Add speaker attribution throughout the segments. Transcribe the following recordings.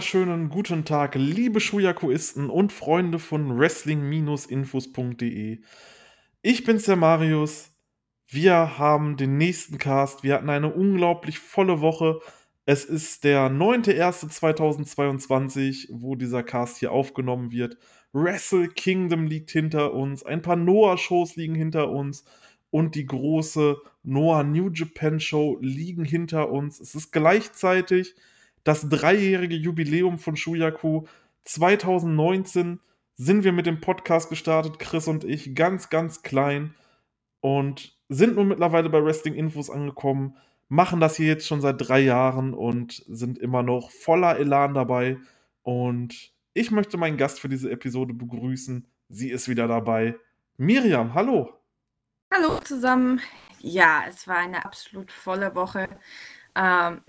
Speaker 1: Wunderschönen guten Tag, liebe Schuyakuisten und Freunde von Wrestling-Infos.de. Ich bin's, der Marius. Wir haben den nächsten Cast. Wir hatten eine unglaublich volle Woche. Es ist der 9.1.2022, wo dieser Cast hier aufgenommen wird. Wrestle Kingdom liegt hinter uns. Ein paar Noah-Shows liegen hinter uns. Und die große Noah New Japan Show liegen hinter uns. Es ist gleichzeitig das dreijährige Jubiläum von Shuyaku. 2019 sind wir mit dem Podcast gestartet, Chris und ich, ganz, ganz klein und sind nun mittlerweile bei Wrestling Infos angekommen, machen das hier jetzt schon seit drei Jahren und sind immer noch voller Elan dabei. Und ich möchte meinen Gast für diese Episode begrüßen. Sie ist wieder dabei. Miriam, hallo.
Speaker 2: Hallo zusammen. Ja, es war eine absolut volle Woche. Ähm,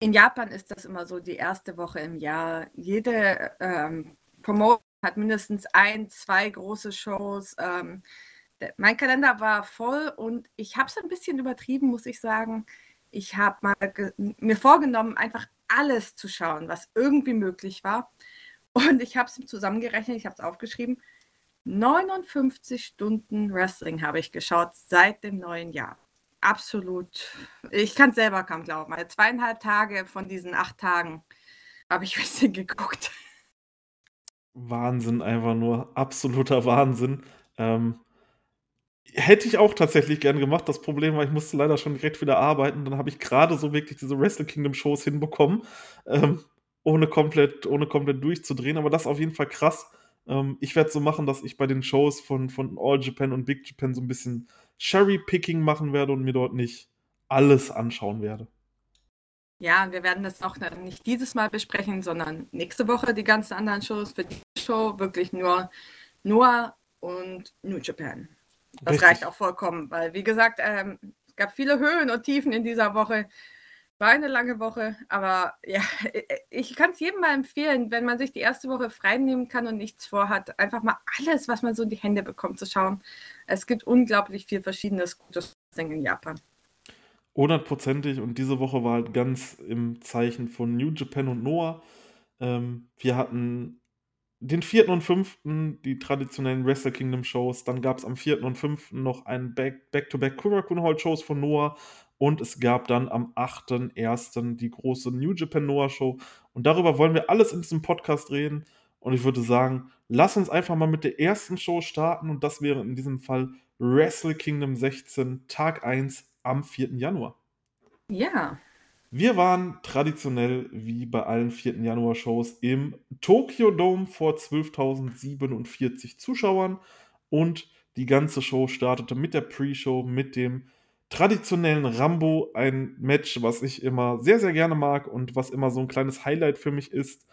Speaker 2: in Japan ist das immer so die erste Woche im Jahr. Jede ähm, Promotion hat mindestens ein, zwei große Shows. Ähm, der, mein Kalender war voll und ich habe es ein bisschen übertrieben, muss ich sagen. Ich habe mir vorgenommen, einfach alles zu schauen, was irgendwie möglich war. Und ich habe es zusammengerechnet, ich habe es aufgeschrieben. 59 Stunden Wrestling habe ich geschaut seit dem neuen Jahr absolut, ich kann es selber kaum glauben. Also zweieinhalb Tage von diesen acht Tagen habe ich Wrestling geguckt.
Speaker 1: Wahnsinn, einfach nur absoluter Wahnsinn. Ähm, hätte ich auch tatsächlich gern gemacht. Das Problem war, ich musste leider schon direkt wieder arbeiten. Dann habe ich gerade so wirklich diese Wrestle Kingdom Shows hinbekommen, ähm, ohne, komplett, ohne komplett durchzudrehen. Aber das ist auf jeden Fall krass. Ähm, ich werde so machen, dass ich bei den Shows von, von All Japan und Big Japan so ein bisschen Cherry-Picking machen werde und mir dort nicht alles anschauen werde.
Speaker 2: Ja, wir werden das auch nicht dieses Mal besprechen, sondern nächste Woche die ganzen anderen Shows. Für die Show wirklich nur Noah und New Japan. Das Richtig. reicht auch vollkommen, weil wie gesagt, ähm, es gab viele Höhen und Tiefen in dieser Woche. War eine lange Woche, aber ja, ich kann es jedem mal empfehlen, wenn man sich die erste Woche frei nehmen kann und nichts vorhat, einfach mal alles, was man so in die Hände bekommt, zu schauen. Es gibt unglaublich viel verschiedenes gutes Wrestling in Japan.
Speaker 1: Hundertprozentig und diese Woche war halt ganz im Zeichen von New Japan und Noah. Ähm, wir hatten den vierten und fünften, die traditionellen Wrestle Kingdom Shows. Dann gab es am vierten und fünften noch ein Back-to-Back Kurakun Hall Shows von Noah und es gab dann am 8.1. die große New Japan Noah Show. Und darüber wollen wir alles in diesem Podcast reden. Und ich würde sagen, lass uns einfach mal mit der ersten Show starten. Und das wäre in diesem Fall Wrestle Kingdom 16, Tag 1 am 4. Januar.
Speaker 2: Ja.
Speaker 1: Wir waren traditionell wie bei allen 4. Januar-Shows im Tokyo Dome vor 12.047 Zuschauern. Und die ganze Show startete mit der Pre-Show, mit dem traditionellen Rambo ein Match, was ich immer sehr, sehr gerne mag und was immer so ein kleines Highlight für mich ist.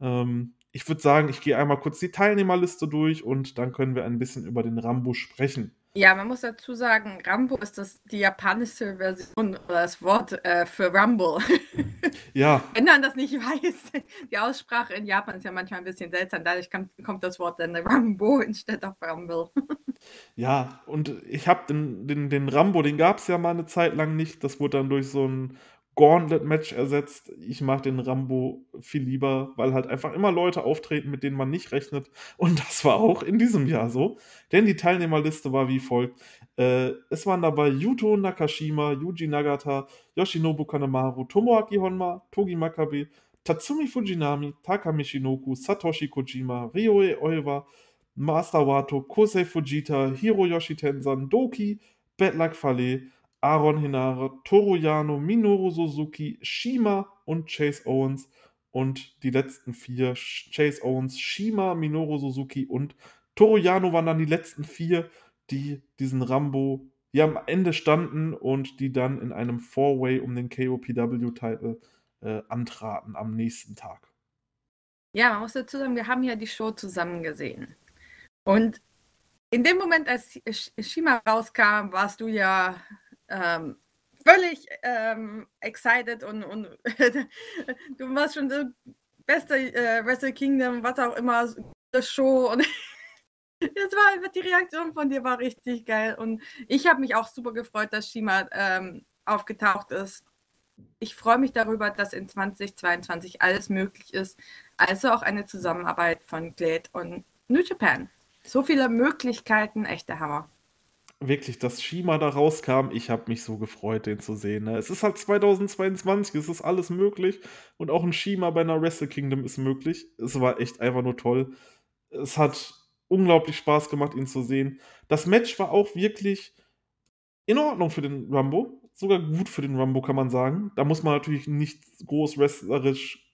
Speaker 1: Ähm, ich würde sagen, ich gehe einmal kurz die Teilnehmerliste durch und dann können wir ein bisschen über den Rambo sprechen.
Speaker 2: Ja, man muss dazu sagen, Rambo ist das die japanische Version oder das Wort äh, für Rumble.
Speaker 1: Ja.
Speaker 2: Wenn man das nicht weiß, die Aussprache in Japan ist ja manchmal ein bisschen seltsam, dadurch kommt, kommt das Wort dann Rambo instead of Rumble.
Speaker 1: Ja, und ich habe den, den, den Rambo, den gab es ja mal eine Zeit lang nicht. Das wurde dann durch so ein Gauntlet-Match ersetzt. Ich mag den Rambo viel lieber, weil halt einfach immer Leute auftreten, mit denen man nicht rechnet. Und das war auch in diesem Jahr so. Denn die Teilnehmerliste war wie folgt. Äh, es waren dabei Yuto Nakashima, Yuji Nagata, Yoshinobu Kanemaru, Tomoaki Honma, Togi Makabe, Tatsumi Fujinami, Taka Michinoku, Satoshi Kojima, Ryoe Oiwa, Master Wato, Kosei Fujita, Hiroyoshi Tensan, Doki, Luck Fale, Aaron Hinare, Toru Yano, Minoru Suzuki, Shima und Chase Owens. Und die letzten vier, Chase Owens, Shima, Minoru Suzuki und Toru Yano waren dann die letzten vier, die diesen Rambo hier am Ende standen und die dann in einem Four-Way um den KOPW-Titel äh, antraten am nächsten Tag.
Speaker 2: Ja, man muss dazu sagen, wir haben ja die Show zusammen gesehen. Und in dem Moment, als Shima rauskam, warst du ja ähm, völlig ähm, excited und, und du warst schon der beste äh, Wrestle Kingdom, was auch immer, das Show und das war einfach die Reaktion von dir war richtig geil und ich habe mich auch super gefreut, dass Shima ähm, aufgetaucht ist. ich freue mich darüber, dass in 2022 alles möglich ist. Also auch eine Zusammenarbeit von Glade und New Japan. So viele Möglichkeiten, echter Hammer.
Speaker 1: Wirklich, dass Shima da rauskam, ich habe mich so gefreut, den zu sehen. Ne? Es ist halt 2022, es ist alles möglich und auch ein Shima bei einer Wrestle Kingdom ist möglich. Es war echt einfach nur toll. Es hat unglaublich Spaß gemacht, ihn zu sehen. Das Match war auch wirklich in Ordnung für den Rumbo. Sogar gut für den Rumbo, kann man sagen. Da muss man natürlich nicht groß wrestlerisch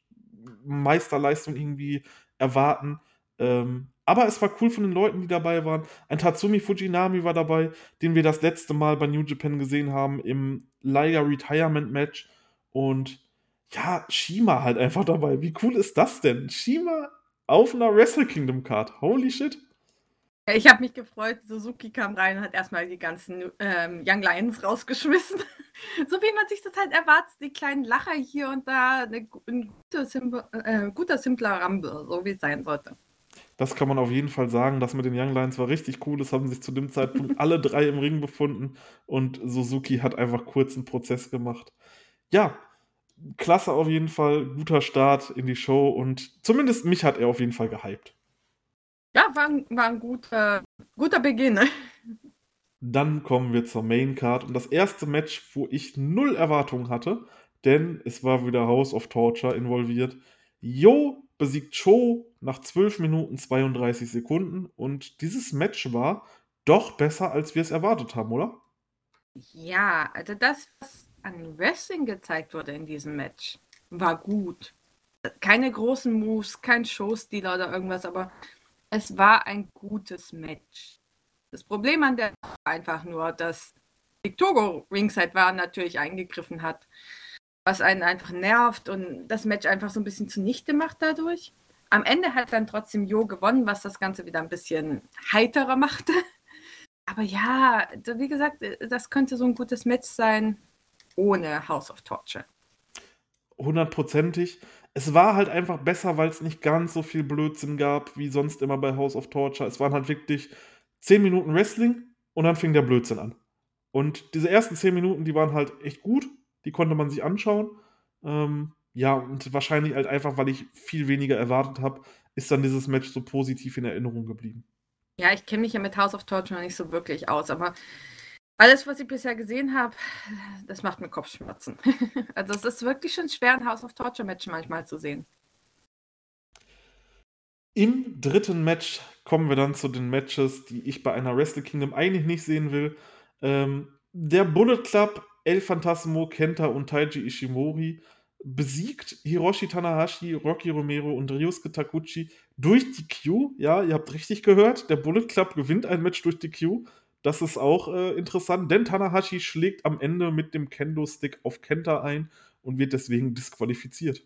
Speaker 1: Meisterleistung irgendwie erwarten. Ähm, aber es war cool von den Leuten, die dabei waren. Ein Tatsumi Fujinami war dabei, den wir das letzte Mal bei New Japan gesehen haben im Liga Retirement Match. Und ja, Shima halt einfach dabei. Wie cool ist das denn? Shima auf einer Wrestle Kingdom Card. Holy shit.
Speaker 2: Ich habe mich gefreut, Suzuki kam rein und hat erstmal die ganzen ähm, Young Lions rausgeschmissen. so wie man sich das halt erwartet, die kleinen Lacher hier und da, eine, ein guter, simple, äh, guter, simpler Rumble, so wie es sein sollte.
Speaker 1: Das kann man auf jeden Fall sagen. Das mit den Young Lions war richtig cool. Es haben sich zu dem Zeitpunkt alle drei im Ring befunden und Suzuki hat einfach kurz einen Prozess gemacht. Ja, klasse auf jeden Fall. Guter Start in die Show und zumindest mich hat er auf jeden Fall gehypt.
Speaker 2: Ja, war ein, war ein guter, guter Beginn.
Speaker 1: Dann kommen wir zur Main Card und das erste Match, wo ich null Erwartungen hatte, denn es war wieder House of Torture involviert. Yo besiegt Cho nach 12 Minuten 32 Sekunden und dieses Match war doch besser, als wir es erwartet haben, oder?
Speaker 2: Ja, also das, was an Wrestling gezeigt wurde in diesem Match, war gut. Keine großen Moves, kein Showstealer oder irgendwas, aber es war ein gutes Match. Das Problem an der war einfach nur, dass Victogo ringside war natürlich eingegriffen hat, was einen einfach nervt und das Match einfach so ein bisschen zunichte macht dadurch. Am Ende hat dann trotzdem Jo gewonnen, was das Ganze wieder ein bisschen heiterer machte. Aber ja, wie gesagt, das könnte so ein gutes Match sein ohne House of Torture.
Speaker 1: Hundertprozentig es war halt einfach besser, weil es nicht ganz so viel Blödsinn gab wie sonst immer bei House of Torture. Es waren halt wirklich 10 Minuten Wrestling und dann fing der Blödsinn an. Und diese ersten 10 Minuten, die waren halt echt gut, die konnte man sich anschauen. Ähm, ja, und wahrscheinlich halt einfach, weil ich viel weniger erwartet habe, ist dann dieses Match so positiv in Erinnerung geblieben.
Speaker 2: Ja, ich kenne mich ja mit House of Torture nicht so wirklich aus, aber alles, was ich bisher gesehen habe, das macht mir Kopfschmerzen. also es ist wirklich schon schwer, ein House of Torture Match manchmal zu sehen.
Speaker 1: Im dritten Match kommen wir dann zu den Matches, die ich bei einer Wrestle Kingdom eigentlich nicht sehen will. Ähm, der Bullet Club, El Phantasmo, Kenta und Taiji Ishimori besiegt Hiroshi Tanahashi, Rocky Romero und Ryusuke Taguchi durch die Q. Ja, ihr habt richtig gehört, der Bullet Club gewinnt ein Match durch die Q. Das ist auch äh, interessant, denn Tanahashi schlägt am Ende mit dem Kendo-Stick auf Kenta ein und wird deswegen disqualifiziert.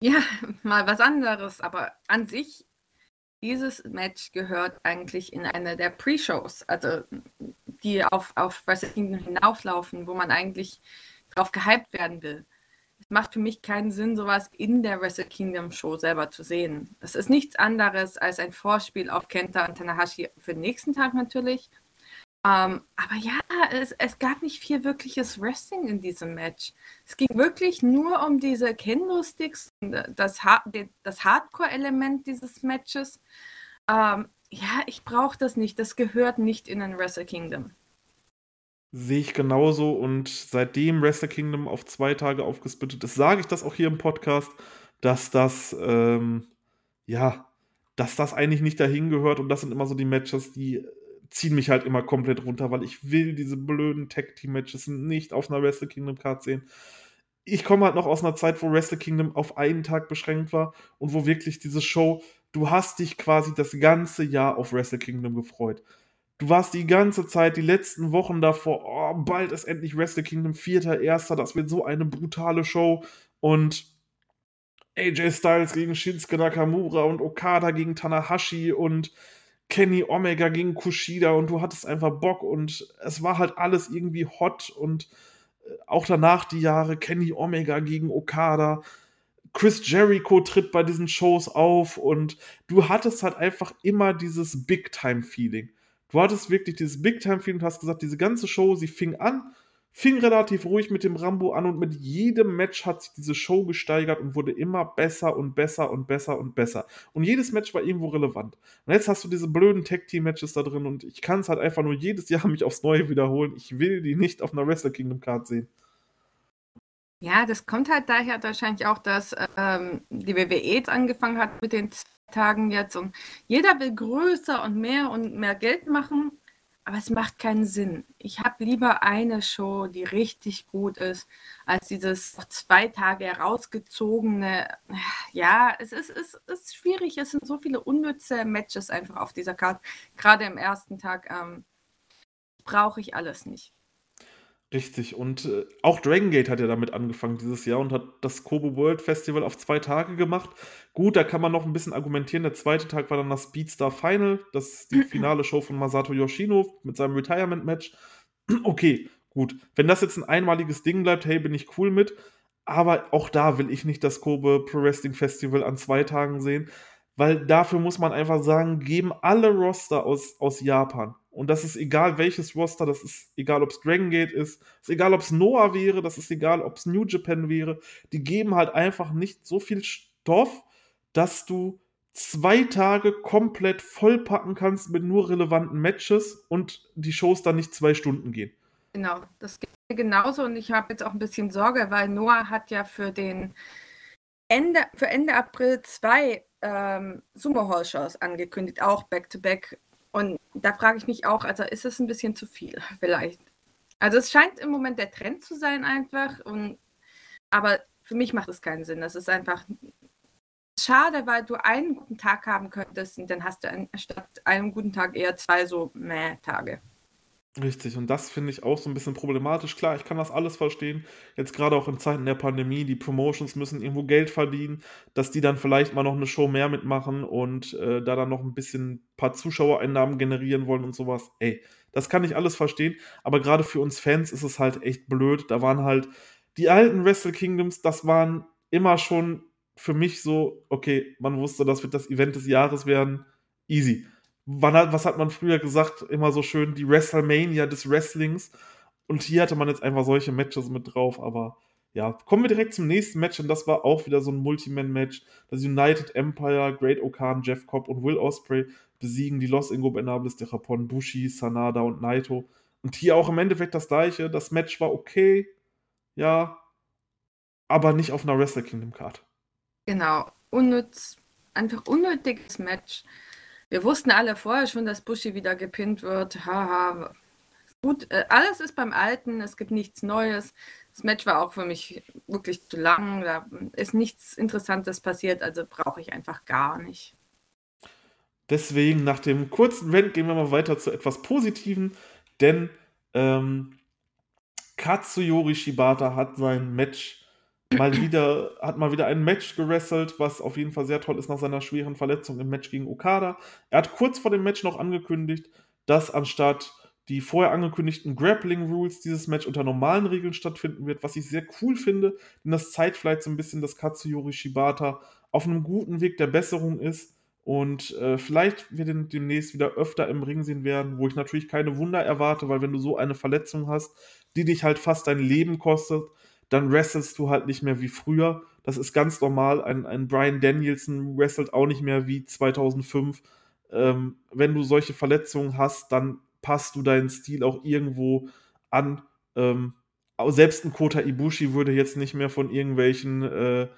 Speaker 2: Ja, mal was anderes, aber an sich, dieses Match gehört eigentlich in eine der Pre-Shows, also die auf, auf Wrestling hinauflaufen, wo man eigentlich drauf gehypt werden will macht für mich keinen Sinn, sowas in der Wrestle Kingdom Show selber zu sehen. Es ist nichts anderes als ein Vorspiel auf Kenta und Tanahashi für den nächsten Tag natürlich. Ähm, aber ja, es, es, gab nicht viel wirkliches Wrestling in diesem Match. Es ging wirklich nur um diese Kendo-Sticks, das, das Hardcore-Element dieses Matches. Ähm, ja, ich brauche das nicht. Das gehört nicht in ein Wrestle Kingdom.
Speaker 1: Sehe ich genauso und seitdem Wrestle Kingdom auf zwei Tage aufgesplittet ist, sage ich das auch hier im Podcast, dass das, ähm, ja, dass das eigentlich nicht dahin gehört und das sind immer so die Matches, die ziehen mich halt immer komplett runter, weil ich will diese blöden Tag-Team-Matches nicht auf einer Wrestle Kingdom Card sehen. Ich komme halt noch aus einer Zeit, wo Wrestle Kingdom auf einen Tag beschränkt war und wo wirklich diese Show, du hast dich quasi das ganze Jahr auf Wrestle Kingdom gefreut. Du warst die ganze Zeit, die letzten Wochen davor, oh, bald ist endlich Wrestle Kingdom 4.1. Das wird so eine brutale Show. Und AJ Styles gegen Shinsuke Nakamura und Okada gegen Tanahashi und Kenny Omega gegen Kushida und du hattest einfach Bock und es war halt alles irgendwie hot und äh, auch danach die Jahre Kenny Omega gegen Okada. Chris Jericho tritt bei diesen Shows auf und du hattest halt einfach immer dieses Big-Time-Feeling. Du hattest wirklich dieses Big-Time-Feeling und hast gesagt, diese ganze Show, sie fing an fing relativ ruhig mit dem Rambo an und mit jedem Match hat sich diese Show gesteigert und wurde immer besser und besser und besser und besser. Und jedes Match war irgendwo relevant. Und jetzt hast du diese blöden Tag-Team-Matches da drin und ich kann es halt einfach nur jedes Jahr mich aufs Neue wiederholen. Ich will die nicht auf einer Wrestle Kingdom Card sehen.
Speaker 2: Ja, das kommt halt daher wahrscheinlich auch, dass ähm, die WWE angefangen hat mit den Tagen jetzt und jeder will größer und mehr und mehr Geld machen aber es macht keinen Sinn. Ich habe lieber eine Show, die richtig gut ist, als dieses zwei Tage herausgezogene. Ja, es ist, es ist schwierig. Es sind so viele unnütze Matches einfach auf dieser Karte. Gerade im ersten Tag ähm, brauche ich alles nicht.
Speaker 1: Richtig. Und äh, auch Dragon Gate hat ja damit angefangen dieses Jahr und hat das Kobo World Festival auf zwei Tage gemacht. Gut, da kann man noch ein bisschen argumentieren. Der zweite Tag war dann das Speedstar Final, das ist die finale Show von Masato Yoshino mit seinem Retirement-Match. Okay, gut. Wenn das jetzt ein einmaliges Ding bleibt, hey, bin ich cool mit. Aber auch da will ich nicht das Kobe Pro Wrestling Festival an zwei Tagen sehen, weil dafür muss man einfach sagen, geben alle Roster aus, aus Japan und das ist egal, welches Roster, das ist egal, ob es Dragon Gate ist, ist egal, ob es Noah wäre, das ist egal, ob es New Japan wäre. Die geben halt einfach nicht so viel Stoff, dass du zwei Tage komplett vollpacken kannst mit nur relevanten Matches und die Shows dann nicht zwei Stunden gehen.
Speaker 2: Genau, das geht genauso und ich habe jetzt auch ein bisschen Sorge, weil Noah hat ja für den Ende, für Ende April zwei ähm, Sumo Hall Shows angekündigt, auch Back-to-Back. -back und da frage ich mich auch, also ist es ein bisschen zu viel vielleicht? Also es scheint im Moment der Trend zu sein einfach, und, aber für mich macht es keinen Sinn. Das ist einfach schade, weil du einen guten Tag haben könntest und dann hast du statt einem guten Tag eher zwei so meh Tage.
Speaker 1: Richtig, und das finde ich auch so ein bisschen problematisch. Klar, ich kann das alles verstehen. Jetzt gerade auch in Zeiten der Pandemie, die Promotions müssen irgendwo Geld verdienen, dass die dann vielleicht mal noch eine Show mehr mitmachen und äh, da dann noch ein bisschen paar Zuschauereinnahmen generieren wollen und sowas. Ey, das kann ich alles verstehen, aber gerade für uns Fans ist es halt echt blöd. Da waren halt die alten Wrestle Kingdoms, das waren immer schon für mich so, okay, man wusste, das wird das Event des Jahres werden. Easy hat, was hat man früher gesagt? Immer so schön die WrestleMania des Wrestlings. Und hier hatte man jetzt einfach solche Matches mit drauf, aber ja, kommen wir direkt zum nächsten Match und das war auch wieder so ein Multiman-Match. Das United Empire, Great Okan, Jeff Cobb und Will Osprey besiegen die Los Ingobernables de Japón, Bushi, Sanada und Naito. Und hier auch im Endeffekt das gleiche. Das Match war okay, ja, aber nicht auf einer Wrestle Kingdom Card.
Speaker 2: Genau, unnütz, einfach unnötiges Match. Wir wussten alle vorher schon, dass Bushi wieder gepinnt wird. Haha. Gut, äh, alles ist beim Alten, es gibt nichts Neues. Das Match war auch für mich wirklich zu lang. Da ist nichts Interessantes passiert, also brauche ich einfach gar nicht.
Speaker 1: Deswegen, nach dem kurzen Rant, gehen wir mal weiter zu etwas Positiven, denn ähm, Katsuyori Shibata hat sein Match mal wieder, hat mal wieder ein Match gewrestelt, was auf jeden Fall sehr toll ist nach seiner schweren Verletzung im Match gegen Okada. Er hat kurz vor dem Match noch angekündigt, dass anstatt die vorher angekündigten Grappling Rules dieses Match unter normalen Regeln stattfinden wird, was ich sehr cool finde, denn das zeigt vielleicht so ein bisschen, dass Katsuyori Shibata auf einem guten Weg der Besserung ist und äh, vielleicht wir den demnächst wieder öfter im Ring sehen werden, wo ich natürlich keine Wunder erwarte, weil wenn du so eine Verletzung hast, die dich halt fast dein Leben kostet, dann wrestelst du halt nicht mehr wie früher. Das ist ganz normal. Ein, ein Brian Danielson wrestelt auch nicht mehr wie 2005. Ähm, wenn du solche Verletzungen hast, dann passt du deinen Stil auch irgendwo an. Ähm, selbst ein Kota Ibushi würde jetzt nicht mehr von irgendwelchen äh,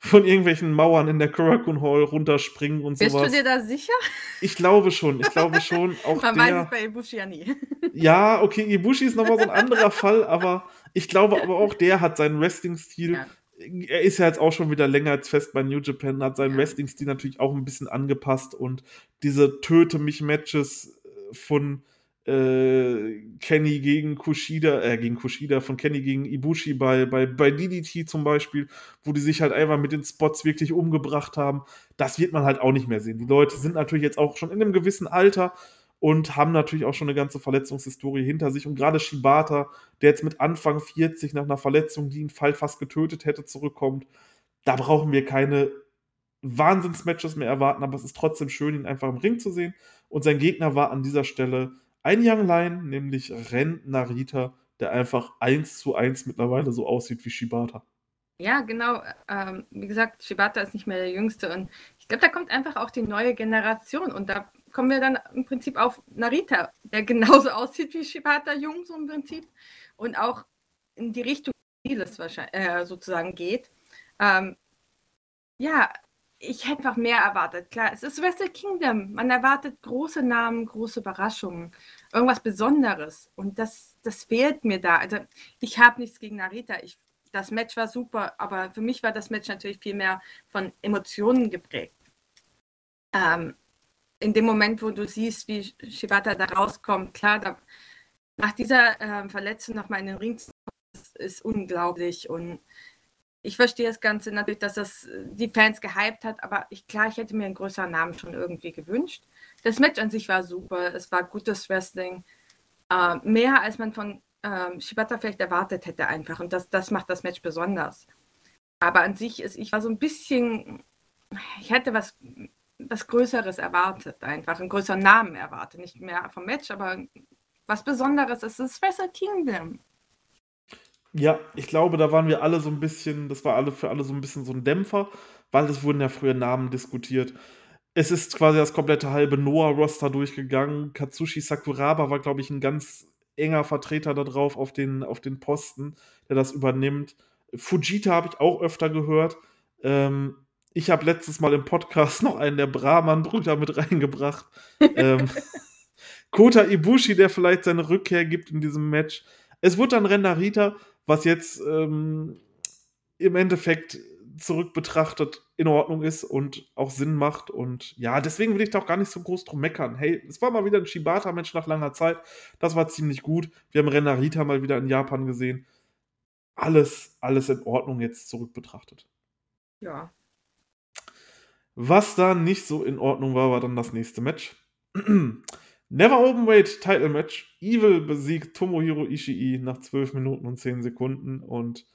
Speaker 1: von irgendwelchen Mauern in der Kurakun Hall runterspringen und
Speaker 2: Bist
Speaker 1: sowas.
Speaker 2: Bist du dir da sicher?
Speaker 1: Ich glaube schon, ich glaube schon. Auch
Speaker 2: Man
Speaker 1: der,
Speaker 2: weiß es bei Ibushi ja nie.
Speaker 1: Ja, okay, Ibushi ist nochmal so ein anderer Fall, aber ich glaube aber auch, der hat seinen Wrestling-Stil. Ja. Er ist ja jetzt auch schon wieder länger als fest bei New Japan, hat seinen ja. Wrestling-Stil natürlich auch ein bisschen angepasst und diese Töte mich Matches von äh, Kenny gegen Kushida, äh, gegen Kushida, von Kenny gegen Ibushi bei, bei, bei DDT zum Beispiel, wo die sich halt einfach mit den Spots wirklich umgebracht haben. Das wird man halt auch nicht mehr sehen. Die Leute sind natürlich jetzt auch schon in einem gewissen Alter und haben natürlich auch schon eine ganze Verletzungshistorie hinter sich. Und gerade Shibata, der jetzt mit Anfang 40 nach einer Verletzung, die ihn fast getötet hätte, zurückkommt, da brauchen wir keine Wahnsinnsmatches mehr erwarten, aber es ist trotzdem schön, ihn einfach im Ring zu sehen. Und sein Gegner war an dieser Stelle ein Young Lion, nämlich Ren Narita, der einfach eins zu eins mittlerweile so aussieht wie Shibata.
Speaker 2: Ja, genau. Ähm, wie gesagt, Shibata ist nicht mehr der Jüngste und ich glaube, da kommt einfach auch die neue Generation und da kommen wir dann im Prinzip auf Narita, der genauso aussieht wie Shibata jung, so im Prinzip und auch in die Richtung vieles wahrscheinlich äh, sozusagen geht. Ähm, ja, ich hätte einfach mehr erwartet. Klar, es ist Wrestle Kingdom. Man erwartet große Namen, große Überraschungen, irgendwas Besonderes. Und das, das fehlt mir da. Also ich habe nichts gegen Narita. Ich, das Match war super, aber für mich war das Match natürlich viel mehr von Emotionen geprägt. Ähm, in dem Moment, wo du siehst, wie Shibata da rauskommt, klar, da, nach dieser äh, Verletzung nochmal in den Ring zu ist, ist unglaublich. Und ich verstehe das Ganze natürlich, dass das äh, die Fans gehypt hat, aber ich, klar, ich hätte mir einen größeren Namen schon irgendwie gewünscht. Das Match an sich war super, es war gutes Wrestling. Äh, mehr als man von äh, Shibata vielleicht erwartet hätte einfach. Und das, das macht das Match besonders. Aber an sich ist, ich war so ein bisschen, ich hätte was, was Größeres erwartet, einfach einen größeren Namen erwartet. Nicht mehr vom Match, aber was Besonderes. Es ist Wrestle Kingdom.
Speaker 1: Ja, ich glaube, da waren wir alle so ein bisschen das war alle für alle so ein bisschen so ein Dämpfer, weil es wurden ja früher Namen diskutiert. Es ist quasi das komplette halbe Noah-Roster durchgegangen. Katsushi Sakuraba war, glaube ich, ein ganz enger Vertreter da drauf auf den auf den Posten, der das übernimmt. Fujita habe ich auch öfter gehört. Ähm, ich habe letztes Mal im Podcast noch einen der Brahman-Brüder mit reingebracht. Ähm, Kota Ibushi, der vielleicht seine Rückkehr gibt in diesem Match. Es wird dann Renarita, was jetzt ähm, im Endeffekt zurück betrachtet in Ordnung ist und auch Sinn macht. Und ja, deswegen will ich da auch gar nicht so groß drum meckern. Hey, es war mal wieder ein Shibata-Match nach langer Zeit. Das war ziemlich gut. Wir haben Renarita mal wieder in Japan gesehen. Alles, alles in Ordnung jetzt zurück betrachtet.
Speaker 2: Ja.
Speaker 1: Was da nicht so in Ordnung war, war dann das nächste Match. Never Openweight Title Match. Evil besiegt Tomohiro Ishii nach 12 Minuten und 10 Sekunden. Und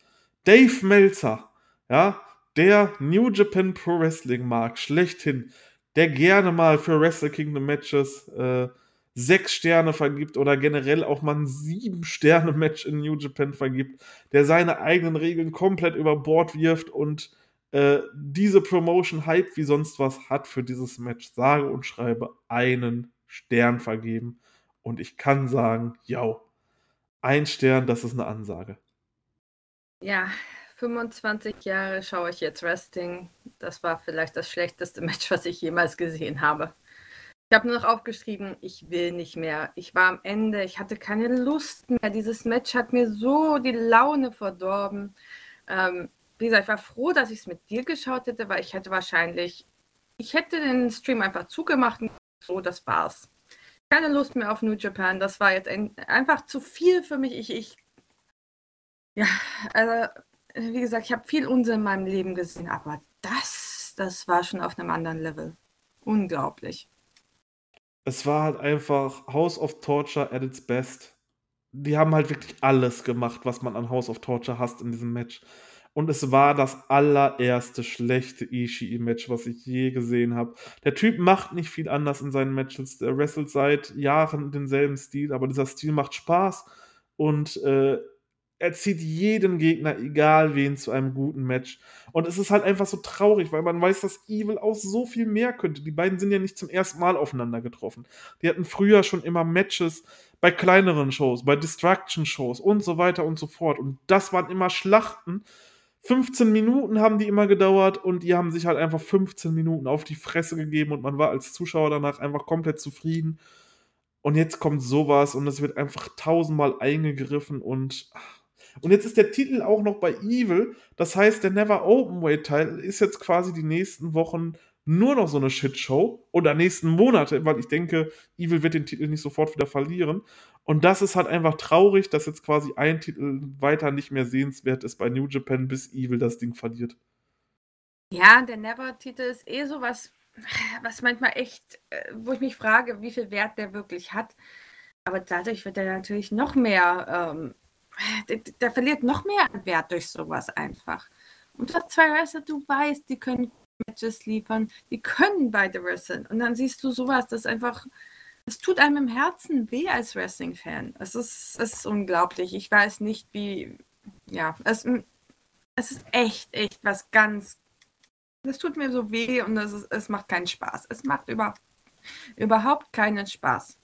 Speaker 1: Dave Meltzer, ja, der New Japan Pro Wrestling Mark schlechthin, der gerne mal für Wrestle Kingdom Matches äh, sechs Sterne vergibt oder generell auch mal ein sieben Sterne Match in New Japan vergibt, der seine eigenen Regeln komplett über Bord wirft und äh, diese Promotion Hype wie sonst was hat für dieses Match, sage und schreibe einen Stern vergeben. Und ich kann sagen, ja, ein Stern, das ist eine Ansage.
Speaker 2: Ja, 25 Jahre schaue ich jetzt Wrestling. Das war vielleicht das schlechteste Match, was ich jemals gesehen habe. Ich habe nur noch aufgeschrieben, ich will nicht mehr. Ich war am Ende, ich hatte keine Lust mehr. Dieses Match hat mir so die Laune verdorben. Ähm, wie gesagt, ich war froh, dass ich es mit dir geschaut hätte, weil ich hätte wahrscheinlich, ich hätte den Stream einfach zugemacht und so, das war's. Keine Lust mehr auf New Japan. Das war jetzt ein, einfach zu viel für mich. Ich, ich, ja, also, wie gesagt, ich habe viel Unsinn in meinem Leben gesehen, aber das, das war schon auf einem anderen Level. Unglaublich.
Speaker 1: Es war halt einfach House of Torture at its best. Die haben halt wirklich alles gemacht, was man an House of Torture hasst in diesem Match. Und es war das allererste schlechte Ishii-Match, was ich je gesehen habe. Der Typ macht nicht viel anders in seinen Matches. Der wrestelt seit Jahren denselben Stil, aber dieser Stil macht Spaß und äh, er zieht jeden Gegner, egal wen, zu einem guten Match. Und es ist halt einfach so traurig, weil man weiß, dass Evil auch so viel mehr könnte. Die beiden sind ja nicht zum ersten Mal aufeinander getroffen. Die hatten früher schon immer Matches bei kleineren Shows, bei Distraction-Shows und so weiter und so fort. Und das waren immer Schlachten, 15 Minuten haben die immer gedauert und die haben sich halt einfach 15 Minuten auf die Fresse gegeben und man war als Zuschauer danach einfach komplett zufrieden. Und jetzt kommt sowas und es wird einfach tausendmal eingegriffen und. Und jetzt ist der Titel auch noch bei Evil. Das heißt, der Never Openweight Teil ist jetzt quasi die nächsten Wochen nur noch so eine Shitshow oder nächsten Monate, weil ich denke, Evil wird den Titel nicht sofort wieder verlieren. Und das ist halt einfach traurig, dass jetzt quasi ein Titel weiter nicht mehr sehenswert ist bei New Japan, bis Evil das Ding verliert.
Speaker 2: Ja, der Never-Titel ist eh sowas, was manchmal echt, äh, wo ich mich frage, wie viel Wert der wirklich hat. Aber dadurch wird er natürlich noch mehr, ähm, der, der, verliert noch mehr Wert durch sowas einfach. Und du hast zwei Wrestler, du weißt, die können Matches liefern. Die können beide wresteln. Und dann siehst du sowas, das einfach, es tut einem im Herzen weh als Wrestling-Fan. Es ist, es ist unglaublich. Ich weiß nicht, wie. Ja, es, es ist echt, echt was ganz. Es tut mir so weh und es, ist, es macht keinen Spaß. Es macht über, überhaupt keinen Spaß.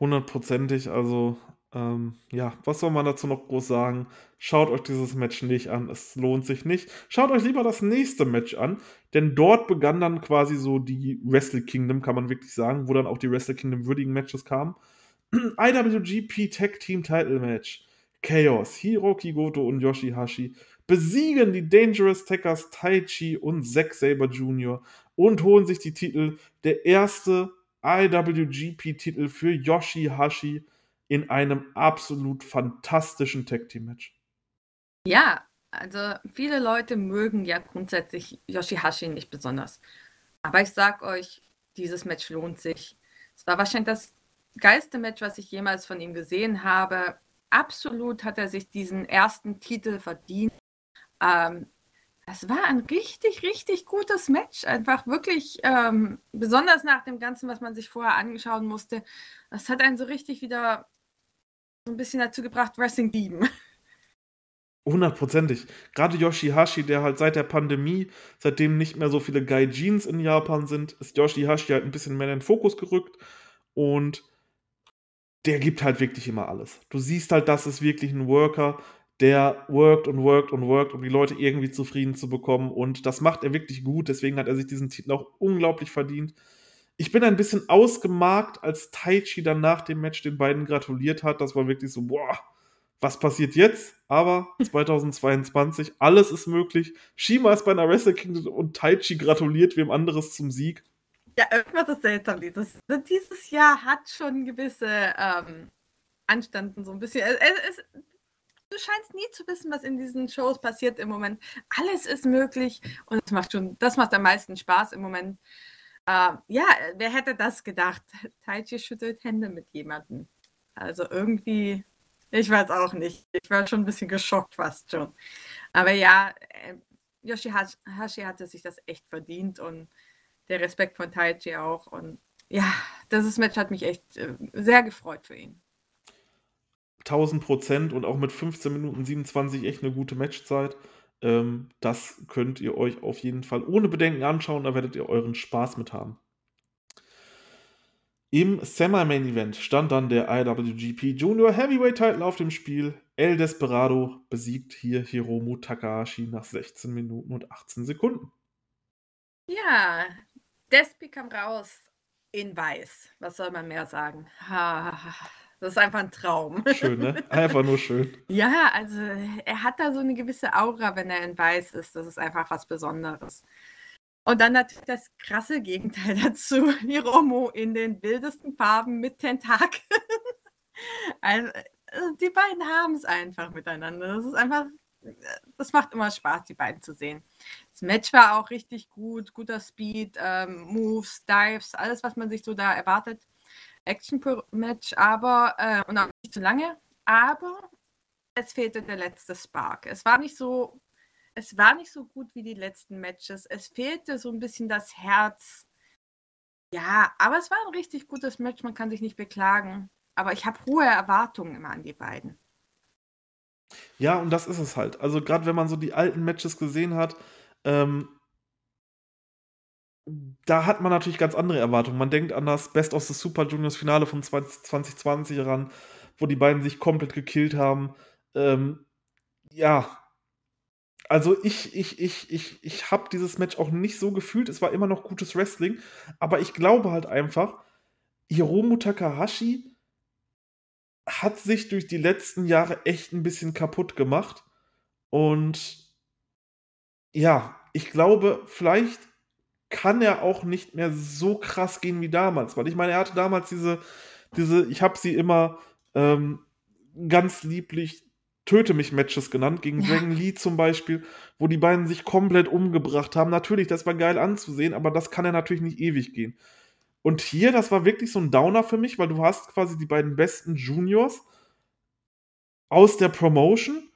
Speaker 1: Hundertprozentig, also ähm, ja, was soll man dazu noch groß sagen? Schaut euch dieses Match nicht an, es lohnt sich nicht. Schaut euch lieber das nächste Match an, denn dort begann dann quasi so die Wrestle Kingdom, kann man wirklich sagen, wo dann auch die Wrestle Kingdom würdigen Matches kamen. IWGP Tag Team Title Match. Chaos, Hiroki Goto und Yoshihashi besiegen die Dangerous Tackers Taichi und Zack Saber Jr. und holen sich die Titel. Der erste IWGP-Titel für Yoshihashi in einem absolut fantastischen Tag Team Match.
Speaker 2: Ja, also viele Leute mögen ja grundsätzlich Yoshihashi nicht besonders. Aber ich sag euch, dieses Match lohnt sich. Es war wahrscheinlich das geilste Match, was ich jemals von ihm gesehen habe. Absolut hat er sich diesen ersten Titel verdient. Ähm, das war ein richtig, richtig gutes Match. Einfach wirklich, ähm, besonders nach dem Ganzen, was man sich vorher anschauen musste. Das hat einen so richtig wieder so ein bisschen dazu gebracht, Wrestling lieben.
Speaker 1: Hundertprozentig. Gerade Yoshihashi, der halt seit der Pandemie, seitdem nicht mehr so viele Gaijins in Japan sind, ist Yoshihashi halt ein bisschen mehr in den Fokus gerückt und der gibt halt wirklich immer alles. Du siehst halt, das ist wirklich ein Worker, der worked und worked und worked, um die Leute irgendwie zufrieden zu bekommen und das macht er wirklich gut, deswegen hat er sich diesen Titel auch unglaublich verdient. Ich bin ein bisschen ausgemarkt, als Taichi dann nach dem Match den beiden gratuliert hat. Das war wirklich so, boah, was passiert jetzt? Aber 2022, alles ist möglich. Shima ist bei einer Wrestle Kingdom und Taichi gratuliert wem anderes zum Sieg.
Speaker 2: Ja, irgendwas ist seltsam. Dieses, dieses Jahr hat schon gewisse ähm, Anstanden so ein bisschen. Es, es, du scheinst nie zu wissen, was in diesen Shows passiert im Moment. Alles ist möglich und das macht schon, das macht am meisten Spaß im Moment. Äh, ja, wer hätte das gedacht? Taichi schüttelt Hände mit jemandem. Also irgendwie, ich weiß auch nicht. Ich war schon ein bisschen geschockt fast schon. Aber ja, äh, Yoshihashi hatte sich das echt verdient und der Respekt von Taichi auch. Und ja, das Match hat mich echt äh, sehr gefreut für ihn.
Speaker 1: 1000 Prozent und auch mit 15 Minuten 27 echt eine gute Matchzeit. Ähm, das könnt ihr euch auf jeden Fall ohne Bedenken anschauen, da werdet ihr euren Spaß mit haben. Im Semi-Main Event stand dann der IWGP Junior Heavyweight Title auf dem Spiel. El Desperado besiegt hier Hiromu Takahashi nach 16 Minuten und 18 Sekunden.
Speaker 2: Ja, Despi kam raus in weiß. Was soll man mehr sagen? Ha, ha, ha. Das ist einfach ein Traum.
Speaker 1: Schön, ne? Einfach nur schön.
Speaker 2: Ja, also er hat da so eine gewisse Aura, wenn er in Weiß ist. Das ist einfach was Besonderes. Und dann natürlich das krasse Gegenteil dazu. Hiromo in den wildesten Farben mit Tentakeln. also, die beiden haben es einfach miteinander. Das ist einfach, das macht immer Spaß, die beiden zu sehen. Das Match war auch richtig gut, guter Speed, ähm, Moves, Dives, alles, was man sich so da erwartet. Action-Match, aber, äh, und auch nicht zu lange, aber es fehlte der letzte Spark. Es war nicht so, es war nicht so gut wie die letzten Matches. Es fehlte so ein bisschen das Herz. Ja, aber es war ein richtig gutes Match, man kann sich nicht beklagen. Aber ich habe hohe Erwartungen immer an die beiden.
Speaker 1: Ja, und das ist es halt. Also gerade wenn man so die alten Matches gesehen hat, ähm, da hat man natürlich ganz andere Erwartungen. Man denkt an das Best of the Super Juniors Finale von 2020 ran, wo die beiden sich komplett gekillt haben. Ähm, ja, also ich, ich, ich, ich, ich habe dieses Match auch nicht so gefühlt. Es war immer noch gutes Wrestling, aber ich glaube halt einfach, Hiromu Takahashi hat sich durch die letzten Jahre echt ein bisschen kaputt gemacht. Und ja, ich glaube, vielleicht kann er auch nicht mehr so krass gehen wie damals. Weil ich meine, er hatte damals diese, diese ich habe sie immer ähm, ganz lieblich Töte mich Matches genannt, gegen ja. Dragon Lee zum Beispiel, wo die beiden sich komplett umgebracht haben. Natürlich, das war geil anzusehen, aber das kann ja natürlich nicht ewig gehen. Und hier, das war wirklich so ein Downer für mich, weil du hast quasi die beiden besten Juniors aus der Promotion,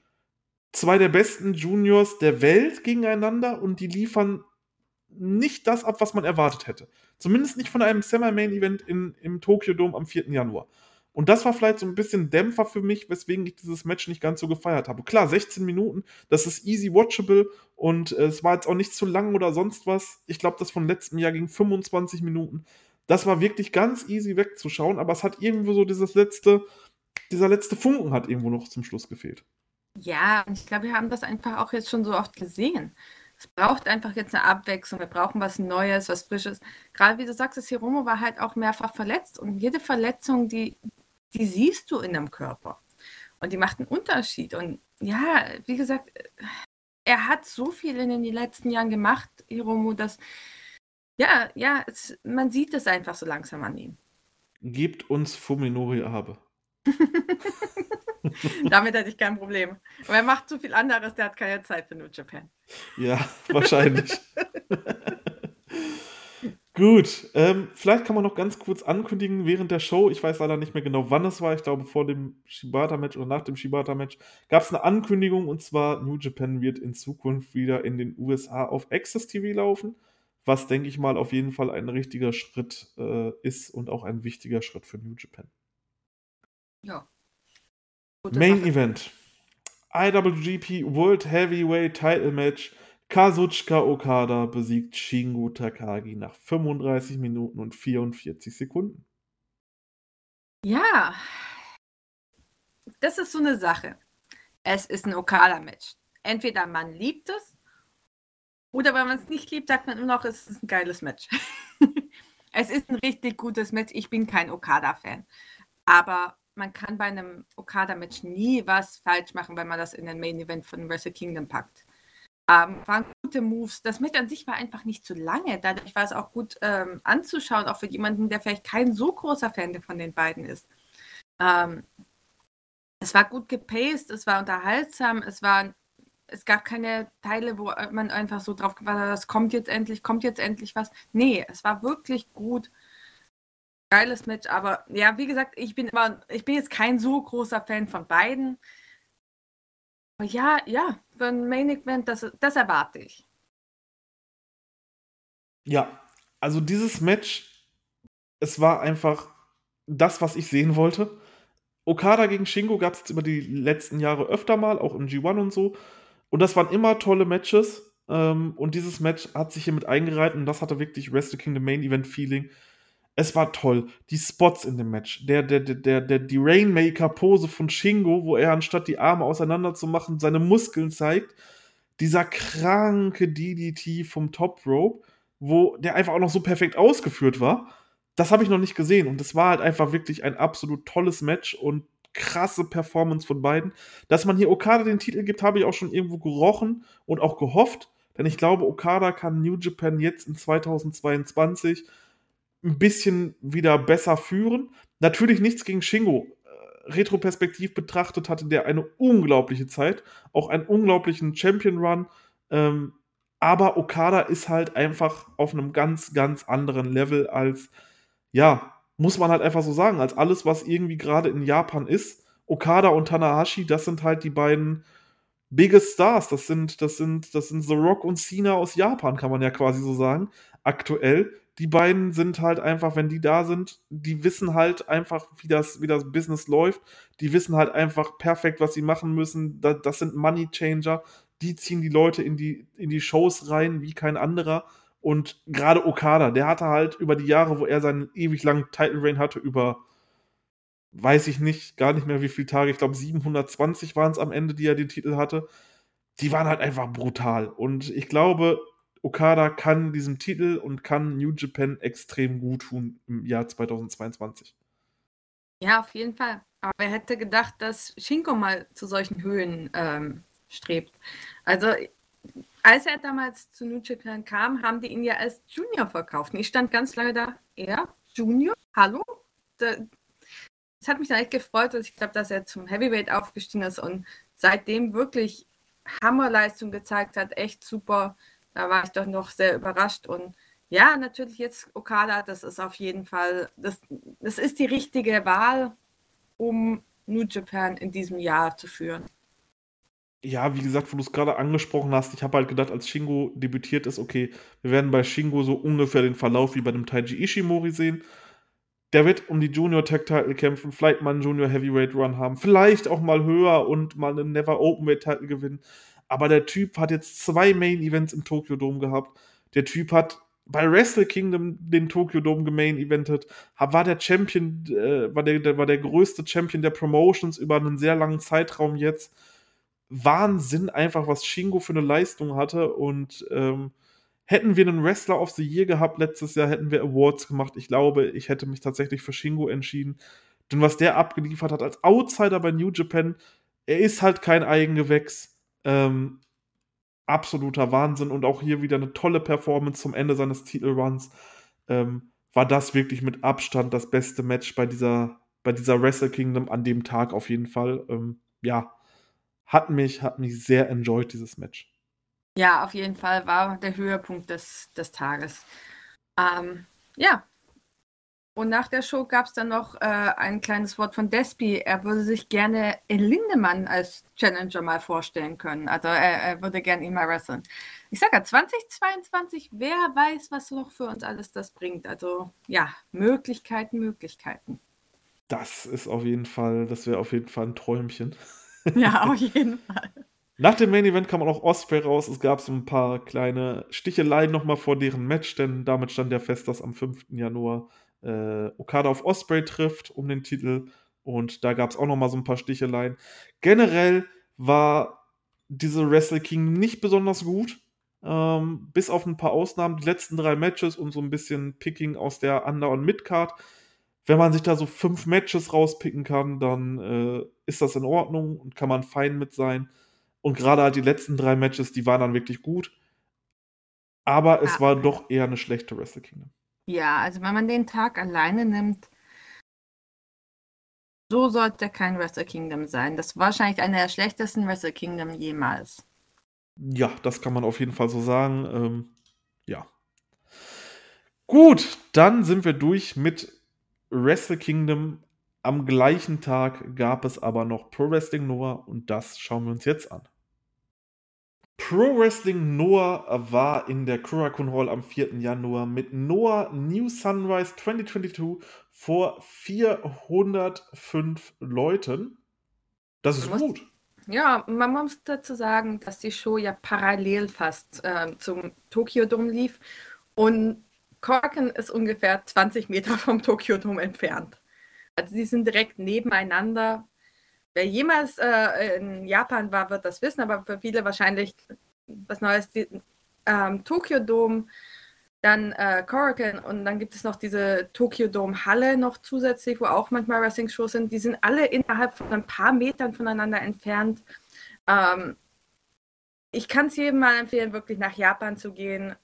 Speaker 1: zwei der besten Juniors der Welt gegeneinander und die liefern nicht das ab, was man erwartet hätte. Zumindest nicht von einem Semi-Main-Event im Tokyo Dome am 4. Januar. Und das war vielleicht so ein bisschen Dämpfer für mich, weswegen ich dieses Match nicht ganz so gefeiert habe. Klar, 16 Minuten, das ist easy watchable und äh, es war jetzt auch nicht zu lang oder sonst was. Ich glaube, das von letztem Jahr ging 25 Minuten. Das war wirklich ganz easy wegzuschauen, aber es hat irgendwo so dieses letzte, dieser letzte Funken hat irgendwo noch zum Schluss gefehlt.
Speaker 2: Ja, und ich glaube, wir haben das einfach auch jetzt schon so oft gesehen. Es braucht einfach jetzt eine Abwechslung. Wir brauchen was Neues, was Frisches. Gerade wie du sagst, das Hiromo war halt auch mehrfach verletzt und jede Verletzung, die, die siehst du in deinem Körper. Und die macht einen Unterschied. Und ja, wie gesagt, er hat so viel in den letzten Jahren gemacht, Hiromo, dass ja, ja, es, man sieht es einfach so langsam an ihm.
Speaker 1: Gebt uns Fuminori Abe.
Speaker 2: Damit hätte ich kein Problem. Aber er macht zu viel anderes, der hat keine Zeit für New Japan.
Speaker 1: Ja, wahrscheinlich. Gut, ähm, vielleicht kann man noch ganz kurz ankündigen während der Show, ich weiß leider nicht mehr genau, wann es war, ich glaube vor dem Shibata-Match oder nach dem Shibata-Match, gab es eine Ankündigung und zwar New Japan wird in Zukunft wieder in den USA auf Access TV laufen, was denke ich mal auf jeden Fall ein richtiger Schritt äh, ist und auch ein wichtiger Schritt für New Japan.
Speaker 2: Ja.
Speaker 1: Gute Main Sache. Event. IWGP World Heavyweight Title Match Kazuchika Okada besiegt Shingo Takagi nach 35 Minuten und 44 Sekunden.
Speaker 2: Ja, das ist so eine Sache. Es ist ein Okada-Match. Entweder man liebt es oder wenn man es nicht liebt, sagt man immer noch, es ist ein geiles Match. es ist ein richtig gutes Match. Ich bin kein Okada-Fan. Aber man kann bei einem Okada-Match nie was falsch machen, wenn man das in den Main-Event von Wrestle Kingdom packt. Ähm, waren gute Moves. Das Match an sich war einfach nicht zu lange. Dadurch war es auch gut ähm, anzuschauen, auch für jemanden, der vielleicht kein so großer Fan von den beiden ist. Ähm, es war gut gepaced, es war unterhaltsam, es war, es gab keine Teile, wo man einfach so drauf gewartet hat, es kommt jetzt endlich, kommt jetzt endlich was. Nee, es war wirklich gut. Geiles Match, aber ja, wie gesagt, ich bin immer, ich bin jetzt kein so großer Fan von beiden. Ja, ja, für ein Main Event, das, das erwarte ich.
Speaker 1: Ja, also dieses Match, es war einfach das, was ich sehen wollte. Okada gegen Shingo gab es über die letzten Jahre öfter mal, auch im G1 und so. Und das waren immer tolle Matches. Ähm, und dieses Match hat sich hier mit eingereiht und das hatte wirklich Wrestle Kingdom Main Event Feeling. Es war toll. Die Spots in dem Match. Der, der, der, der, die Rainmaker-Pose von Shingo, wo er anstatt die Arme auseinander zu machen, seine Muskeln zeigt. Dieser kranke DDT vom Top Rope, wo der einfach auch noch so perfekt ausgeführt war. Das habe ich noch nicht gesehen. Und es war halt einfach wirklich ein absolut tolles Match und krasse Performance von beiden. Dass man hier Okada den Titel gibt, habe ich auch schon irgendwo gerochen und auch gehofft. Denn ich glaube, Okada kann New Japan jetzt in 2022 ein bisschen wieder besser führen. Natürlich nichts gegen Shingo. Äh, retroperspektiv betrachtet hatte der eine unglaubliche Zeit, auch einen unglaublichen Champion Run. Ähm, aber Okada ist halt einfach auf einem ganz, ganz anderen Level als, ja, muss man halt einfach so sagen, als alles, was irgendwie gerade in Japan ist. Okada und Tanahashi, das sind halt die beiden biggest Stars. Das sind, das sind, das sind The Rock und Cena aus Japan, kann man ja quasi so sagen, aktuell die beiden sind halt einfach, wenn die da sind, die wissen halt einfach, wie das, wie das Business läuft. Die wissen halt einfach perfekt, was sie machen müssen. Das, das sind Money Changer. Die ziehen die Leute in die, in die Shows rein wie kein anderer. Und gerade Okada, der hatte halt über die Jahre, wo er seinen ewig langen Title Reign hatte, über weiß ich nicht, gar nicht mehr wie viele Tage, ich glaube 720 waren es am Ende, die er den Titel hatte. Die waren halt einfach brutal. Und ich glaube, Okada kann diesem Titel und kann New Japan extrem gut tun im Jahr 2022.
Speaker 2: Ja, auf jeden Fall. Aber wer hätte gedacht, dass Shinko mal zu solchen Höhen ähm, strebt? Also, als er damals zu New Japan kam, haben die ihn ja als Junior verkauft. Und ich stand ganz lange da, er, Junior? Hallo? Das hat mich dann echt gefreut, dass ich glaube, dass er zum Heavyweight aufgestiegen ist und seitdem wirklich Hammerleistung gezeigt hat. Echt super. Da war ich doch noch sehr überrascht. Und ja, natürlich jetzt Okada, das ist auf jeden Fall, das, das ist die richtige Wahl, um New Japan in diesem Jahr zu führen.
Speaker 1: Ja, wie gesagt, wo du es gerade angesprochen hast, ich habe halt gedacht, als Shingo debütiert ist, okay, wir werden bei Shingo so ungefähr den Verlauf wie bei dem Taiji Ishimori sehen. Der wird um die Junior Tag Title kämpfen, vielleicht mal einen Junior Heavyweight Run haben, vielleicht auch mal höher und mal einen Never Openweight Title gewinnen. Aber der Typ hat jetzt zwei Main Events im Tokyo Dome gehabt. Der Typ hat bei Wrestle Kingdom den Tokyo Dome gemain eventet, war der Champion, äh, war, der, der, war der größte Champion der Promotions über einen sehr langen Zeitraum jetzt. Wahnsinn einfach, was Shingo für eine Leistung hatte und ähm, hätten wir einen Wrestler of the Year gehabt letztes Jahr, hätten wir Awards gemacht. Ich glaube, ich hätte mich tatsächlich für Shingo entschieden. Denn was der abgeliefert hat als Outsider bei New Japan, er ist halt kein Eigengewächs. Ähm, absoluter Wahnsinn und auch hier wieder eine tolle Performance zum Ende seines Titelruns. Ähm, war das wirklich mit Abstand das beste Match bei dieser, bei dieser Wrestle Kingdom an dem Tag auf jeden Fall. Ähm, ja, hat mich, hat mich sehr enjoyed, dieses Match.
Speaker 2: Ja, auf jeden Fall war der Höhepunkt des, des Tages. Ähm, ja, und nach der Show gab es dann noch äh, ein kleines Wort von Despi. Er würde sich gerne in Lindemann als Challenger mal vorstellen können. Also er, er würde gerne ihn mal wresteln. Ich sage ja, 2022, wer weiß, was noch für uns alles das bringt. Also ja, Möglichkeiten, Möglichkeiten.
Speaker 1: Das ist auf jeden Fall, das wäre auf jeden Fall ein Träumchen.
Speaker 2: Ja, auf jeden Fall.
Speaker 1: Nach dem Main Event kam auch noch Osprey raus. Es gab so ein paar kleine Sticheleien nochmal vor deren Match, denn damit stand ja fest, dass am 5. Januar äh, Okada auf Osprey trifft um den Titel. Und da gab es auch noch mal so ein paar Sticheleien. Generell war diese Wrestle King nicht besonders gut. Ähm, bis auf ein paar Ausnahmen. Die letzten drei Matches und so ein bisschen Picking aus der Under- und Midcard. Wenn man sich da so fünf Matches rauspicken kann, dann äh, ist das in Ordnung und kann man fein mit sein. Und gerade halt die letzten drei Matches, die waren dann wirklich gut. Aber es ah. war doch eher eine schlechte Wrestle Kingdom.
Speaker 2: Ja, also wenn man den Tag alleine nimmt, so sollte kein Wrestle Kingdom sein. Das war wahrscheinlich einer der schlechtesten Wrestle Kingdom jemals.
Speaker 1: Ja, das kann man auf jeden Fall so sagen. Ähm, ja. Gut, dann sind wir durch mit Wrestle Kingdom. Am gleichen Tag gab es aber noch Pro Wrestling Noah und das schauen wir uns jetzt an. Pro Wrestling Noah war in der Kurakun Hall am 4. Januar mit Noah New Sunrise 2022 vor 405 Leuten. Das ist
Speaker 2: man
Speaker 1: gut.
Speaker 2: Muss, ja, man muss dazu sagen, dass die Show ja parallel fast äh, zum Tokyo Dome lief und Korken ist ungefähr 20 Meter vom Tokyo Dome entfernt. Also die sind direkt nebeneinander Wer jemals äh, in Japan war, wird das wissen, aber für viele wahrscheinlich was Neues. Die, ähm, Tokyo Dome, dann äh, Korakuen und dann gibt es noch diese Tokyo Dome Halle noch zusätzlich, wo auch manchmal Wrestling-Shows sind. Die sind alle innerhalb von ein paar Metern voneinander entfernt. Ähm, ich kann es jedem mal empfehlen, wirklich nach Japan zu gehen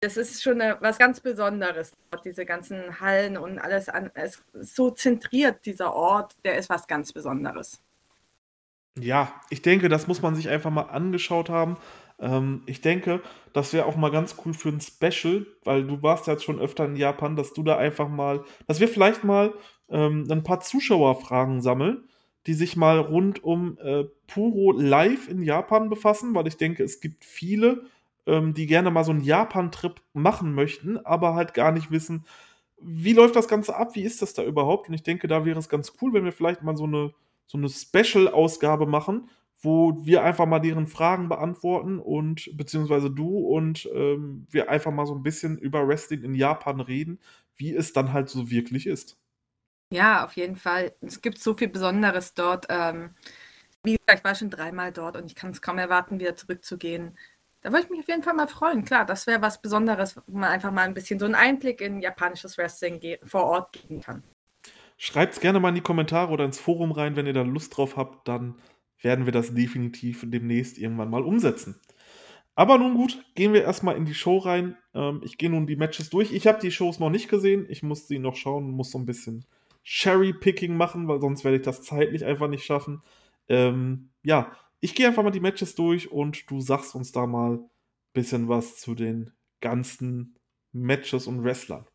Speaker 2: das ist schon eine, was ganz Besonderes, diese ganzen Hallen und alles an. Es ist so zentriert, dieser Ort, der ist was ganz Besonderes.
Speaker 1: Ja, ich denke, das muss man sich einfach mal angeschaut haben. Ähm, ich denke, das wäre auch mal ganz cool für ein Special, weil du warst ja jetzt schon öfter in Japan, dass du da einfach mal, dass wir vielleicht mal ähm, ein paar Zuschauerfragen sammeln, die sich mal rund um äh, Puro Live in Japan befassen, weil ich denke, es gibt viele, ähm, die gerne mal so einen Japan-Trip machen möchten, aber halt gar nicht wissen, wie läuft das Ganze ab, wie ist das da überhaupt? Und ich denke, da wäre es ganz cool, wenn wir vielleicht mal so eine, so eine Special-Ausgabe machen, wo wir einfach mal deren Fragen beantworten und beziehungsweise du und ähm, wir einfach mal so ein bisschen über Wrestling in Japan reden, wie es dann halt so wirklich ist.
Speaker 2: Ja, auf jeden Fall. Es gibt so viel Besonderes dort. Ähm, wie gesagt, ich war schon dreimal dort und ich kann es kaum erwarten, wieder zurückzugehen. Da würde ich mich auf jeden Fall mal freuen. Klar, das wäre was Besonderes, wo man einfach mal ein bisschen so einen Einblick in japanisches Wrestling vor Ort geben kann.
Speaker 1: Schreibt es gerne mal in die Kommentare oder ins Forum rein, wenn ihr da Lust drauf habt. Dann werden wir das definitiv demnächst irgendwann mal umsetzen. Aber nun gut, gehen wir erstmal in die Show rein. Ähm, ich gehe nun die Matches durch. Ich habe die Shows noch nicht gesehen. Ich muss sie noch schauen, muss so ein bisschen Cherry-Picking machen, weil sonst werde ich das zeitlich einfach nicht schaffen. Ähm, ja, ich gehe einfach mal die Matches durch und du sagst uns da mal ein bisschen was zu den ganzen Matches und Wrestlern.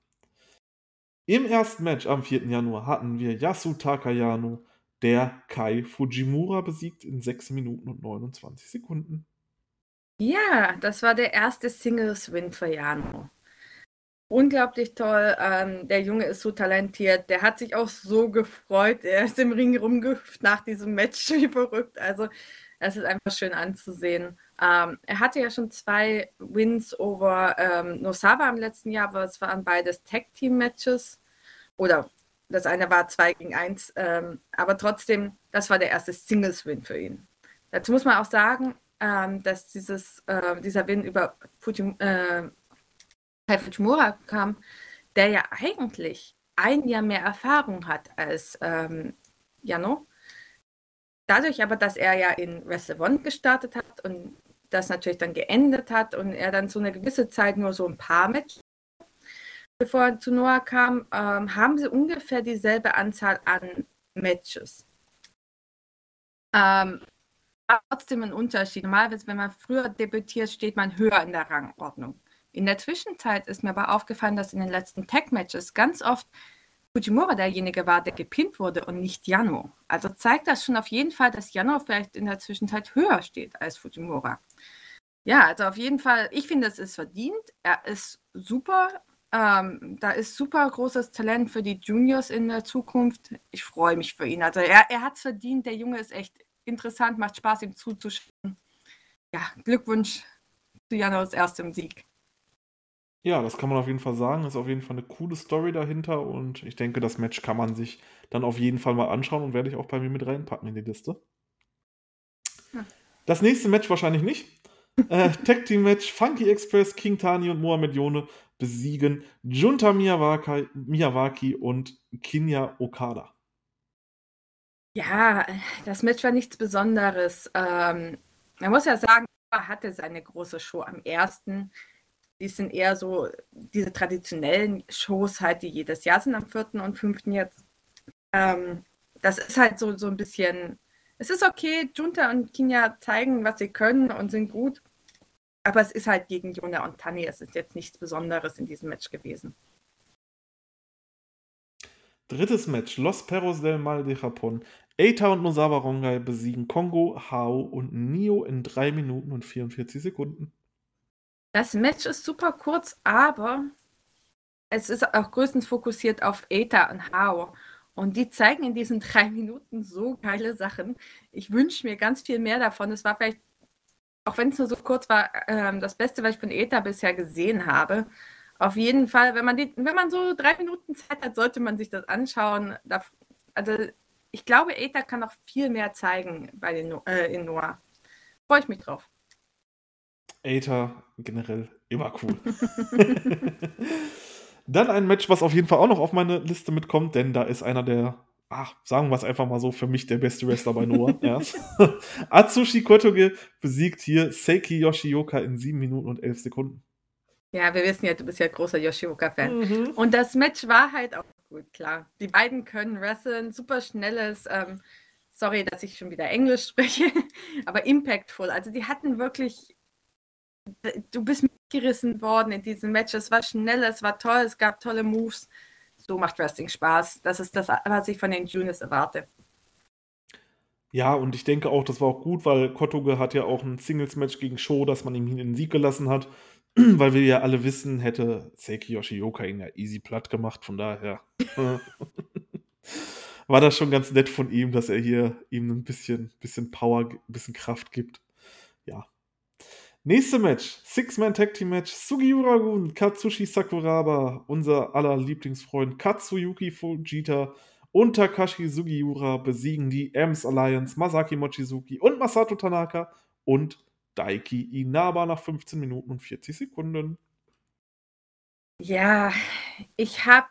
Speaker 1: Im ersten Match am 4. Januar hatten wir Yasu Takayano der Kai Fujimura besiegt in 6 Minuten und 29 Sekunden.
Speaker 2: Ja, das war der erste Singles-Win für Jano. Unglaublich toll. Ähm, der Junge ist so talentiert. Der hat sich auch so gefreut. Er ist im Ring rumgehüpft nach diesem Match wie verrückt. Also, es ist einfach schön anzusehen. Ähm, er hatte ja schon zwei Wins over ähm, Nosawa im letzten Jahr, aber es waren beides Tag-Team-Matches. Oder das eine war 2 gegen 1. Ähm, aber trotzdem, das war der erste Singles-Win für ihn. Dazu muss man auch sagen, ähm, dass dieses, äh, dieser Win über Fujim, äh, Fujimura kam, der ja eigentlich ein Jahr mehr Erfahrung hat als ähm, Jano. Dadurch aber, dass er ja in Wrestle One gestartet hat und das natürlich dann geendet hat und er dann so eine gewisse Zeit nur so ein paar Matches bevor er zu Noah kam, ähm, haben sie ungefähr dieselbe Anzahl an Matches. Ähm, trotzdem ein Unterschied. Normalerweise, wenn man früher debütiert, steht man höher in der Rangordnung. In der Zwischenzeit ist mir aber aufgefallen, dass in den letzten Tag-Matches ganz oft Fujimura derjenige war, der gepinnt wurde und nicht Jano. Also zeigt das schon auf jeden Fall, dass Jano vielleicht in der Zwischenzeit höher steht als Fujimura. Ja, also auf jeden Fall, ich finde, es ist verdient. Er ist super ähm, da ist super großes Talent für die Juniors in der Zukunft. Ich freue mich für ihn. Also er, er hat es verdient. Der Junge ist echt interessant, macht Spaß, ihm zuzuschauen. Ja, Glückwunsch zu Janos erstem Sieg.
Speaker 1: Ja, das kann man auf jeden Fall sagen. Ist auf jeden Fall eine coole Story dahinter und ich denke, das Match kann man sich dann auf jeden Fall mal anschauen und werde ich auch bei mir mit reinpacken in die Liste. Ja. Das nächste Match wahrscheinlich nicht. äh, Tag Team Match: Funky Express, King Tani und Mohamed Yone besiegen Junta Miyawaki, Miyawaki und Kinya Okada.
Speaker 2: Ja, das Match war nichts Besonderes. Ähm, man muss ja sagen, er hatte seine große Show am ersten. Die sind eher so diese traditionellen Shows halt, die jedes Jahr sind am vierten und fünften jetzt. Ähm, das ist halt so, so ein bisschen. Es ist okay, Junta und Kinya zeigen, was sie können und sind gut. Aber es ist halt gegen Jona und Tani. Es ist jetzt nichts Besonderes in diesem Match gewesen.
Speaker 1: Drittes Match: Los Perros del Mal de Japón. Eita und Nosawa Rongai besiegen Kongo, Hao und Nio in 3 Minuten und 44 Sekunden.
Speaker 2: Das Match ist super kurz, aber es ist auch größtens fokussiert auf Eita und Hao. Und die zeigen in diesen drei Minuten so geile Sachen. Ich wünsche mir ganz viel mehr davon. Es war vielleicht auch wenn es nur so kurz war, ähm, das Beste, was ich von ETA bisher gesehen habe. Auf jeden Fall, wenn man, die, wenn man so drei Minuten Zeit hat, sollte man sich das anschauen. Also ich glaube, ETA kann noch viel mehr zeigen bei den, äh, in Noah. Freue ich mich drauf.
Speaker 1: ETA generell immer cool. Dann ein Match, was auf jeden Fall auch noch auf meine Liste mitkommt, denn da ist einer der ach, sagen wir es einfach mal so, für mich der beste Wrestler bei Noah. ja. Atsushi Kotoge besiegt hier Seiki Yoshioka in 7 Minuten und 11 Sekunden.
Speaker 2: Ja, wir wissen ja, du bist ja großer Yoshioka-Fan. Mhm. Und das Match war halt auch gut, klar. Die beiden können wresteln, super schnelles, ähm, sorry, dass ich schon wieder Englisch spreche, aber impactful. Also die hatten wirklich, du bist mitgerissen worden in diesem Match. Es war schnell, es war toll, es gab tolle Moves so macht Wrestling Spaß. Das ist das, was ich von den Juniors erwarte.
Speaker 1: Ja, und ich denke auch, das war auch gut, weil Kotoge hat ja auch ein Singles-Match gegen Show, dass man ihm in den Sieg gelassen hat. weil wir ja alle wissen, hätte Seiki Yoshioka ihn ja easy platt gemacht. Von daher äh, war das schon ganz nett von ihm, dass er hier ihm ein bisschen, bisschen Power, ein bisschen Kraft gibt. Ja, Nächste Match, Six-Man Tag Team Match, Sugiura Gun, Katsushi Sakuraba, unser aller Lieblingsfreund Katsuyuki Fujita und Takashi Sugiura besiegen die Ems Alliance, Masaki Mochizuki und Masato Tanaka und Daiki Inaba nach 15 Minuten und 40 Sekunden.
Speaker 2: Ja, ich habe,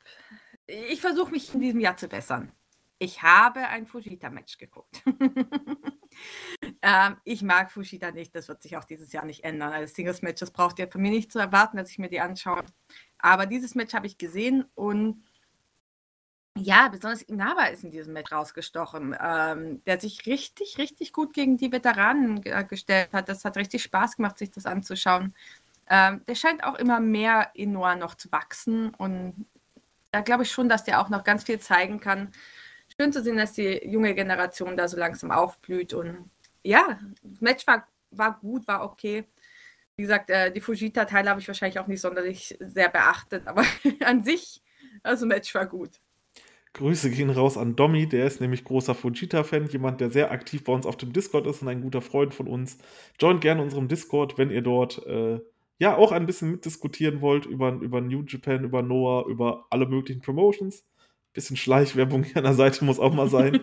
Speaker 2: ich versuche mich in diesem Jahr zu bessern. Ich habe ein Fujita-Match geguckt. ähm, ich mag Fujita nicht, das wird sich auch dieses Jahr nicht ändern. Also Singles-Matches braucht ihr von mir nicht zu erwarten, dass ich mir die anschaue. Aber dieses Match habe ich gesehen und ja, besonders Inaba ist in diesem Match rausgestochen, ähm, der sich richtig, richtig gut gegen die Veteranen äh, gestellt hat. Das hat richtig Spaß gemacht, sich das anzuschauen. Ähm, der scheint auch immer mehr in Noah noch zu wachsen und da glaube ich schon, dass der auch noch ganz viel zeigen kann schön zu sehen, dass die junge Generation da so langsam aufblüht. Und ja, das Match war, war gut, war okay. Wie gesagt, äh, die Fujita-Teile habe ich wahrscheinlich auch nicht sonderlich sehr beachtet, aber an sich, also Match war gut.
Speaker 1: Grüße gehen raus an Domi, der ist nämlich großer Fujita-Fan, jemand, der sehr aktiv bei uns auf dem Discord ist und ein guter Freund von uns. Joint gerne unserem Discord, wenn ihr dort äh, ja auch ein bisschen mitdiskutieren wollt über, über New Japan, über Noah, über alle möglichen Promotions. Bisschen Schleichwerbung hier an der Seite muss auch mal sein.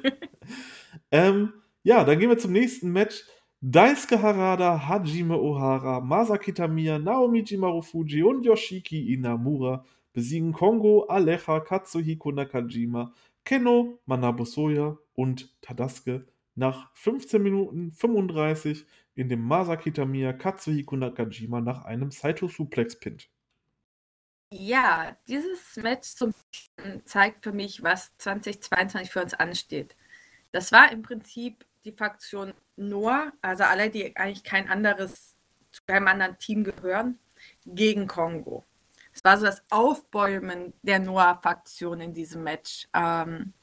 Speaker 1: ähm, ja, dann gehen wir zum nächsten Match. Daisuke Harada, Hajime Ohara, Masaki Tamiya, Naomi Marufuji und Yoshiki Inamura besiegen Kongo, Alecha, Katsuhiko Nakajima, Keno, Manabu und Tadasuke nach 15 Minuten 35 in dem Masaki Tamiya Katsuhiko Nakajima nach einem Saito Suplex Pint.
Speaker 2: Ja, dieses Match zum zeigt für mich, was 2022 für uns ansteht. Das war im Prinzip die Faktion Noah, also alle, die eigentlich kein anderes zu keinem anderen Team gehören, gegen Kongo. Es war so das Aufbäumen der Noah-Faktion in diesem Match. Ähm,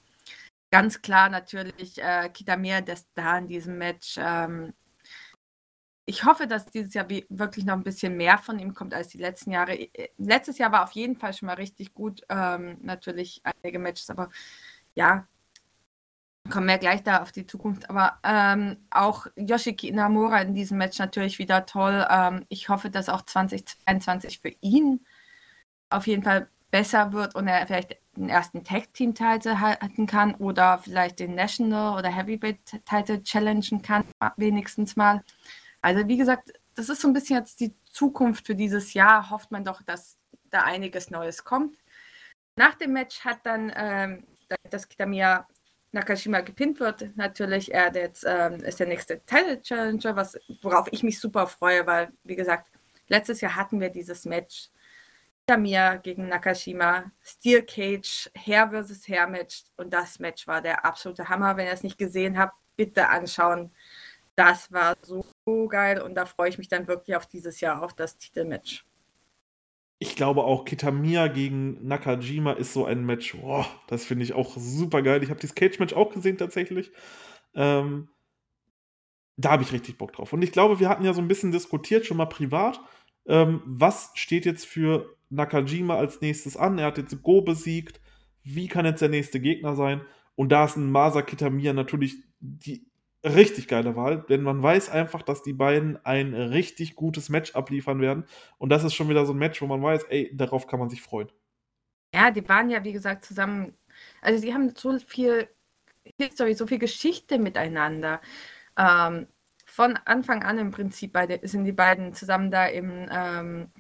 Speaker 2: ganz klar natürlich äh, Kitamir Star in diesem Match. Ähm, ich hoffe, dass dieses Jahr wirklich noch ein bisschen mehr von ihm kommt als die letzten Jahre. Äh, letztes Jahr war auf jeden Fall schon mal richtig gut. Ähm, natürlich einige Matches, aber ja, kommen wir gleich da auf die Zukunft. Aber ähm, auch Yoshiki Inamura in diesem Match natürlich wieder toll. Ähm, ich hoffe, dass auch 2022 für ihn auf jeden Fall besser wird und er vielleicht den ersten Tag-Team-Title halten kann oder vielleicht den National oder Heavyweight-Title challengen kann, wenigstens mal. Also wie gesagt, das ist so ein bisschen jetzt die Zukunft für dieses Jahr. Hofft man doch, dass da einiges Neues kommt. Nach dem Match hat dann ähm, das Kitamiya Nakashima gepinnt wird, natürlich er jetzt ähm, ist der nächste Title Challenger, worauf ich mich super freue, weil, wie gesagt, letztes Jahr hatten wir dieses Match Tamir gegen Nakashima, Steel Cage, Hair versus Hair Match und das Match war der absolute Hammer. Wenn ihr es nicht gesehen habt, bitte anschauen. Das war so geil und da freue ich mich dann wirklich auf dieses Jahr auf das Titelmatch.
Speaker 1: Ich glaube auch Kitamiya gegen Nakajima ist so ein Match. Boah, das finde ich auch super geil. Ich habe dieses Cage-Match auch gesehen tatsächlich. Ähm, da habe ich richtig Bock drauf. Und ich glaube, wir hatten ja so ein bisschen diskutiert, schon mal privat. Ähm, was steht jetzt für Nakajima als nächstes an. Er hat jetzt Go besiegt. Wie kann jetzt der nächste Gegner sein? Und da ist ein Masa Kitamiya natürlich die richtig geile Wahl, denn man weiß einfach, dass die beiden ein richtig gutes Match abliefern werden. Und das ist schon wieder so ein Match, wo man weiß, ey, darauf kann man sich freuen.
Speaker 2: Ja, die waren ja, wie gesagt, zusammen. Also, sie haben so viel History, so viel Geschichte miteinander. Ähm, von Anfang an im Prinzip beide, sind die beiden zusammen da im ähm,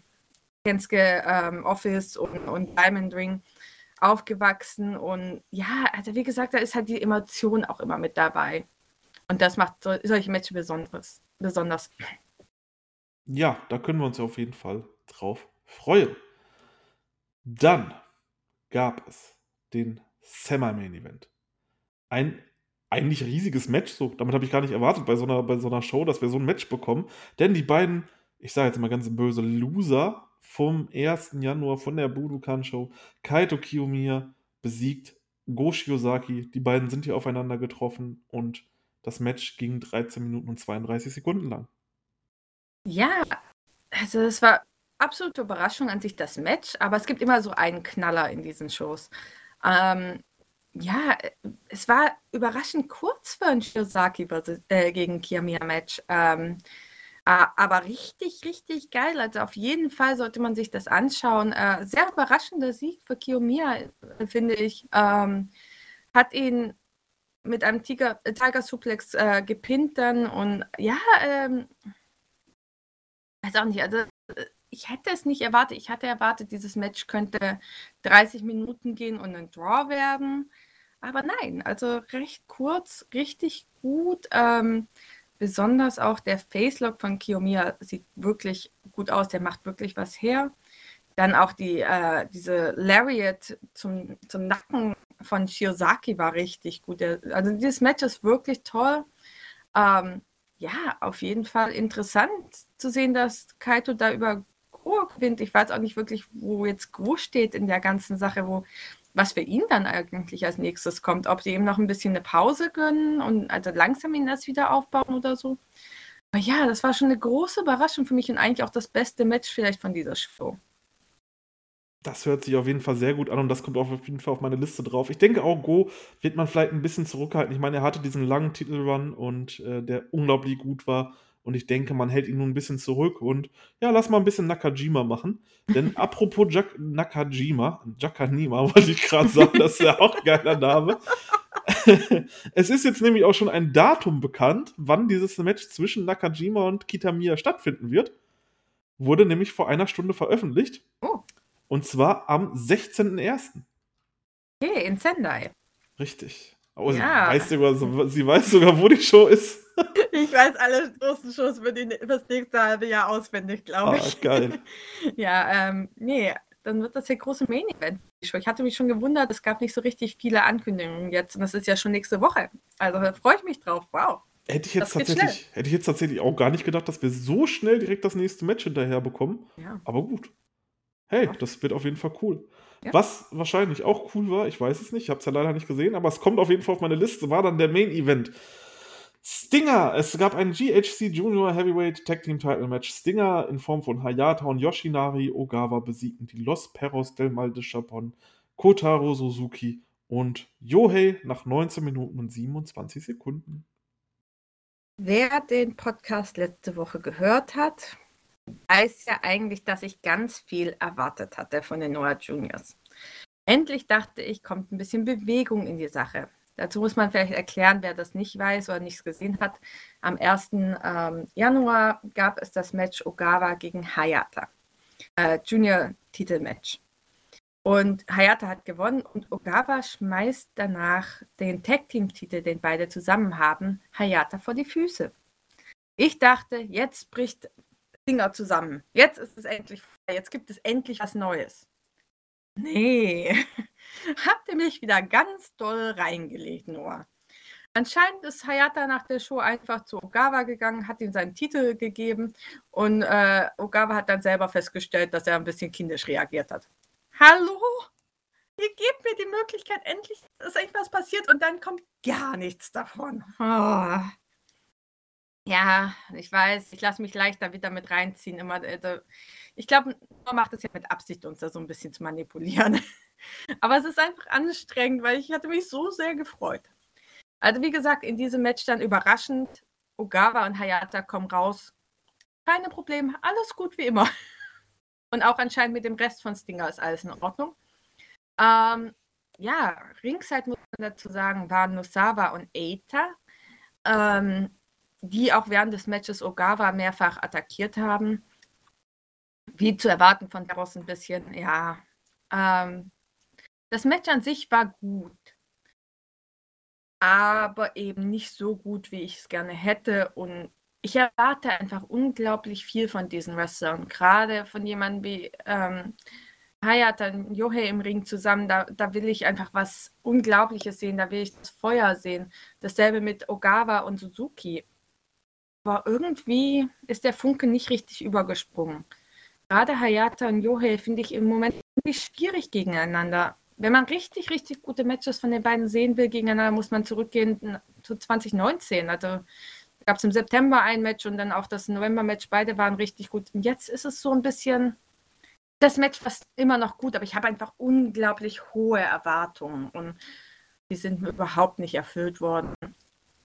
Speaker 2: Genske ähm, Office und, und Diamond Ring aufgewachsen. Und ja, also wie gesagt, da ist halt die Emotion auch immer mit dabei. Und das macht so, solche Matches besonderes, besonders.
Speaker 1: Ja, da können wir uns ja auf jeden Fall drauf freuen. Dann gab es den Semi-Main Event. Ein eigentlich riesiges Match, so. Damit habe ich gar nicht erwartet bei so, einer, bei so einer Show, dass wir so ein Match bekommen. Denn die beiden, ich sage jetzt mal ganz böse, Loser vom 1. Januar von der Budokan Show. Kaito Kiyomiya besiegt Go Shiozaki. Die beiden sind hier aufeinander getroffen und das Match ging 13 Minuten und 32 Sekunden lang.
Speaker 2: Ja, also es war absolute Überraschung an sich das Match, aber es gibt immer so einen Knaller in diesen Shows. Ähm, ja, es war überraschend kurz für ein Shiozaki äh, gegen Kiyomiya-Match. Ähm, aber richtig, richtig geil. Also auf jeden Fall sollte man sich das anschauen. Äh, sehr überraschender Sieg für Kiyomiya, finde ich. Ähm, hat ihn mit einem Tiger, äh, Tiger Suplex äh, gepinnt dann und ja, ähm, weiß auch nicht. Also äh, ich hätte es nicht erwartet. Ich hatte erwartet, dieses Match könnte 30 Minuten gehen und ein Draw werden. Aber nein, also recht kurz, richtig gut. Ähm, Besonders auch der Facelock von Kiyomiya sieht wirklich gut aus, der macht wirklich was her. Dann auch die, äh, diese Lariat zum, zum Nacken von Shiozaki war richtig gut. Also dieses Match ist wirklich toll. Ähm, ja, auf jeden Fall interessant zu sehen, dass Kaito da über Go gewinnt. Ich weiß auch nicht wirklich, wo jetzt Go steht in der ganzen Sache, wo was für ihn dann eigentlich als nächstes kommt. Ob sie ihm noch ein bisschen eine Pause gönnen und also langsam ihn das wieder aufbauen oder so. Aber ja, das war schon eine große Überraschung für mich und eigentlich auch das beste Match vielleicht von dieser Show.
Speaker 1: Das hört sich auf jeden Fall sehr gut an und das kommt auf jeden Fall auf meine Liste drauf. Ich denke auch, Go wird man vielleicht ein bisschen zurückhalten. Ich meine, er hatte diesen langen Titelrun und äh, der unglaublich gut war. Und ich denke, man hält ihn nun ein bisschen zurück und ja, lass mal ein bisschen Nakajima machen. Denn apropos Jack Nakajima, Jakanima wollte ich gerade sagen, das ist ja auch ein geiler Name. es ist jetzt nämlich auch schon ein Datum bekannt, wann dieses Match zwischen Nakajima und Kitamiya stattfinden wird. Wurde nämlich vor einer Stunde veröffentlicht.
Speaker 2: Oh.
Speaker 1: Und zwar am 16.01.
Speaker 2: Okay, in Sendai.
Speaker 1: Richtig. Oh, ja. sie, weiß sogar, sie weiß sogar, wo die Show ist.
Speaker 2: Ich weiß alle großen Shows für, die, für das nächste halbe Jahr auswendig, glaube ich.
Speaker 1: Ah, geil.
Speaker 2: ja, ähm, nee, dann wird das ja große Main Event. Ich hatte mich schon gewundert, es gab nicht so richtig viele Ankündigungen jetzt und das ist ja schon nächste Woche. Also da freue ich mich drauf. Wow.
Speaker 1: Hätte ich, jetzt tatsächlich, hätte ich jetzt tatsächlich auch gar nicht gedacht, dass wir so schnell direkt das nächste Match hinterher bekommen. Ja. Aber gut. Hey, das wird auf jeden Fall cool. Ja. Was wahrscheinlich auch cool war, ich weiß es nicht, ich habe es ja leider nicht gesehen, aber es kommt auf jeden Fall auf meine Liste, war dann der Main Event. Stinger, es gab ein GHC Junior Heavyweight Tag Team Title Match. Stinger in Form von Hayata und Yoshinari Ogawa besiegten die Los Perros del Mal de Japon, Kotaro Suzuki und Yohei nach 19 Minuten und 27 Sekunden.
Speaker 2: Wer den Podcast letzte Woche gehört hat, weiß ja eigentlich, dass ich ganz viel erwartet hatte von den Noah Juniors. Endlich dachte ich, kommt ein bisschen Bewegung in die Sache. Dazu muss man vielleicht erklären, wer das nicht weiß oder nichts gesehen hat. Am 1. Ähm, Januar gab es das Match Ogawa gegen Hayata. Äh, Junior-Titelmatch. Und Hayata hat gewonnen und Ogawa schmeißt danach den Tag-Team-Titel, den beide zusammen haben, Hayata vor die Füße. Ich dachte, jetzt bricht Dinger zusammen. Jetzt ist es endlich, jetzt gibt es endlich was Neues. Nee, habt ihr mich wieder ganz doll reingelegt, Noah. Anscheinend ist Hayata nach der Show einfach zu Ogawa gegangen, hat ihm seinen Titel gegeben und äh, Ogawa hat dann selber festgestellt, dass er ein bisschen kindisch reagiert hat. Hallo? Ihr gebt mir die Möglichkeit, endlich, dass irgendwas passiert und dann kommt gar nichts davon. Oh. Ja, ich weiß, ich lasse mich leichter wieder mit reinziehen. Immer, also, ich glaube, man macht es ja mit Absicht, uns da so ein bisschen zu manipulieren. Aber es ist einfach anstrengend, weil ich hatte mich so sehr gefreut. Also wie gesagt, in diesem Match dann überraschend, Ogawa und Hayata kommen raus. Keine Probleme, alles gut wie immer. Und auch anscheinend mit dem Rest von Stinger ist alles in Ordnung. Ähm, ja, Ringside muss man dazu sagen, waren Nosawa und Eita. Ähm, die auch während des Matches Ogawa mehrfach attackiert haben. Wie zu erwarten von Daros ein bisschen, ja. Ähm, das Match an sich war gut, aber eben nicht so gut, wie ich es gerne hätte. Und ich erwarte einfach unglaublich viel von diesen Wrestlern, gerade von jemandem wie ähm, Hayata und Yohei im Ring zusammen. Da, da will ich einfach was Unglaubliches sehen, da will ich das Feuer sehen. Dasselbe mit Ogawa und Suzuki. Aber irgendwie ist der Funke nicht richtig übergesprungen. Gerade Hayata und Yohei finde ich im Moment schwierig gegeneinander. Wenn man richtig, richtig gute Matches von den beiden sehen will gegeneinander, muss man zurückgehen zu 2019. Also gab es im September ein Match und dann auch das November-Match. Beide waren richtig gut. Und jetzt ist es so ein bisschen das Match fast immer noch gut, aber ich habe einfach unglaublich hohe Erwartungen und die sind mir überhaupt nicht erfüllt worden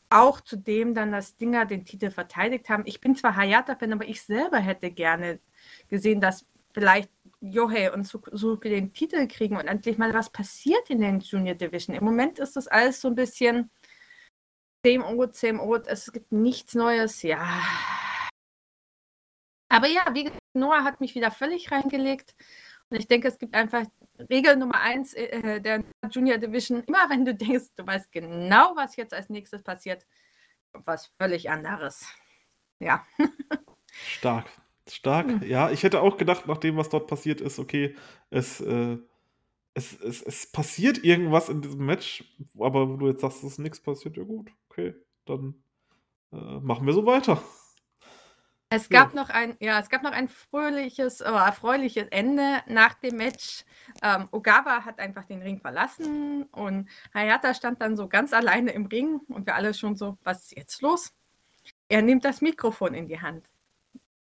Speaker 2: auch zudem dann, dass Dinger den Titel verteidigt haben. Ich bin zwar Hayata-Fan, aber ich selber hätte gerne gesehen, dass vielleicht Yohei und Suzuki den Titel kriegen und endlich mal was passiert in den Junior Division. Im Moment ist das alles so ein bisschen same old, same old. Es gibt nichts Neues, ja. Aber ja, wie gesagt, Noah hat mich wieder völlig reingelegt. Ich denke, es gibt einfach Regel Nummer eins äh, der Junior Division. Immer wenn du denkst, du weißt genau, was jetzt als nächstes passiert, was völlig anderes. Ja.
Speaker 1: Stark. Stark. Mhm. Ja, ich hätte auch gedacht, nach dem, was dort passiert ist, okay, es, äh, es, es, es passiert irgendwas in diesem Match, aber wo du jetzt sagst, dass nichts passiert, ja gut, okay, dann äh, machen wir so weiter.
Speaker 2: Es gab ja. noch ein, ja, es gab noch ein fröhliches, oder erfreuliches Ende nach dem Match. Ähm, Ogawa hat einfach den Ring verlassen und Hayata stand dann so ganz alleine im Ring und wir alle schon so, was ist jetzt los? Er nimmt das Mikrofon in die Hand.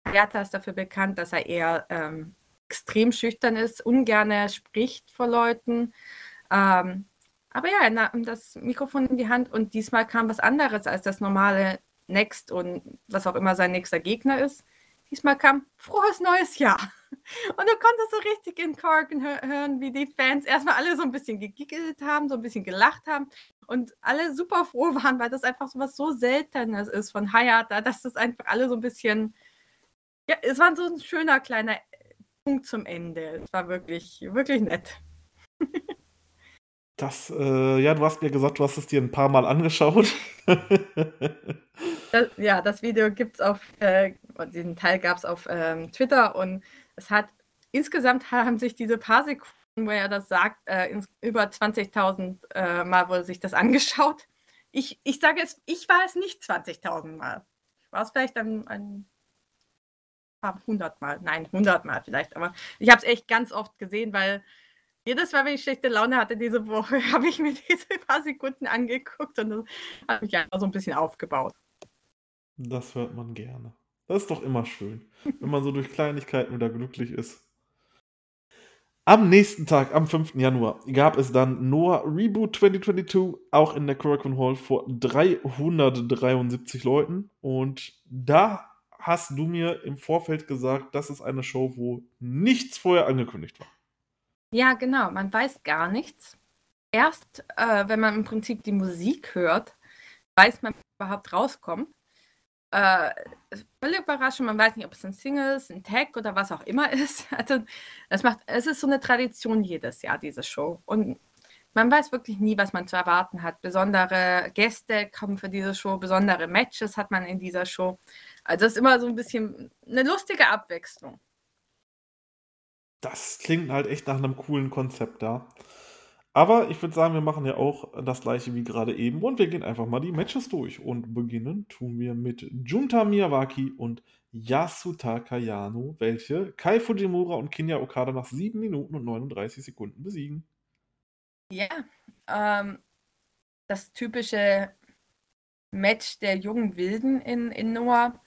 Speaker 2: Hayata ist dafür bekannt, dass er eher ähm, extrem schüchtern ist, ungern spricht vor Leuten. Ähm, aber ja, er nahm das Mikrofon in die Hand und diesmal kam was anderes als das normale Next und was auch immer sein nächster Gegner ist. Diesmal kam frohes neues Jahr. Und du konntest so richtig in Corken hören, wie die Fans erstmal alle so ein bisschen gegiggelt haben, so ein bisschen gelacht haben und alle super froh waren, weil das einfach so was so Seltenes ist von Hayata, dass das einfach alle so ein bisschen, ja, es war so ein schöner kleiner Punkt zum Ende. Es war wirklich, wirklich nett.
Speaker 1: Das, äh, ja, du hast mir gesagt, du hast es dir ein paar Mal angeschaut.
Speaker 2: das, ja, das Video gibt es auf, äh, diesen Teil gab es auf ähm, Twitter und es hat, insgesamt haben sich diese paar Sekunden, wo er das sagt, äh, ins, über 20.000 äh, Mal wurde sich das angeschaut. Ich, ich sage es, ich war es nicht 20.000 Mal. Ich war es vielleicht ein, ein paar hundert Mal, nein, 100 Mal vielleicht, aber ich habe es echt ganz oft gesehen, weil jedes Mal, wenn ich schlechte Laune hatte diese Woche, habe ich mir diese paar Sekunden angeguckt und das hat mich einfach so ein bisschen aufgebaut.
Speaker 1: Das hört man gerne. Das ist doch immer schön, wenn man so durch Kleinigkeiten wieder glücklich ist. Am nächsten Tag, am 5. Januar, gab es dann Noah Reboot 2022, auch in der Korakuen Hall vor 373 Leuten. Und da hast du mir im Vorfeld gesagt, das ist eine Show, wo nichts vorher angekündigt war.
Speaker 2: Ja, genau, man weiß gar nichts. Erst, äh, wenn man im Prinzip die Musik hört, weiß man, überhaupt rauskommt. Äh, völlig überraschend, man weiß nicht, ob es ein Single ist, ein Tag oder was auch immer ist. Also, es, macht, es ist so eine Tradition jedes Jahr, diese Show. Und man weiß wirklich nie, was man zu erwarten hat. Besondere Gäste kommen für diese Show, besondere Matches hat man in dieser Show. Also, es ist immer so ein bisschen eine lustige Abwechslung
Speaker 1: das klingt halt echt nach einem coolen Konzept da. Aber ich würde sagen, wir machen ja auch das gleiche wie gerade eben und wir gehen einfach mal die Matches durch. Und beginnen tun wir mit Junta Miyawaki und Yasutaka Yano, welche Kai Fujimura und Kinya Okada nach 7 Minuten und 39 Sekunden besiegen.
Speaker 2: Ja, ähm, das typische Match der jungen Wilden in, in Noah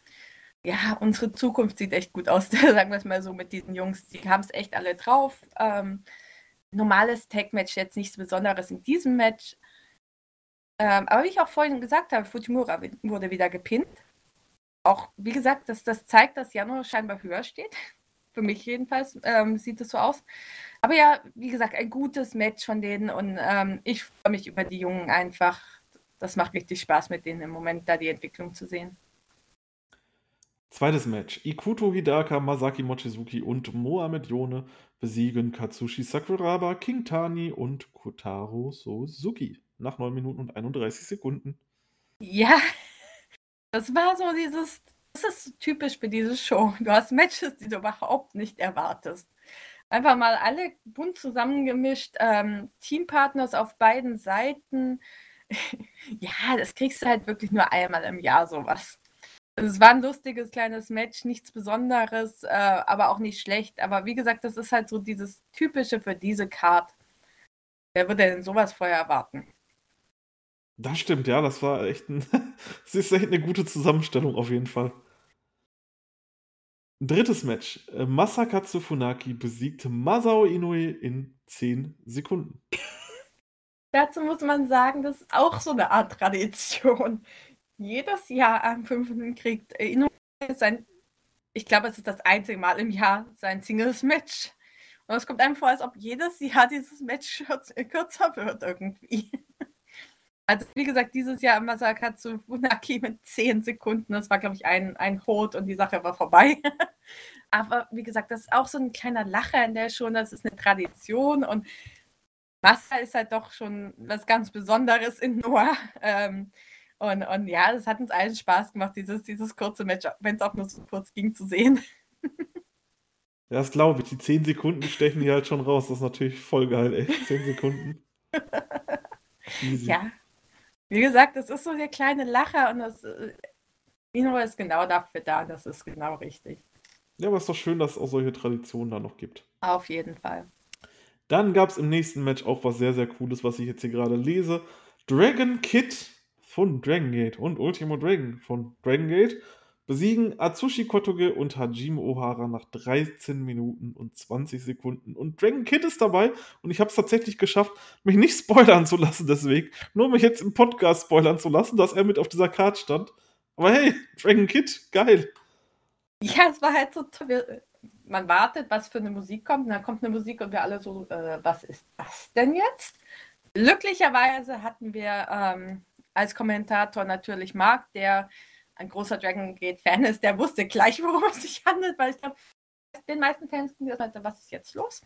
Speaker 2: ja, unsere Zukunft sieht echt gut aus, sagen wir es mal so mit diesen Jungs. Die haben es echt alle drauf. Ähm, normales Tag-Match, jetzt nichts Besonderes in diesem Match. Ähm, aber wie ich auch vorhin gesagt habe, Fujimura wurde wieder gepinnt. Auch, wie gesagt, dass das zeigt, dass Januar scheinbar höher steht. Für mich jedenfalls ähm, sieht es so aus. Aber ja, wie gesagt, ein gutes Match von denen und ähm, ich freue mich über die Jungen einfach. Das macht richtig Spaß mit denen im Moment, da die Entwicklung zu sehen.
Speaker 1: Zweites Match. Ikuto Hidaka, Masaki Mochizuki und Mohamed Yone besiegen Katsushi Sakuraba, King Tani und Kotaro Suzuki nach 9 Minuten und 31 Sekunden.
Speaker 2: Ja, das war so dieses, das ist typisch für diese Show. Du hast Matches, die du überhaupt nicht erwartest. Einfach mal alle bunt zusammengemischt, ähm, Teampartners auf beiden Seiten. ja, das kriegst du halt wirklich nur einmal im Jahr sowas. Es war ein lustiges kleines Match, nichts Besonderes, äh, aber auch nicht schlecht. Aber wie gesagt, das ist halt so dieses Typische für diese Card. Wer würde denn sowas vorher erwarten?
Speaker 1: Das stimmt, ja, das war echt ein. das ist echt eine gute Zusammenstellung auf jeden Fall. Drittes Match. Äh, Masakatsu Funaki besiegt Masao Inoue in 10 Sekunden.
Speaker 2: Dazu muss man sagen, das ist auch so eine Art Tradition jedes Jahr am 5. kriegt Inoue sein, ich glaube, es ist das einzige Mal im Jahr sein Singles-Match. Und es kommt einem vor, als ob jedes Jahr dieses Match kürzer wird irgendwie. Also wie gesagt, dieses Jahr Masakatsu Funaki mit 10 Sekunden. Das war, glaube ich, ein, ein Hold und die Sache war vorbei. Aber wie gesagt, das ist auch so ein kleiner Lacher in der schon. Das ist eine Tradition und Massa ist halt doch schon was ganz Besonderes in Noah. Ähm, und, und ja, das hat uns allen Spaß gemacht, dieses, dieses kurze Match, wenn es auch nur so kurz ging, zu sehen.
Speaker 1: Ja, das glaube ich. Die 10 Sekunden stechen die halt schon raus. Das ist natürlich voll geil, ey. 10 Sekunden.
Speaker 2: Ja. Wie gesagt, das ist so der kleine Lacher und das, Inoue ist genau dafür da, das ist genau richtig.
Speaker 1: Ja, aber es ist doch schön, dass es auch solche Traditionen da noch gibt.
Speaker 2: Auf jeden Fall.
Speaker 1: Dann gab es im nächsten Match auch was sehr, sehr Cooles, was ich jetzt hier gerade lese. Dragon Kid von Dragon Gate und Ultimo Dragon von Dragon Gate besiegen Atsushi Kotoge und Hajime Ohara nach 13 Minuten und 20 Sekunden. Und Dragon Kid ist dabei und ich habe es tatsächlich geschafft, mich nicht spoilern zu lassen deswegen. Nur mich jetzt im Podcast spoilern zu lassen, dass er mit auf dieser Karte stand. Aber hey, Dragon Kid, geil.
Speaker 2: Ja, es war halt so toll. Man wartet, was für eine Musik kommt, und dann kommt eine Musik und wir alle so, äh, was ist das denn jetzt? Glücklicherweise hatten wir ähm, als Kommentator natürlich Marc, der ein großer Dragon Gate-Fan ist, der wusste gleich, worum es sich handelt, weil ich glaube, den meisten Fans sind gesagt, was ist jetzt los?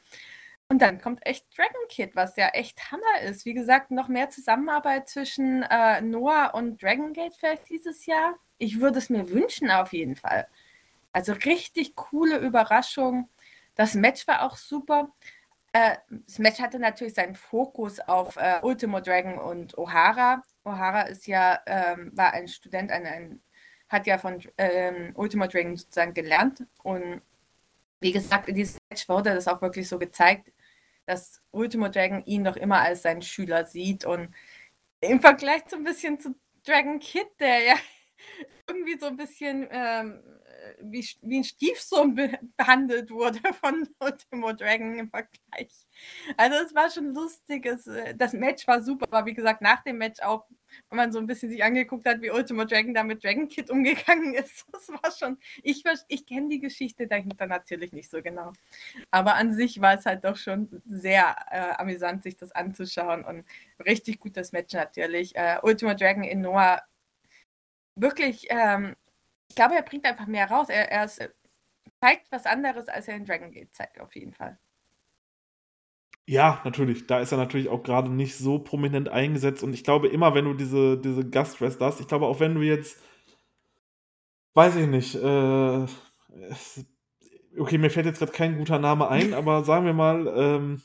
Speaker 2: Und dann kommt echt Dragon Kid, was ja echt Hammer ist. Wie gesagt, noch mehr Zusammenarbeit zwischen äh, Noah und Dragon Gate vielleicht dieses Jahr. Ich würde es mir wünschen, auf jeden Fall. Also richtig coole Überraschung. Das Match war auch super. Äh, das Match hatte natürlich seinen Fokus auf äh, Ultimo Dragon und O'Hara. O'Hara ist ja, ähm, war ein Student, ein, ein, hat ja von ähm, Ultimo Dragon sozusagen gelernt. Und wie gesagt, in diesem Match wurde das auch wirklich so gezeigt, dass Ultimo Dragon ihn noch immer als seinen Schüler sieht. Und im Vergleich so ein bisschen zu Dragon Kid, der ja irgendwie so ein bisschen ähm, wie, wie ein Stiefsohn be behandelt wurde von Ultimo Dragon im Vergleich. Also es war schon lustig. Es, äh, das Match war super, aber wie gesagt, nach dem Match auch, wenn man so ein bisschen sich angeguckt hat, wie Ultimo Dragon da mit Dragon Kid umgegangen ist, das war schon, ich, ich kenne die Geschichte dahinter natürlich nicht so genau. Aber an sich war es halt doch schon sehr äh, amüsant, sich das anzuschauen und richtig gutes Match natürlich. Äh, Ultimo Dragon in Noah wirklich ähm, ich glaube, er bringt einfach mehr raus. Er, er ist, zeigt was anderes, als er in Dragon Gate zeigt, auf jeden Fall.
Speaker 1: Ja, natürlich. Da ist er natürlich auch gerade nicht so prominent eingesetzt. Und ich glaube, immer wenn du diese, diese Gastwrestler hast, ich glaube, auch wenn du jetzt, weiß ich nicht, äh, okay, mir fällt jetzt gerade kein guter Name ein, aber sagen wir mal, ähm,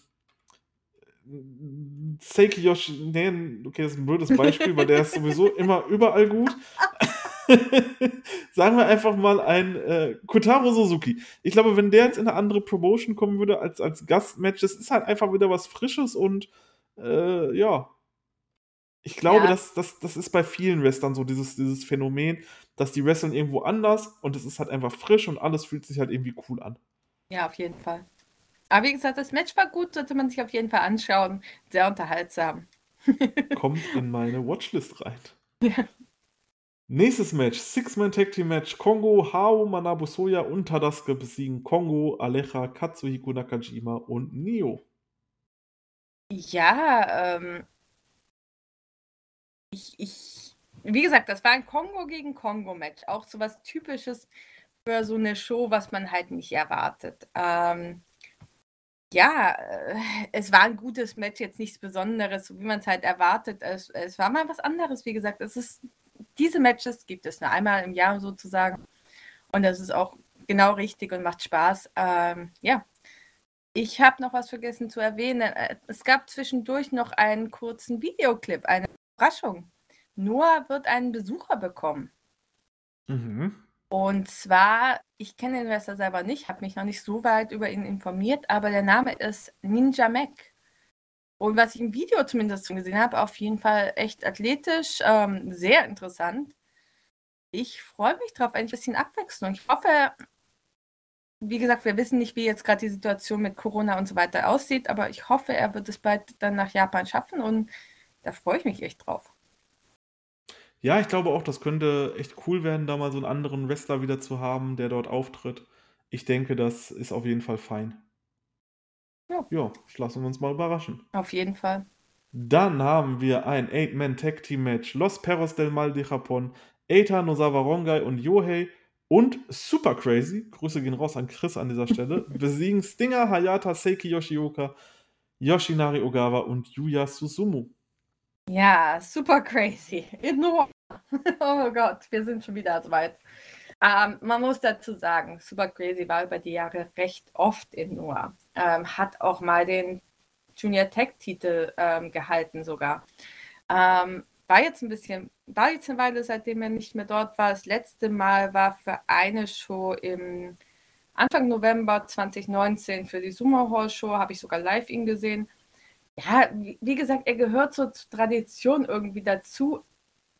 Speaker 1: Seiki Yoshi, nee, okay, das ist ein blödes Beispiel, weil der ist sowieso immer überall gut. sagen wir einfach mal ein äh, Kotaro Suzuki. Ich glaube, wenn der jetzt in eine andere Promotion kommen würde als, als Gastmatch, das ist halt einfach wieder was Frisches und äh, ja. Ich glaube, ja. das, das, das ist bei vielen Wrestlern so, dieses, dieses Phänomen, dass die wresteln irgendwo anders und es ist halt einfach frisch und alles fühlt sich halt irgendwie cool an.
Speaker 2: Ja, auf jeden Fall. Aber wie gesagt, das Match war gut, sollte man sich auf jeden Fall anschauen. Sehr unterhaltsam.
Speaker 1: Kommt in meine Watchlist rein. Ja. Nächstes Match, Six-Man Tag Team Match. Kongo, Hao, Manabu Soya und Tadasuke besiegen Kongo, Alecha, Katsuhiko Nakajima und Nio.
Speaker 2: Ja, ähm. Ich, ich, wie gesagt, das war ein Kongo gegen Kongo-Match. Auch so was Typisches für so eine Show, was man halt nicht erwartet. Ähm, ja, äh, es war ein gutes Match, jetzt nichts Besonderes, wie man es halt erwartet. Es, es war mal was anderes, wie gesagt. Es ist diese Matches gibt es nur einmal im Jahr sozusagen. Und das ist auch genau richtig und macht Spaß. Ähm, ja, ich habe noch was vergessen zu erwähnen. Äh, es gab zwischendurch noch einen kurzen Videoclip, eine Überraschung. Noah wird einen Besucher bekommen. Mhm. Und zwar, ich kenne den Wrestler selber nicht, habe mich noch nicht so weit über ihn informiert, aber der Name ist Ninja Mac. Und was ich im Video zumindest gesehen habe, auf jeden Fall echt athletisch, ähm, sehr interessant. Ich freue mich drauf, ein bisschen Abwechslung. Ich hoffe, wie gesagt, wir wissen nicht, wie jetzt gerade die Situation mit Corona und so weiter aussieht, aber ich hoffe, er wird es bald dann nach Japan schaffen und da freue ich mich echt drauf.
Speaker 1: Ja, ich glaube auch, das könnte echt cool werden, da mal so einen anderen Wrestler wieder zu haben, der dort auftritt. Ich denke, das ist auf jeden Fall fein. Ja. Ja, lassen wir uns mal überraschen.
Speaker 2: Auf jeden Fall.
Speaker 1: Dann haben wir ein Eight-Man-Tag-Team-Match. Los Perros del Mal de Japón, Eita Nozawa Rongai und Yohei und Super Crazy, Grüße gehen raus an Chris an dieser Stelle, besiegen Stinger, Hayata, Seiki Yoshioka, Yoshinari Ogawa und Yuya Susumu.
Speaker 2: Ja, super crazy. oh Gott, wir sind schon wieder so weit. Ähm, man muss dazu sagen, Super Crazy war über die Jahre recht oft in Noah. Ähm, hat auch mal den Junior Tech-Titel ähm, gehalten sogar. Ähm, war jetzt ein bisschen, war jetzt eine Weile, seitdem er nicht mehr dort war. Das letzte Mal war für eine Show im Anfang November 2019 für die Sumo Hall Show, habe ich sogar live ihn gesehen. Ja, wie, gesagt, er gehört zur Tradition irgendwie dazu.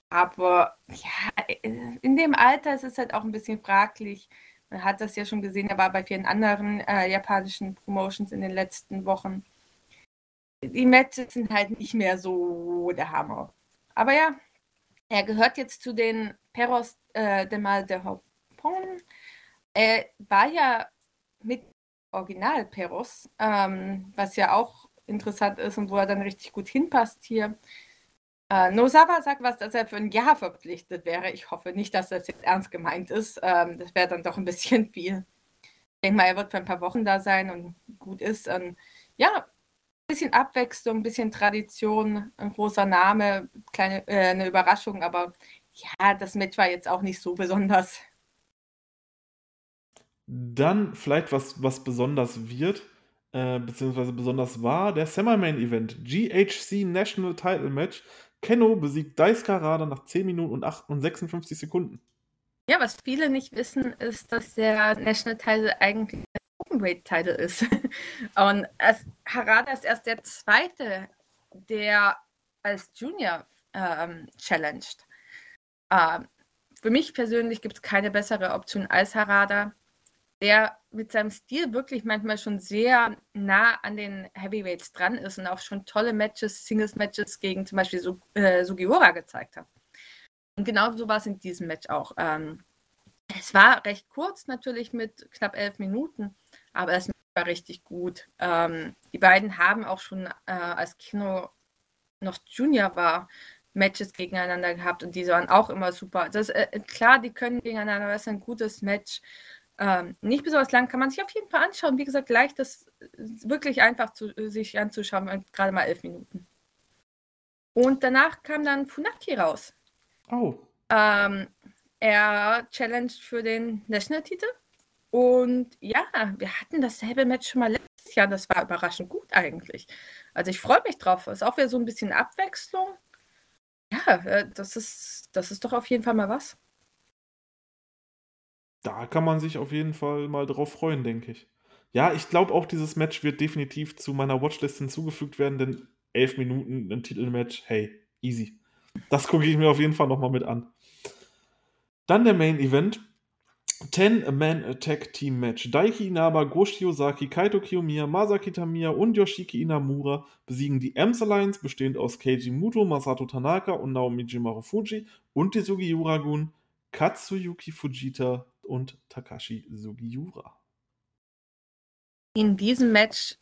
Speaker 2: Aber ja, in dem Alter ist es halt auch ein bisschen fraglich. Man hat das ja schon gesehen, er war bei vielen anderen äh, japanischen Promotions in den letzten Wochen. Die Matches sind halt nicht mehr so der Hammer. Aber ja, er gehört jetzt zu den Perros äh, de Mal de Hopon. Er war ja mit Original Perros, ähm, was ja auch interessant ist und wo er dann richtig gut hinpasst hier. Äh, Nosawa sagt was, dass er für ein Jahr verpflichtet wäre. Ich hoffe nicht, dass das jetzt ernst gemeint ist. Ähm, das wäre dann doch ein bisschen viel. Ich denke mal, er wird für ein paar Wochen da sein und gut ist. Und ja, ein bisschen Abwechslung, ein bisschen Tradition, ein großer Name, kleine, äh, eine Überraschung, aber ja, das Match war jetzt auch nicht so besonders.
Speaker 1: Dann vielleicht was, was besonders wird, äh, beziehungsweise besonders war, der Semi-Main-Event, GHC National Title Match Kenno besiegt Daisuke Harada nach 10 Minuten und, 8 und 56 Sekunden.
Speaker 2: Ja, was viele nicht wissen, ist, dass der National Title eigentlich ein Openweight Title ist. und es, Harada ist erst der zweite, der als Junior ähm, challenged. Ähm, für mich persönlich gibt es keine bessere Option als Harada der mit seinem Stil wirklich manchmal schon sehr nah an den Heavyweights dran ist und auch schon tolle Matches, Singles-Matches gegen zum Beispiel Su äh, Sugiura gezeigt hat. Und genau so war es in diesem Match auch. Ähm, es war recht kurz, natürlich mit knapp elf Minuten, aber es war richtig gut. Ähm, die beiden haben auch schon, äh, als Kino noch Junior war, Matches gegeneinander gehabt und die waren auch immer super. Das, äh, klar, die können gegeneinander, das ist ein gutes Match. Ähm, nicht besonders lang, kann man sich auf jeden Fall anschauen. Wie gesagt, leicht, das wirklich einfach zu, sich anzuschauen, gerade mal elf Minuten. Und danach kam dann Funaki raus.
Speaker 1: Oh.
Speaker 2: Ähm, er challenged für den National-Titel. Und ja, wir hatten dasselbe Match schon mal letztes Jahr. Das war überraschend gut eigentlich. Also ich freue mich drauf. Es ist auch wieder so ein bisschen Abwechslung. Ja, äh, das ist, das ist doch auf jeden Fall mal was
Speaker 1: da kann man sich auf jeden Fall mal drauf freuen, denke ich. Ja, ich glaube auch, dieses Match wird definitiv zu meiner Watchlist hinzugefügt werden, denn elf Minuten ein Titelmatch, hey, easy. Das gucke ich mir auf jeden Fall nochmal mit an. Dann der Main Event. 10-Man Attack Team Match. Daiki Inaba, Goshi Ozaki, Kaito Kiyomiya, Masaki Tamiya und Yoshiki Inamura besiegen die Ems Alliance, bestehend aus Keiji Muto, Masato Tanaka und Naomi Jimaru und die Sugiura-gun Katsuyuki Fujita und Takashi Sugiura.
Speaker 2: In diesem Match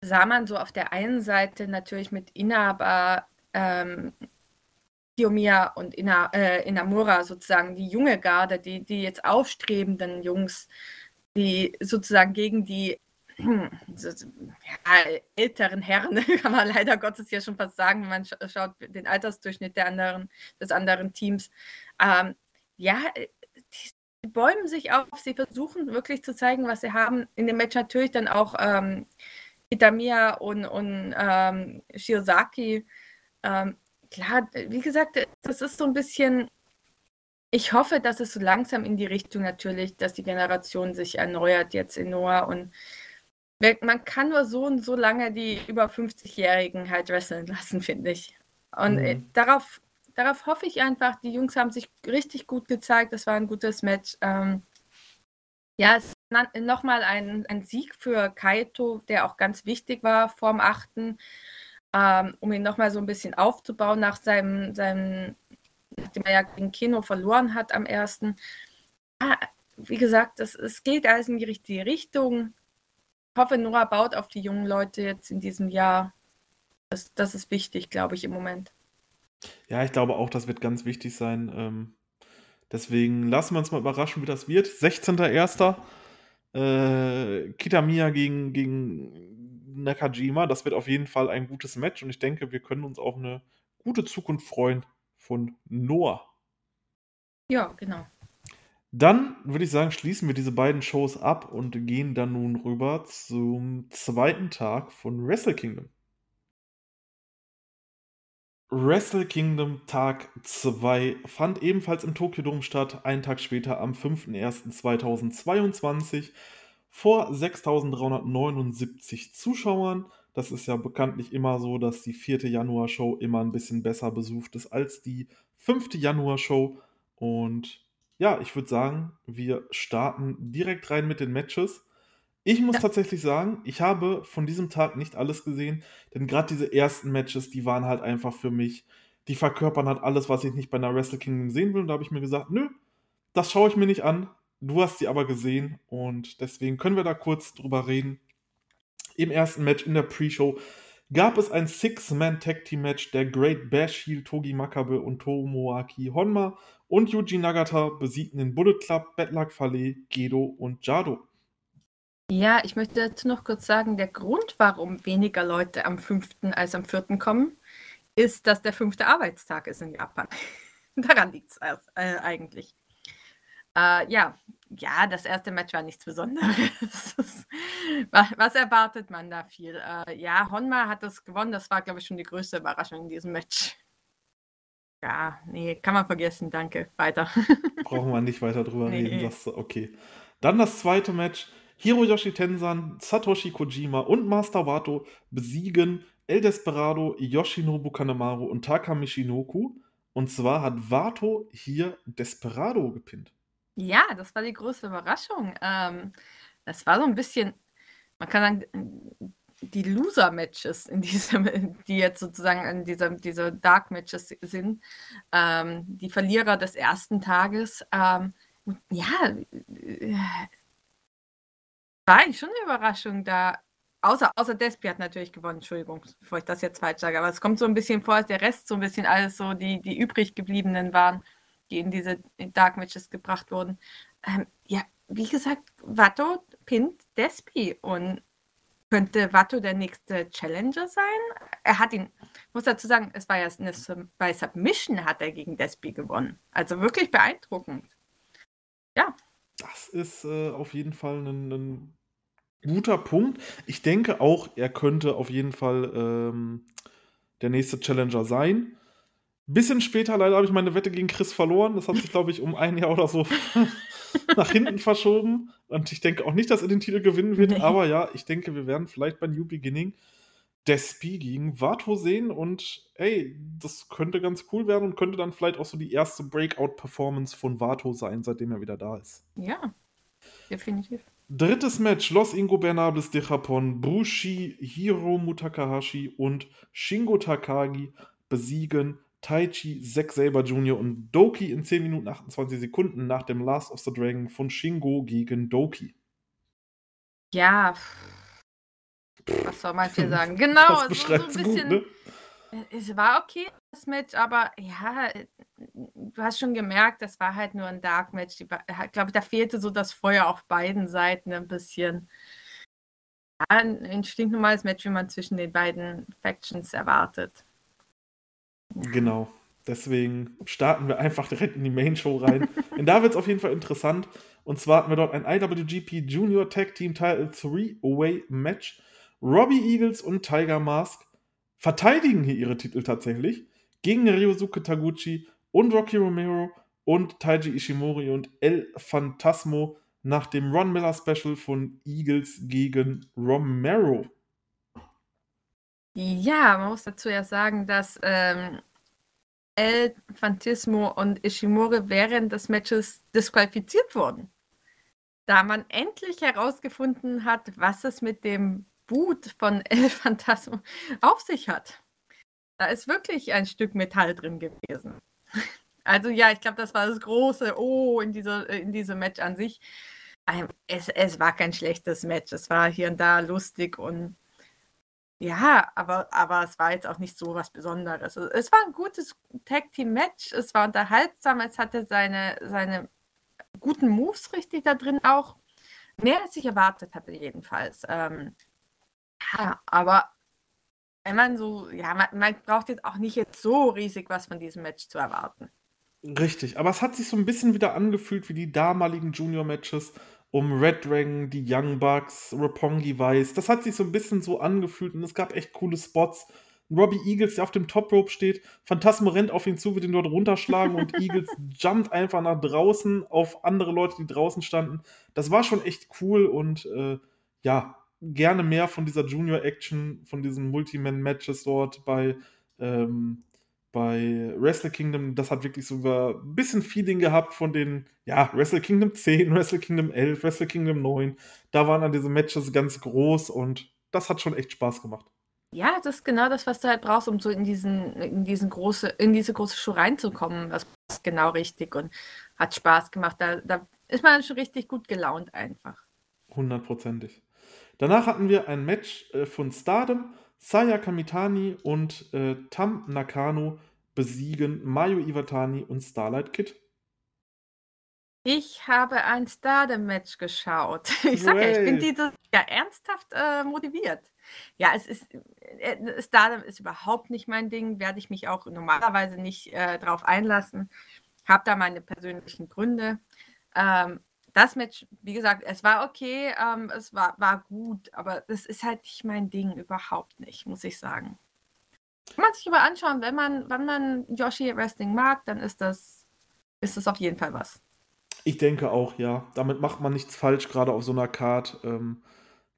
Speaker 2: sah man so auf der einen Seite natürlich mit Inaba, ähm, Kiyomiya und Ina, äh, Inamura sozusagen die junge Garde, die, die jetzt aufstrebenden Jungs, die sozusagen gegen die ja, älteren Herren, kann man leider Gottes ja schon fast sagen, wenn man schaut den Altersdurchschnitt der anderen, des anderen Teams. Ähm, ja, die Sie bäumen sich auf, sie versuchen wirklich zu zeigen, was sie haben. In dem Match natürlich dann auch ähm, Itamiya und, und ähm, Shiozaki. Ähm, klar, wie gesagt, das ist so ein bisschen. Ich hoffe, dass es so langsam in die Richtung natürlich, dass die Generation sich erneuert jetzt in Noah und man kann nur so und so lange die über 50-Jährigen halt wresteln lassen, finde ich. Und äh, mhm. darauf darauf hoffe ich einfach. Die Jungs haben sich richtig gut gezeigt. Das war ein gutes Match. Ähm, ja, es ist nochmal ein, ein Sieg für Kaito, der auch ganz wichtig war vorm 8. Ähm, um ihn nochmal so ein bisschen aufzubauen nach seinem, seinem nachdem er ja gegen Kino verloren hat am 1. Ja, wie gesagt, es, es geht alles in die richtige Richtung. Ich hoffe, Nora baut auf die jungen Leute jetzt in diesem Jahr. Das, das ist wichtig, glaube ich, im Moment.
Speaker 1: Ja, ich glaube auch, das wird ganz wichtig sein. Ähm, deswegen lassen wir uns mal überraschen, wie das wird. 16.01. Äh, Kitamiya gegen, gegen Nakajima. Das wird auf jeden Fall ein gutes Match und ich denke, wir können uns auf eine gute Zukunft freuen von Noah.
Speaker 2: Ja, genau.
Speaker 1: Dann würde ich sagen, schließen wir diese beiden Shows ab und gehen dann nun rüber zum zweiten Tag von Wrestle Kingdom. Wrestle Kingdom Tag 2 fand ebenfalls im Tokyo Dome statt, einen Tag später am 5.01.2022 vor 6.379 Zuschauern. Das ist ja bekanntlich immer so, dass die 4. Januar-Show immer ein bisschen besser besucht ist als die 5. Januar-Show. Und ja, ich würde sagen, wir starten direkt rein mit den Matches. Ich muss
Speaker 2: Ja.
Speaker 1: tatsächlich sagen, ich habe von diesem Tag nicht alles gesehen, denn gerade diese ersten Matches, die waren halt einfach für mich, die verkörpern halt alles, was ich nicht bei einer Wrestle Kingdom sehen will. Und da habe ich mir gesagt, nö, das schaue ich mir nicht an. Du hast sie aber gesehen und deswegen können wir da kurz drüber reden. Im ersten Match in der Pre-Show gab es ein Six-Man-Tag-Team-Match der Great Bash Heel Togi Makabe und Tomoaki Honma und Yuji Nagata besiegten den Bullet Club, Bad Luck Fale, Gedo und Jado.
Speaker 2: Ja, ich möchte dazu noch kurz sagen, der Grund, warum weniger Leute am 5. als am 4. kommen, ist, dass der fünfte Arbeitstag ist in Japan. Daran liegt es äh, eigentlich. Äh, ja, ja, das erste Match war nichts Besonderes. was, erwartet man da viel? Äh, ja, Honma hat das gewonnen. Das war, glaube ich, schon die größte Überraschung in diesem Match. Ja, nee, kann man vergessen. Danke. Weiter.
Speaker 1: Brauchen wir nicht weiter drüber
Speaker 2: Nee.
Speaker 1: reden. Das, okay. Dann das zweite Match. Hiroyoshi Tensan, Satoshi Kojima und Master Wato besiegen El Desperado, Yoshinobu Kanemaru und Taka Michinoku. Und zwar hat Wato hier Desperado gepinnt.
Speaker 2: Ja, das war die größte Überraschung. Ähm, das war so ein bisschen, man kann sagen, die Loser-Matches, in diesem, die jetzt sozusagen in dieser, diese Dark-Matches sind, ähm, die Verlierer des ersten Tages. Ähm, ja, äh, war eigentlich schon eine Überraschung da. Außer, außer Despi hat natürlich gewonnen, Entschuldigung, bevor ich das jetzt falsch sage, aber es kommt so ein bisschen vor, als der Rest so ein bisschen alles so die, die übrig gebliebenen waren, die in diese Dark Matches gebracht wurden. Ähm, ja, wie gesagt, Watto pinnt Despi und könnte Watto der nächste Challenger sein? Er hat ihn, muss dazu sagen, es war ja eine, bei Submission hat er gegen Despi gewonnen. Also wirklich beeindruckend.
Speaker 1: Das ist äh, auf jeden Fall ein, ein guter Punkt. Ich denke auch, er könnte auf jeden Fall ähm, der nächste Challenger sein. Bisschen später leider habe ich meine Wette gegen Chris verloren. Das hat sich, glaube ich, um ein Jahr oder so nach hinten verschoben. Und ich denke auch nicht, dass er den Titel gewinnen wird.
Speaker 2: Nee.
Speaker 1: Aber ja, ich denke, wir werden vielleicht bei New Beginning Despi gegen Vato sehen. Und ey, das könnte ganz cool werden und könnte dann vielleicht auch so die erste Breakout-Performance von Vato sein, seitdem er wieder da ist.
Speaker 2: Ja, definitiv.
Speaker 1: Drittes Match: Los Ingobernables de Japón, Bushi, Hiromu Takahashi und Shingo Takagi besiegen Taichi, Zack Saber Jr. und Doki in 10 Minuten 28 Sekunden nach dem Last of the Dragon von Shingo gegen Doki.
Speaker 2: Ja, was soll man hier sagen? Genau,
Speaker 1: das
Speaker 2: so
Speaker 1: beschreibt
Speaker 2: ein
Speaker 1: gut,
Speaker 2: bisschen.
Speaker 1: ne?
Speaker 2: Es war okay, das Match, aber ja, du hast schon gemerkt, das war halt nur ein Dark Match. Ba- Ich glaube, da fehlte so das Feuer auf beiden Seiten ein bisschen. Ja, ein, stinknormales Match, wie man zwischen den beiden Factions erwartet.
Speaker 1: Genau. Deswegen starten wir einfach direkt in die Main Show rein. Denn da wird es auf jeden Fall interessant. Und zwar hatten wir dort ein IWGP Junior Tag Team Title 3-Away Match. Robbie Eagles und Tiger Mask verteidigen hier ihre Titel tatsächlich gegen Ryosuke Taguchi und Rocky Romero und Taiji Ishimori und El Phantasmo nach dem Ron Miller Special von Eagles gegen Romero.
Speaker 2: Ja, man muss dazu ja sagen, dass ähm, El Phantasmo und Ishimori während des Matches disqualifiziert wurden. Da man endlich herausgefunden hat, was es mit dem Boot von El Phantasmo auf sich hat. Da ist wirklich ein Stück Metall drin gewesen. Also ja, ich glaube, das war das große Oh in, dieser, in diesem Match an sich. Ähm, es, es war kein schlechtes Match. Es war hier und da lustig und ja, aber, aber es war jetzt auch nicht so was Besonderes. Also, Es war ein gutes Tag-Team-Match, es war unterhaltsam, es hatte seine, seine guten Moves richtig da drin auch. Mehr als ich erwartet hatte, jedenfalls. Ähm, ja, aber wenn man so, ja, man, man braucht jetzt auch nicht jetzt so riesig was von diesem Match zu erwarten.
Speaker 1: Richtig, aber es hat sich so ein bisschen wieder angefühlt wie die damaligen Junior-Matches um Red Dragon, die Young Bucks, Roppongi Vice. Das hat sich so ein bisschen so angefühlt und es gab echt coole Spots. Robbie Eagles, der auf dem Top Rope steht. Phantasmo rennt auf ihn zu, wird ihn dort runterschlagen und Eagles jumpt einfach nach draußen auf andere Leute, die draußen standen. Das war schon echt cool und äh, ja, gerne mehr von dieser Junior Action, von diesen Multiman-Matches dort bei, ähm, bei Wrestle Kingdom. Das hat wirklich so ein bisschen Feeling gehabt von den, ja, Wrestle Kingdom 10, Wrestle Kingdom 11, Wrestle Kingdom 9. Da waren dann diese Matches ganz groß und das hat schon echt Spaß gemacht.
Speaker 2: Ja, das ist genau das, was du halt brauchst, um so in diesen, in diesen große, in diese große Show reinzukommen. Das ist genau richtig und hat Spaß gemacht. Da, da ist man schon richtig gut gelaunt einfach.
Speaker 1: Hundertprozentig. Danach hatten wir ein Match äh, von Stardom. Saya Kamitani und äh, Tam Nakano besiegen Mayu Iwatani und Starlight Kid.
Speaker 2: Ich habe ein Stardom-Match geschaut. Ich sage ja, ich bin dieses ja ernsthaft äh, motiviert. Ja, es ist äh, Stardom ist überhaupt nicht mein Ding, werde ich mich auch normalerweise nicht äh, drauf einlassen. Habe da meine persönlichen Gründe. Ähm, das Match, wie gesagt, es war okay, ähm, es war, war gut, aber das ist halt nicht mein Ding, überhaupt nicht, muss ich sagen. Kann man sich aber anschauen, wenn man, wenn man Yoshi Wrestling mag, dann ist das, ist das auf jeden Fall was.
Speaker 1: Ich denke auch, ja. Damit macht man nichts falsch, gerade auf so einer Card. Ähm,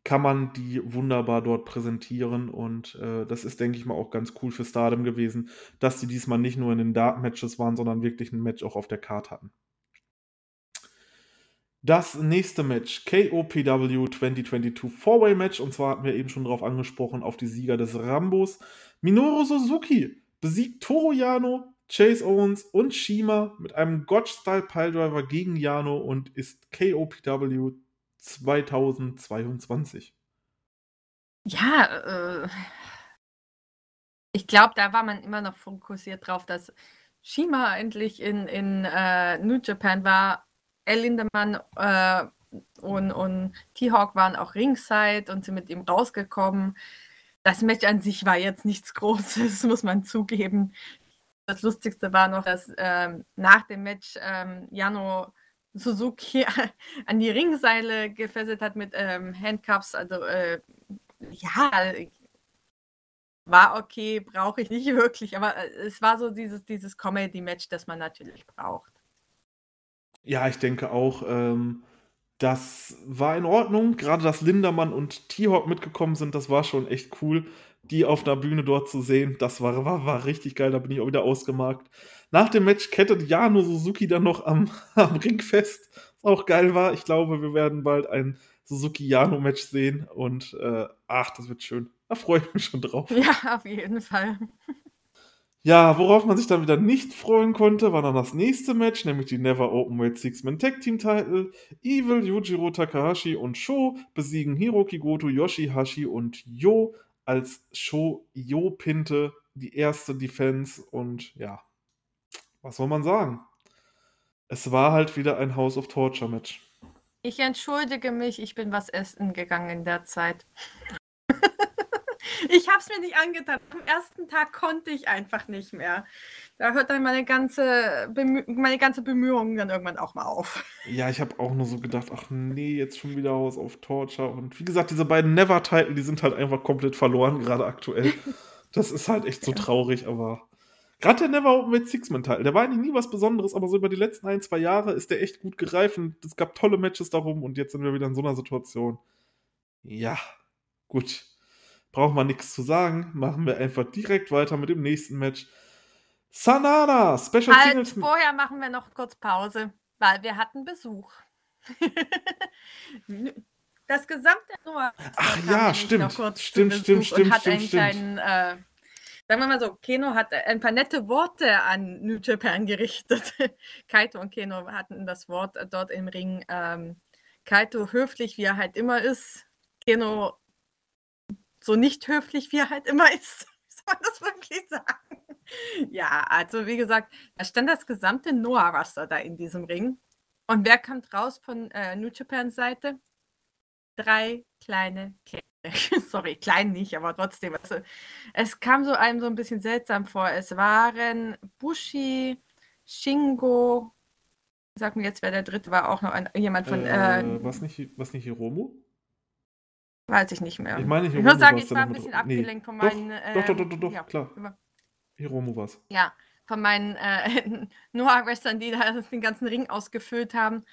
Speaker 1: kann man die wunderbar dort präsentieren und äh, das ist, denke ich mal, auch ganz cool für Stardom gewesen, dass die diesmal nicht nur in den Dark-Matches waren, sondern wirklich ein Match auch auf der Card hatten. Das nächste Match, KOPW 2022 Four-Way Match, und zwar hatten wir eben schon darauf angesprochen, auf die Sieger des Rambos. Minoru Suzuki besiegt Toru Yano, Chase Owens und Shima mit einem Gotch-Style Piledriver gegen Yano und ist KOPW 2022.
Speaker 2: Ja, äh, ich glaube, da war man immer noch fokussiert drauf, dass Shima endlich in, in äh, New Japan war El Lindemann äh, und, und T-Hawk waren auch ringside und sind mit ihm rausgekommen. Das Match an sich war jetzt nichts Großes, muss man zugeben. Das Lustigste war noch, dass ähm, nach dem Match ähm, Jano Suzuki an die Ringseile gefesselt hat mit ähm, Handcuffs. Also äh, ja, war okay, brauche ich nicht wirklich, aber äh, es war so dieses, dieses Comedy-Match, das man natürlich braucht.
Speaker 1: Ja, ich denke auch, ähm, das war in Ordnung. Gerade dass Lindermann und T-Hawk mitgekommen sind, das war schon echt cool, die auf der Bühne dort zu sehen. Das war, war, war richtig geil, da bin ich auch wieder ausgemarkt. Nach dem Match kettet Jano Suzuki dann noch am, am Ring fest, was auch geil war. Ich glaube, wir werden bald ein Suzuki-Jano-Match sehen und äh, ach, das wird schön. Da freue ich mich schon drauf.
Speaker 2: Ja, auf jeden Fall.
Speaker 1: Ja, worauf man sich dann wieder nicht freuen konnte, war dann das nächste Match, nämlich die Never Openweight Six-Man Tag Team Title. Evil, Yujiro Takahashi und Sho besiegen Hiroki Goto, Yoshihashi und Yo als Sho Yo pinte die erste Defense und ja, was soll man sagen? Es war halt wieder ein House of Torture Match.
Speaker 2: Ich entschuldige mich, ich bin was essen gegangen in der Zeit. Ich habe es mir nicht angetan. Am ersten Tag konnte ich einfach nicht mehr. Da hört dann meine ganze, Bemü meine ganze Bemühungen dann irgendwann auch mal auf.
Speaker 1: Ja, ich habe auch nur so gedacht, ach nee, jetzt schon wieder House of Torture. Und wie gesagt, diese beiden Never-Titel, die sind halt einfach komplett verloren, gerade aktuell. Das ist halt echt so traurig, aber. Gerade der Never Open mit Six-Man-Titel, der war eigentlich nie was Besonderes, aber so über die letzten ein, zwei Jahre ist der echt gut gereift und es gab tolle Matches darum und jetzt sind wir wieder in so einer Situation. Ja, gut braucht man nichts zu sagen. Machen wir einfach direkt weiter mit dem nächsten Match. Sanada,
Speaker 2: Special halt, Singles. Vorher machen wir noch kurz Pause, weil wir hatten Besuch. das gesamte
Speaker 1: Noah. Ach ja, stimmt. Stimmt, stimmt, stimmt.
Speaker 2: Und hat
Speaker 1: stimmt,
Speaker 2: einen
Speaker 1: stimmt.
Speaker 2: kleinen, äh, sagen wir mal so, Keno hat ein paar nette Worte an New Japan gerichtet. Kaito und Keno hatten das Wort dort im Ring. Ähm, Kaito höflich, wie er halt immer ist. Keno so nicht höflich, wie er halt immer ist. Soll man das wirklich sagen? Ja, also wie gesagt, da stand das gesamte Noah-Raster da in diesem Ring. Und wer kommt raus von äh, New Japans Seite? Drei kleine Kinder. Sorry, klein nicht, aber trotzdem. Also, es kam so einem so ein bisschen seltsam vor. Es waren Bushi, Shingo, sag mir jetzt, wer der dritte war, auch noch ein, jemand von.
Speaker 1: Äh, äh, was, nicht, was nicht Hiromu?
Speaker 2: Weiß ich nicht mehr.
Speaker 1: Ich meine,
Speaker 2: Ich muss sagen, ich war ein bisschen abgelenkt von
Speaker 1: Doch,
Speaker 2: meinen,
Speaker 1: doch, doch, doch,
Speaker 2: ähm,
Speaker 1: doch, doch,
Speaker 2: ja,
Speaker 1: klar. Hiromu war's.
Speaker 2: ja, von meinen, äh, Noah-Wrestlern, die da den ganzen Ring ausgefüllt haben.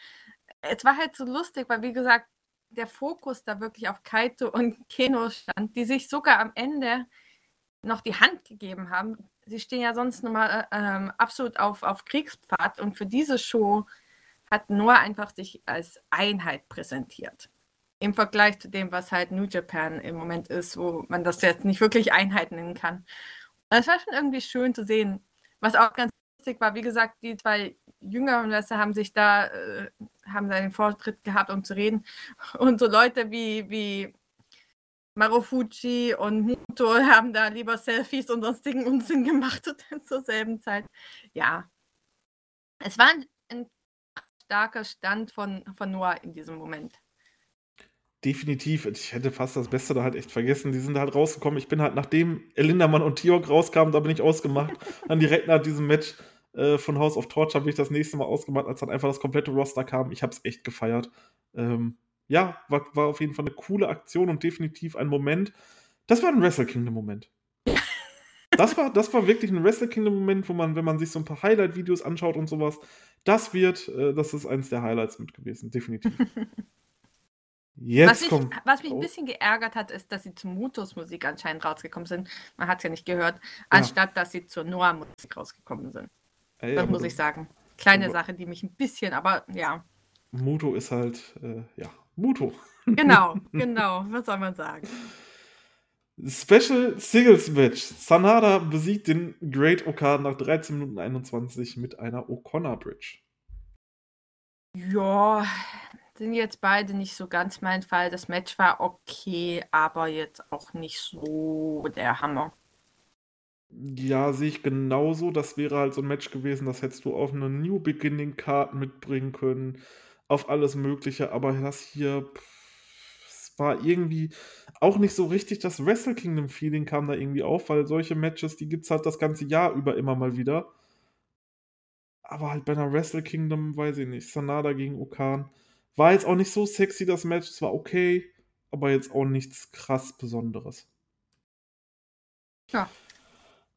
Speaker 2: Es war halt so lustig, weil wie gesagt, der Fokus da wirklich auf Kaito und Keno stand, die sich sogar am Ende noch die Hand gegeben haben. Sie stehen ja sonst normal, äh, ähm, absolut auf auf Kriegspfad und für diese Show hat Noah einfach sich als Einheit präsentiert. Im Vergleich zu dem, was halt New Japan im Moment ist, wo man das jetzt nicht wirklich Einheit nennen kann. Es war schon irgendwie schön zu sehen. Was auch ganz lustig war, wie gesagt, die zwei jüngeren Wrestler haben sich da, äh, haben da den Vortritt gehabt, um zu reden. Und so Leute wie, wie Marufuji und Muto haben da lieber Selfies und sonstigen Unsinn gemacht zur selben Zeit. Ja. Es war ein, ein starker Stand von, von Noah in diesem Moment.
Speaker 1: Definitiv. Ich hätte fast das Beste da halt echt vergessen. Die sind halt rausgekommen. Ich bin halt, nachdem Lindermann und Tiok rauskamen, da bin ich ausgemacht. Dann direkt nach diesem Match äh, von House of Torture bin ich das nächste Mal ausgemacht, als dann einfach das komplette Roster kam. Ich habe es echt gefeiert. Ähm, ja, war, war auf jeden Fall eine coole Aktion und definitiv ein Moment. Das war ein Wrestle Kingdom-Moment. Das war, das war wirklich ein Wrestle Kingdom-Moment, wo man, wenn man sich so ein paar Highlight-Videos anschaut und sowas, das wird, äh, das ist eins der Highlights mit gewesen, definitiv.
Speaker 2: Was
Speaker 1: Jetzt
Speaker 2: mich,
Speaker 1: kommt.
Speaker 2: was mich ein
Speaker 1: Oh,
Speaker 2: bisschen geärgert hat, ist, dass sie zu Mutos Musik anscheinend rausgekommen sind. Man hat es ja nicht gehört,
Speaker 1: ja,
Speaker 2: anstatt dass sie zur Noah-Musik rausgekommen sind.
Speaker 1: ey,
Speaker 2: Das
Speaker 1: aber
Speaker 2: muss ich sagen. Kleine Sache, die mich ein bisschen, aber ja.
Speaker 1: Muto ist halt, äh, ja, Muto.
Speaker 2: Genau, genau. Was soll man sagen?
Speaker 1: Special Singles Match. Sanada besiegt den Great Okada nach 13 Minuten 21 mit einer O'Connor Bridge.
Speaker 2: Ja, sind jetzt beide nicht so ganz mein Fall. Das Match war okay, aber jetzt auch nicht so der Hammer.
Speaker 1: Ja, sehe ich genauso. Das wäre halt so ein Match gewesen, das hättest du auf eine New Beginning Card mitbringen können, auf alles Mögliche, aber das hier, pff, war irgendwie auch nicht so richtig das Wrestle Kingdom Feeling kam da irgendwie auf, weil solche Matches, die gibt es halt das ganze Jahr über immer mal wieder. Aber halt bei einer Wrestle Kingdom, weiß ich nicht, Sanada gegen Okan. War jetzt auch nicht so sexy, das Match. Es war okay, aber jetzt auch nichts krass Besonderes.
Speaker 2: Ja.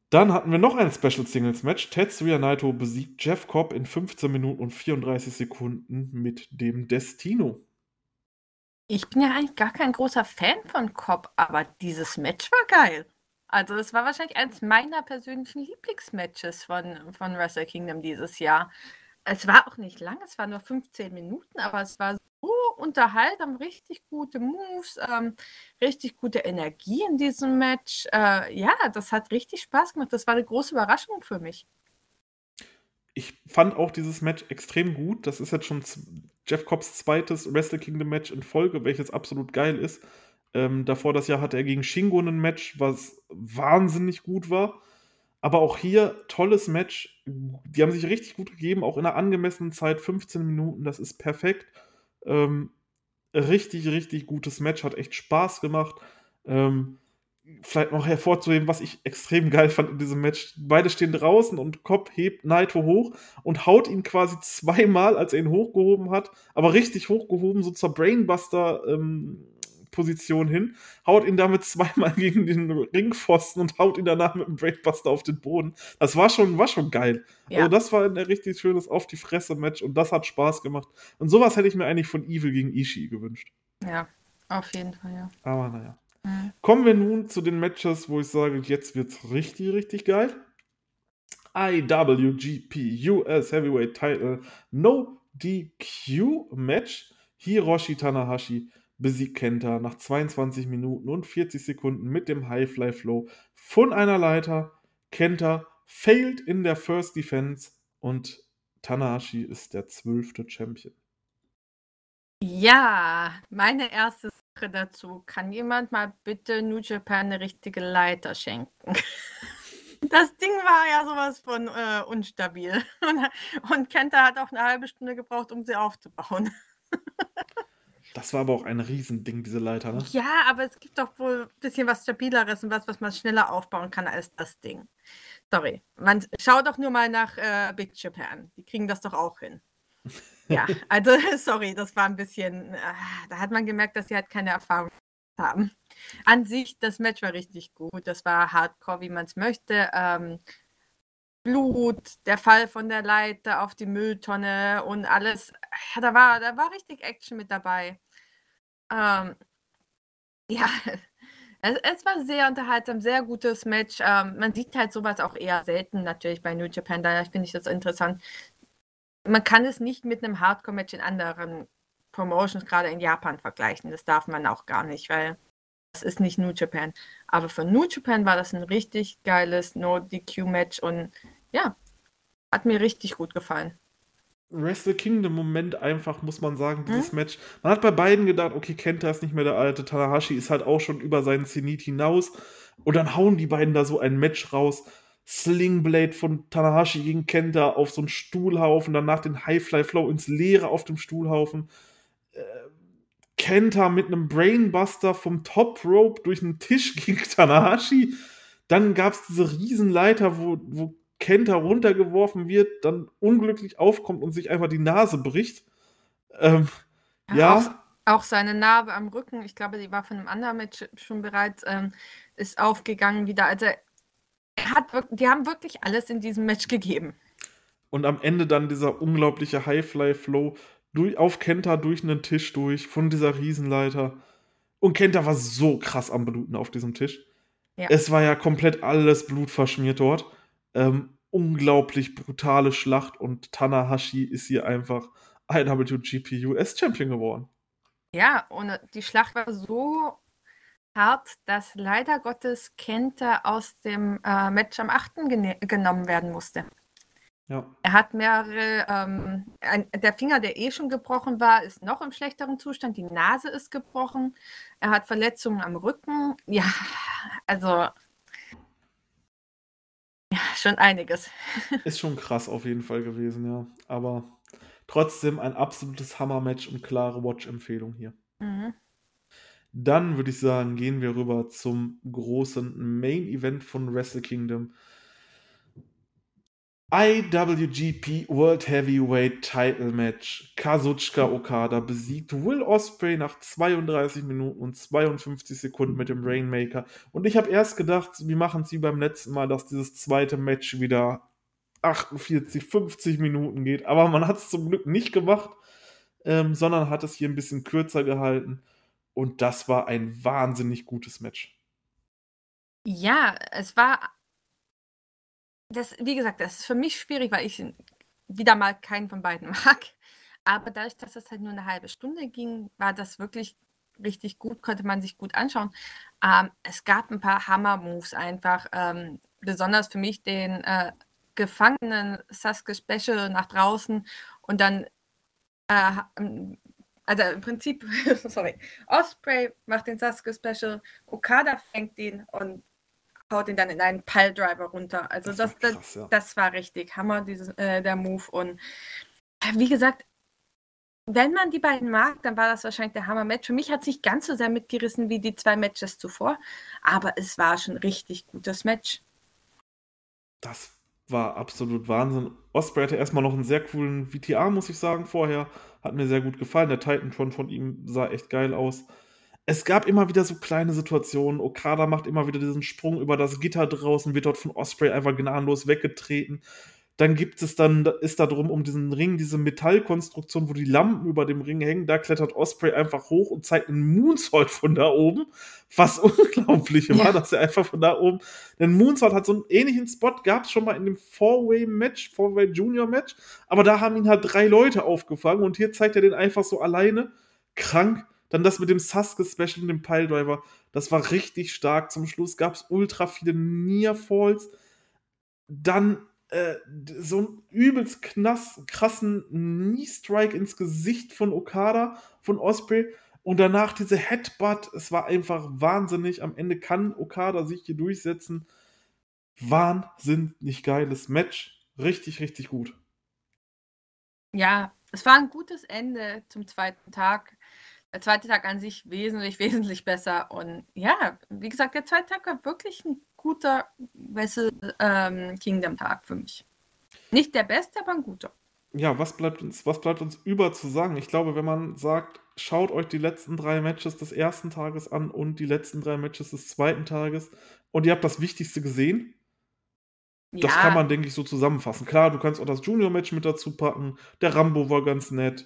Speaker 1: Dann hatten wir noch ein Special Singles Match. Tetsuya Naito besiegt Jeff Cobb in 15 Minuten und 34 Sekunden mit dem Destino.
Speaker 2: Ich bin ja eigentlich gar kein großer Fan von Cobb, aber dieses Match war geil. Also es war wahrscheinlich eines meiner persönlichen Lieblingsmatches von, von Wrestle Kingdom dieses Jahr. Es war auch nicht lang, es war nur 15 Minuten, aber es war so unterhaltsam, richtig gute Moves, ähm, richtig gute Energie in diesem Match. Äh, ja, das hat richtig Spaß gemacht. Das war eine große Überraschung für mich.
Speaker 1: Ich fand auch dieses Match extrem gut. Das ist jetzt schon Jeff Cobbs zweites Wrestle Kingdom Match in Folge, welches absolut geil ist. Ähm, davor das Jahr hatte er gegen Shingo ein Match, was wahnsinnig gut war. Aber auch hier tolles Match. Die haben sich richtig gut gegeben, auch in einer angemessenen Zeit, 15 Minuten, das ist perfekt. Ähm, richtig, richtig gutes Match, hat echt Spaß gemacht. Ähm, vielleicht noch hervorzuheben, was ich extrem geil fand in diesem Match. Beide stehen draußen und Cobb hebt Naito hoch und haut ihn quasi zweimal, als er ihn hochgehoben hat, aber richtig hochgehoben, so zur Brainbuster-Position hin, haut ihn damit zweimal gegen den Ringpfosten und haut ihn danach mit dem Brainbuster auf den Boden. Das war schon, war schon geil. Also
Speaker 2: Ja,
Speaker 1: das war ein richtig schönes Auf die Fresse-Match und das hat Spaß gemacht. Und sowas hätte ich mir eigentlich von Evil gegen Ishii gewünscht.
Speaker 2: ja, auf jeden Fall, ja.
Speaker 1: Aber naja.
Speaker 2: Mhm.
Speaker 1: Kommen wir nun zu den Matches, wo ich sage, jetzt wird's richtig, richtig geil. IWGP US Heavyweight Title No DQ Match. Hiroshi Tanahashi besiegt Kenta nach 22 Minuten und 40 Sekunden mit dem Highfly Flow von einer Leiter. Kenta failed in der First Defense und Tanahashi ist der zwölfte Champion.
Speaker 2: Ja, meine erste Sache dazu. Kann jemand mal bitte New Japan eine richtige Leiter schenken? Das Ding war ja sowas von äh, unstabil. Und Kenta hat auch eine halbe Stunde gebraucht, um sie aufzubauen.
Speaker 1: Das war aber auch ein Riesending, diese Leiter, ne?
Speaker 2: Ja, aber es gibt doch wohl ein bisschen was Stabileres und was, was man schneller aufbauen kann als das Ding. Sorry. Man, schau doch nur mal nach äh, Big Japan. Die kriegen das doch auch hin. Ja, also sorry, das war ein bisschen, äh, da hat man gemerkt, dass sie halt keine Erfahrung haben. An sich, das Match war richtig gut. Das war hardcore, wie man es möchte. Ähm, Blut, der Fall von der Leiter auf die Mülltonne und alles. Da war, da war richtig Action mit dabei. Ähm, ja, es, es, war sehr unterhaltsam, sehr gutes Match. Ähm, man sieht halt sowas auch eher selten natürlich bei New Japan. Daher finde ich das interessant. Man kann es nicht mit einem Hardcore-Match in anderen Promotions, gerade in Japan, vergleichen. Das darf man auch gar nicht, weil das ist nicht New Japan. Aber für New Japan war das ein richtig geiles No-DQ-Match und ja, hat mir richtig gut gefallen.
Speaker 1: Wrestle Kingdom Moment einfach, muss man sagen, dieses hm? Match. Man hat bei beiden gedacht, okay, Kenta ist nicht mehr der alte, Tanahashi ist halt auch schon über seinen Zenit hinaus. Und dann hauen die beiden da so ein Match raus. Slingblade von Tanahashi gegen Kenta auf so einen Stuhlhaufen, danach den Highfly Flow ins Leere auf dem Stuhlhaufen. Äh, Kenta mit einem Brainbuster vom Top Rope durch einen Tisch gegen Tanahashi. Dann gab es diese Riesenleiter, wo, wo Kenta runtergeworfen wird, dann unglücklich aufkommt und sich einfach die Nase bricht. Ähm, ja. ja.
Speaker 2: Auch, auch, seine Narbe am Rücken, ich glaube, die war von einem anderen Match schon bereits, ähm, ist aufgegangen wieder. Also er hat die haben wirklich alles in diesem Match gegeben.
Speaker 1: Und am Ende dann dieser unglaubliche Highfly-Flow auf Kenta durch einen Tisch durch, von dieser Riesenleiter. Und Kenta war so krass am Bluten auf diesem Tisch. Ja. Es war ja komplett alles blutverschmiert dort. Ähm, unglaublich brutale Schlacht und Tanahashi ist hier einfach IWGP US Champion geworden.
Speaker 2: Ja, und die Schlacht war so hart, dass leider Gottes Kenta aus dem äh, Match am 8. genommen werden musste. Ja. Er hat mehrere, ähm, ein, der Finger, der eh schon gebrochen war, ist noch im schlechteren Zustand. Die Nase ist gebrochen. Er hat Verletzungen am Rücken. Ja, also ja, schon einiges.
Speaker 1: Ist schon krass auf jeden Fall gewesen, ja. Aber trotzdem ein absolutes Hammer-Match und klare Watch-Empfehlung hier. Mhm. Dann würde ich sagen, gehen wir rüber zum großen Main-Event von Wrestle Kingdom. IWGP World Heavyweight Title Match. Kazuchika Okada besiegt Will Osprey nach 32 Minuten und 52 Sekunden mit dem Rainmaker. Und ich habe erst gedacht, wie machen sie beim letzten Mal, dass dieses zweite Match wieder 48, 50 Minuten geht. Aber man hat es zum Glück nicht gemacht, ähm, sondern hat es hier ein bisschen kürzer gehalten. Und das war ein wahnsinnig gutes Match.
Speaker 2: Ja, es war das, wie gesagt, das ist für mich schwierig, weil ich wieder mal keinen von beiden mag. Aber dadurch, dass das halt nur eine halbe Stunde ging, war das wirklich richtig gut, konnte man sich gut anschauen. Ähm, es gab ein paar Hammer-Moves einfach, ähm, besonders für mich den äh, gefangenen Sasuke Special nach draußen und dann, äh, also im Prinzip, sorry, Osprey macht den Sasuke Special, Okada fängt ihn und haut ihn dann in einen Piledriver runter. Also das, das, krass, ja. das, war richtig Hammer, dieses, äh, der Move. Und wie gesagt, wenn man die beiden mag, dann war das wahrscheinlich der Hammer-Match. Für mich hat es nicht ganz so sehr mitgerissen wie die zwei Matches zuvor, aber es war schon ein richtig gutes Match.
Speaker 1: Das war absolut Wahnsinn. Osprey hatte erstmal noch einen sehr coolen VTA, muss ich sagen, vorher. Hat mir sehr gut gefallen. Der Titan-Tron von ihm sah echt geil aus es gab immer wieder so kleine Situationen. Okada macht immer wieder diesen Sprung über das Gitter draußen, wird dort von Osprey einfach gnadenlos weggetreten. Dann gibt es dann, ist da drum um diesen Ring, diese Metallkonstruktion, wo die Lampen über dem Ring hängen. Da klettert Osprey einfach hoch und zeigt einen Moonsault von da oben. Was unglaublich war, ja. dass er einfach von da oben. Denn Moonsault hat so einen ähnlichen Spot, gab es schon mal in dem Four-Way-Match, Four-Way-Junior-Match. Aber da haben ihn halt drei Leute aufgefangen und hier zeigt er den einfach so alleine. Krank. Dann das mit dem Sasuke-Special und dem Piledriver. Das war richtig stark. Zum Schluss gab es ultra viele Near-Falls. Dann äh, so einen übelst knass, krassen Knee-Strike ins Gesicht von Okada, von Osprey. Und danach diese Headbutt. Es war einfach wahnsinnig. Am Ende kann Okada sich hier durchsetzen. Wahnsinnig geiles Match. Richtig, richtig gut.
Speaker 2: Ja, es war ein gutes Ende zum zweiten Tag der zweite Tag an sich wesentlich, wesentlich besser. Und ja, wie gesagt, der zweite Tag war wirklich ein guter Wrestle ähm, Kingdom Tag für mich. Nicht der beste, aber ein guter.
Speaker 1: ja, was bleibt uns, was bleibt uns über zu sagen? Ich glaube, wenn man sagt, schaut euch die letzten drei Matches des ersten Tages an und die letzten drei Matches des zweiten Tages und ihr habt das Wichtigste gesehen, das kann man, denke ich, so zusammenfassen. Klar, du kannst auch das Junior-Match mit dazu packen. Der Rambo war ganz nett.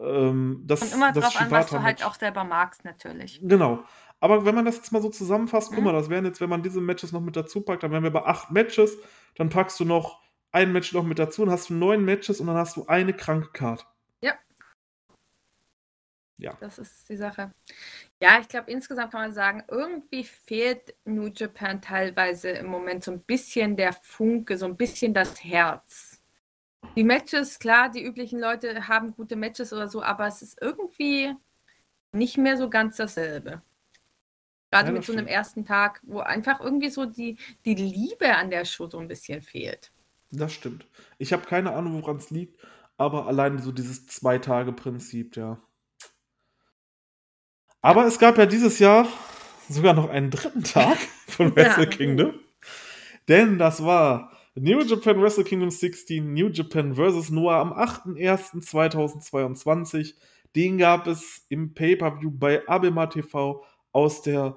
Speaker 1: Ähm, das,
Speaker 2: Kommt immer
Speaker 1: das
Speaker 2: drauf an, was du halt auch selber magst, natürlich.
Speaker 1: Genau. Aber wenn man das jetzt mal so zusammenfasst, guck
Speaker 2: Mhm.
Speaker 1: mal, das wären jetzt, wenn man diese Matches noch mit dazu packt, dann wären wir bei acht Matches, dann packst du noch ein Match noch mit dazu und hast du neun Matches und dann hast du eine kranke Card.
Speaker 2: Ja.
Speaker 1: Ja.
Speaker 2: Das ist die Sache. Ja, ich glaube, insgesamt kann man sagen, irgendwie fehlt New Japan teilweise im Moment so ein bisschen der Funke, so ein bisschen das Herz. Die Matches, klar, die üblichen Leute haben gute Matches oder so, aber es ist irgendwie nicht mehr so ganz dasselbe. Gerade
Speaker 1: Ja,
Speaker 2: mit so einem
Speaker 1: stimmt.
Speaker 2: ersten Tag, wo einfach irgendwie so die, die Liebe an der Show so ein bisschen fehlt.
Speaker 1: Das stimmt. Ich habe keine Ahnung, woran es liegt, aber allein so dieses Zwei-Tage-Prinzip, ja. Aber es gab ja dieses Jahr sogar noch einen dritten Tag von Wrestle
Speaker 2: Ja.
Speaker 1: Kingdom. Denn das war New Japan Wrestle Kingdom 16, New Japan vs. Noah am 8.01.2022. Den gab es im Pay-Per-View bei Abema TV aus der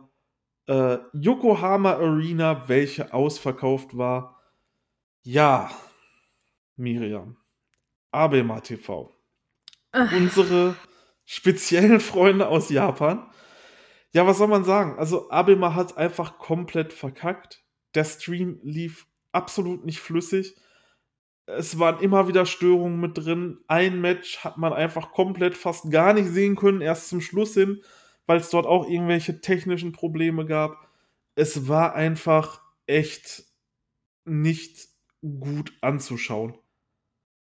Speaker 1: äh, Yokohama Arena, welche ausverkauft war. Ja, Miriam. Abema TV.
Speaker 2: Ach.
Speaker 1: Unsere speziellen Freunde aus Japan. Ja, was soll man sagen? Also, Abema hat einfach komplett verkackt. Der Stream lief absolut nicht flüssig. Es waren immer wieder Störungen mit drin. Ein Match hat man einfach komplett fast gar nicht sehen können, erst zum Schluss hin, weil es dort auch irgendwelche technischen Probleme gab. Es war einfach echt nicht gut anzuschauen.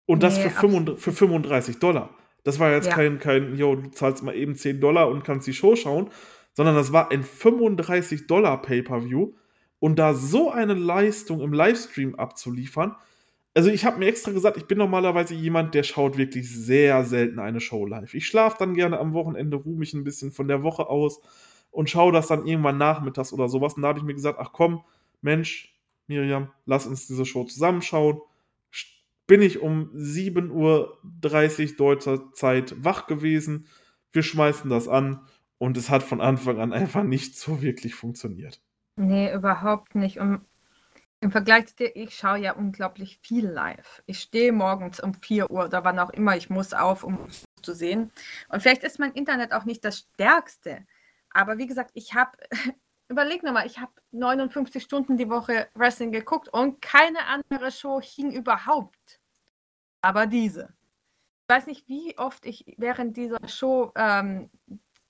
Speaker 1: Und das
Speaker 2: Nee,
Speaker 1: für, 35,
Speaker 2: absolut
Speaker 1: für 35 Dollar. Das war jetzt
Speaker 2: Ja.
Speaker 1: kein, kein, yo, du zahlst mal eben 10 Dollar und kannst die Show schauen, sondern das war ein 35 Dollar Pay-Per-View. Und da so eine Leistung im Livestream abzuliefern, also ich habe mir extra gesagt, ich bin normalerweise jemand, der schaut wirklich sehr selten eine Show live. Ich schlafe dann gerne am Wochenende, ruhe mich ein bisschen von der Woche aus und schaue das dann irgendwann nachmittags oder sowas. Und da habe ich mir gesagt, ach komm, Mensch, Miriam, lass uns diese Show zusammenschauen. Bin ich um 7.30 Uhr deutscher Zeit wach gewesen. Wir schmeißen das an und es hat von Anfang an einfach nicht so wirklich funktioniert.
Speaker 2: Nee, überhaupt nicht. Und im Vergleich zu dir, ich schaue ja unglaublich viel live. Ich stehe morgens um 4 Uhr oder wann auch immer, ich muss auf, um zu sehen. Und vielleicht ist mein Internet auch nicht das stärkste. Aber wie gesagt, ich habe, überleg nochmal, ich habe 59 Stunden die Woche Wrestling geguckt und keine andere Show hing überhaupt. Aber diese. Ich weiß nicht, wie oft ich während dieser Show ähm,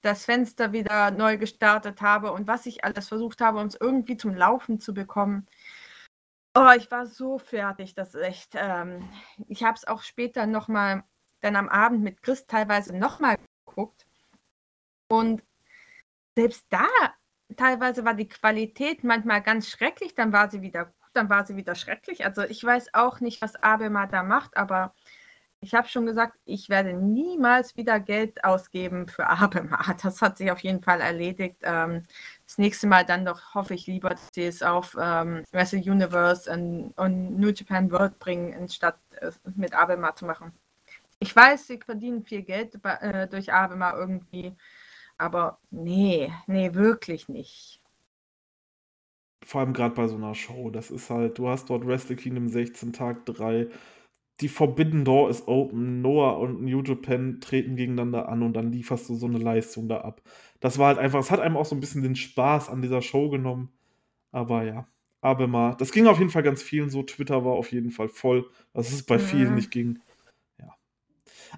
Speaker 2: das Fenster wieder neu gestartet habe und was ich alles versucht habe, um es irgendwie zum Laufen zu bekommen. Oh, ich war so fertig, das ist echt. Ähm, ich habe es auch später nochmal, dann am Abend mit Chris teilweise nochmal geguckt. Und selbst da teilweise war die Qualität manchmal ganz schrecklich, dann war sie wieder gut, dann war sie wieder schrecklich. Also ich weiß auch nicht, was Abema da macht, aber ich habe schon gesagt, ich werde niemals wieder Geld ausgeben für Abema. Das hat sich auf jeden Fall erledigt. Ähm, das nächste Mal dann doch hoffe ich lieber, dass sie es auf ähm, Wrestle Universe und, und New Japan World bringen, anstatt es mit Abema zu machen. Ich weiß, sie verdienen viel Geld äh, durch Abema irgendwie, aber nee, nee, wirklich nicht.
Speaker 1: Vor allem gerade bei so einer Show. Das ist halt, du hast dort Wrestle Kingdom 16 Tag 3. Die Forbidden Door ist open. Noah und New Japan treten gegeneinander an und dann lieferst du so eine Leistung da ab. Das war halt einfach, es hat einem auch so ein bisschen den Spaß an dieser Show genommen. Aber ja, Abema, das ging auf jeden Fall ganz vielen so. Twitter war auf jeden Fall voll, dass es bei vielen
Speaker 2: Mhm.
Speaker 1: nicht ging. Ja.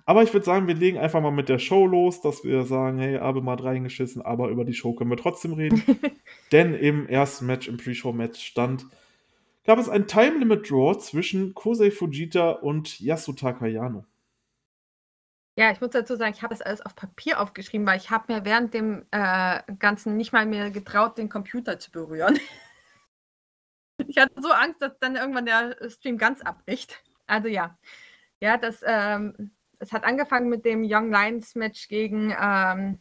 Speaker 1: Aber ich würde sagen, wir legen einfach mal mit der Show los, dass wir sagen, hey, Abema hat reingeschissen, aber über die Show können wir trotzdem reden. Denn im ersten Match, im Pre-Show-Match stand, gab es ein Time-Limit-Draw zwischen Kosei Fujita und Yasutaka Yano.
Speaker 2: Ja, ich muss dazu sagen, ich habe das alles auf Papier aufgeschrieben, weil ich habe mir während dem äh, Ganzen nicht mal mehr getraut, den Computer zu berühren. ich hatte so Angst, dass dann irgendwann der Stream ganz abbricht. Also ja, ja, das, ähm, es hat angefangen mit dem Young Lions Match gegen ähm,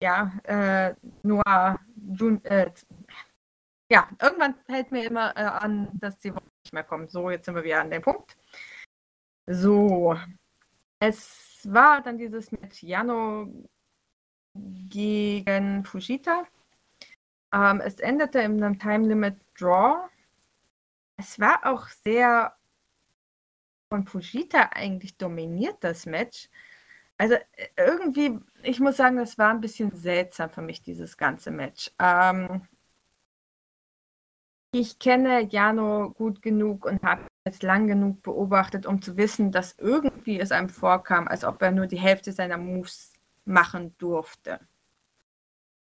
Speaker 2: ja, äh, Noah Jun äh, ja, irgendwann fällt mir immer äh, an, dass die Woche nicht mehr kommt. So, jetzt sind wir wieder an dem Punkt. So, es war dann dieses mit Jano gegen Fujita. Ähm, es endete in einem Time Limit Draw. Es war auch sehr von Fujita eigentlich dominiert, das Match. Also äh, irgendwie, ich muss sagen, das war ein bisschen seltsam für mich, dieses ganze Match. Ähm, ich kenne Jano gut genug und habe es lang genug beobachtet, um zu wissen, dass irgendwie es einem vorkam, als ob er nur die Hälfte seiner Moves machen durfte.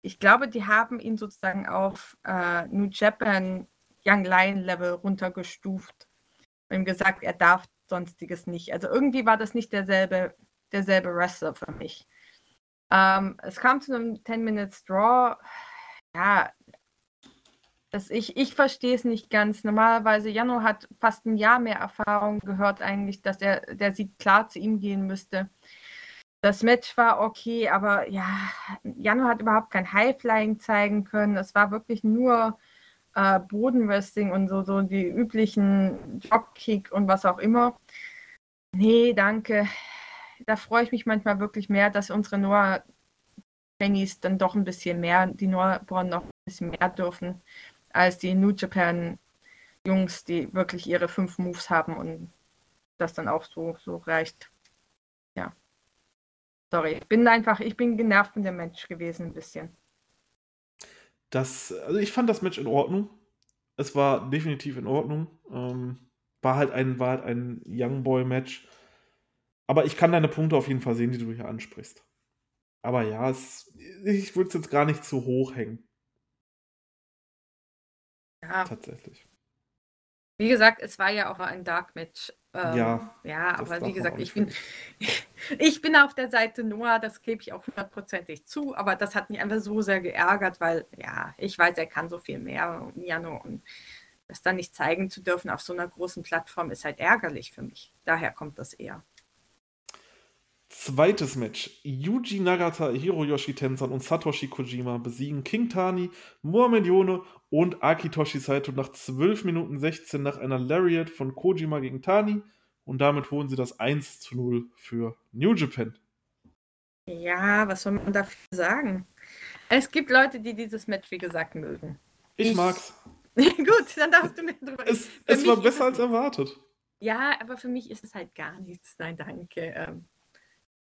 Speaker 2: Ich glaube, die haben ihn sozusagen auf äh, New Japan Young Lion Level runtergestuft und ihm gesagt, er darf sonstiges nicht. Also irgendwie war das nicht derselbe, derselbe Wrestler für mich. Ähm, es kam zu einem 10 Minutes Draw. Ja, das ich, ich verstehe es nicht ganz. Normalerweise, Jano hat fast ein Jahr mehr Erfahrung gehört eigentlich, dass er der Sieg klar zu ihm gehen müsste. Das Match war okay, aber ja, Jano hat überhaupt kein Highflying zeigen können. Es war wirklich nur äh, Bodenwrestling und so, so die üblichen Dropkick und was auch immer. Nee, danke. Da freue ich mich manchmal wirklich mehr, dass unsere Noah Trainees dann doch ein bisschen mehr, die Noah Born noch ein bisschen mehr dürfen, als die New Japan Jungs, die wirklich ihre fünf Moves haben und das dann auch so, so reicht. Ja. Sorry, ich bin einfach, ich bin genervt von dem Match gewesen ein bisschen.
Speaker 1: Das, also ich fand das Match in Ordnung. Es war definitiv in Ordnung. Ähm, war halt ein, war halt ein Young Boy Match. Aber ich kann deine Punkte auf jeden Fall sehen, die du hier ansprichst. Aber ja, es, ich würde es jetzt gar nicht zu hoch hängen.
Speaker 2: Ja.
Speaker 1: Tatsächlich.
Speaker 2: Wie gesagt, es war ja auch ein Dark Match.
Speaker 1: Ähm, ja.
Speaker 2: Ja, aber wie gesagt, ich bin, ich bin auf der Seite Noah, das gebe ich auch hundertprozentig zu, aber das hat mich einfach so sehr geärgert, weil, ja, ich weiß, er kann so viel mehr, Jano, und das dann nicht zeigen zu dürfen auf so einer großen Plattform ist halt ärgerlich für mich. Daher kommt das eher.
Speaker 1: Zweites Match. Yuji Nagata, Hiroyoshi Tenzan und Satoshi Kojima besiegen King Tani, Mohamed Yone und Akitoshi Saito nach 12 Minuten 16 nach einer Lariat von Kojima gegen Tani und damit holen sie das 1 zu 0 für New Japan.
Speaker 2: Ja, was soll man dafür sagen? Es gibt Leute, die dieses Match, wie gesagt, mögen.
Speaker 1: Ich, ich mag's.
Speaker 2: Gut, dann darfst du mir
Speaker 1: drüber Es, es war besser als erwartet.
Speaker 2: Ja, aber für mich ist es halt gar nichts. Nein, danke. Ähm,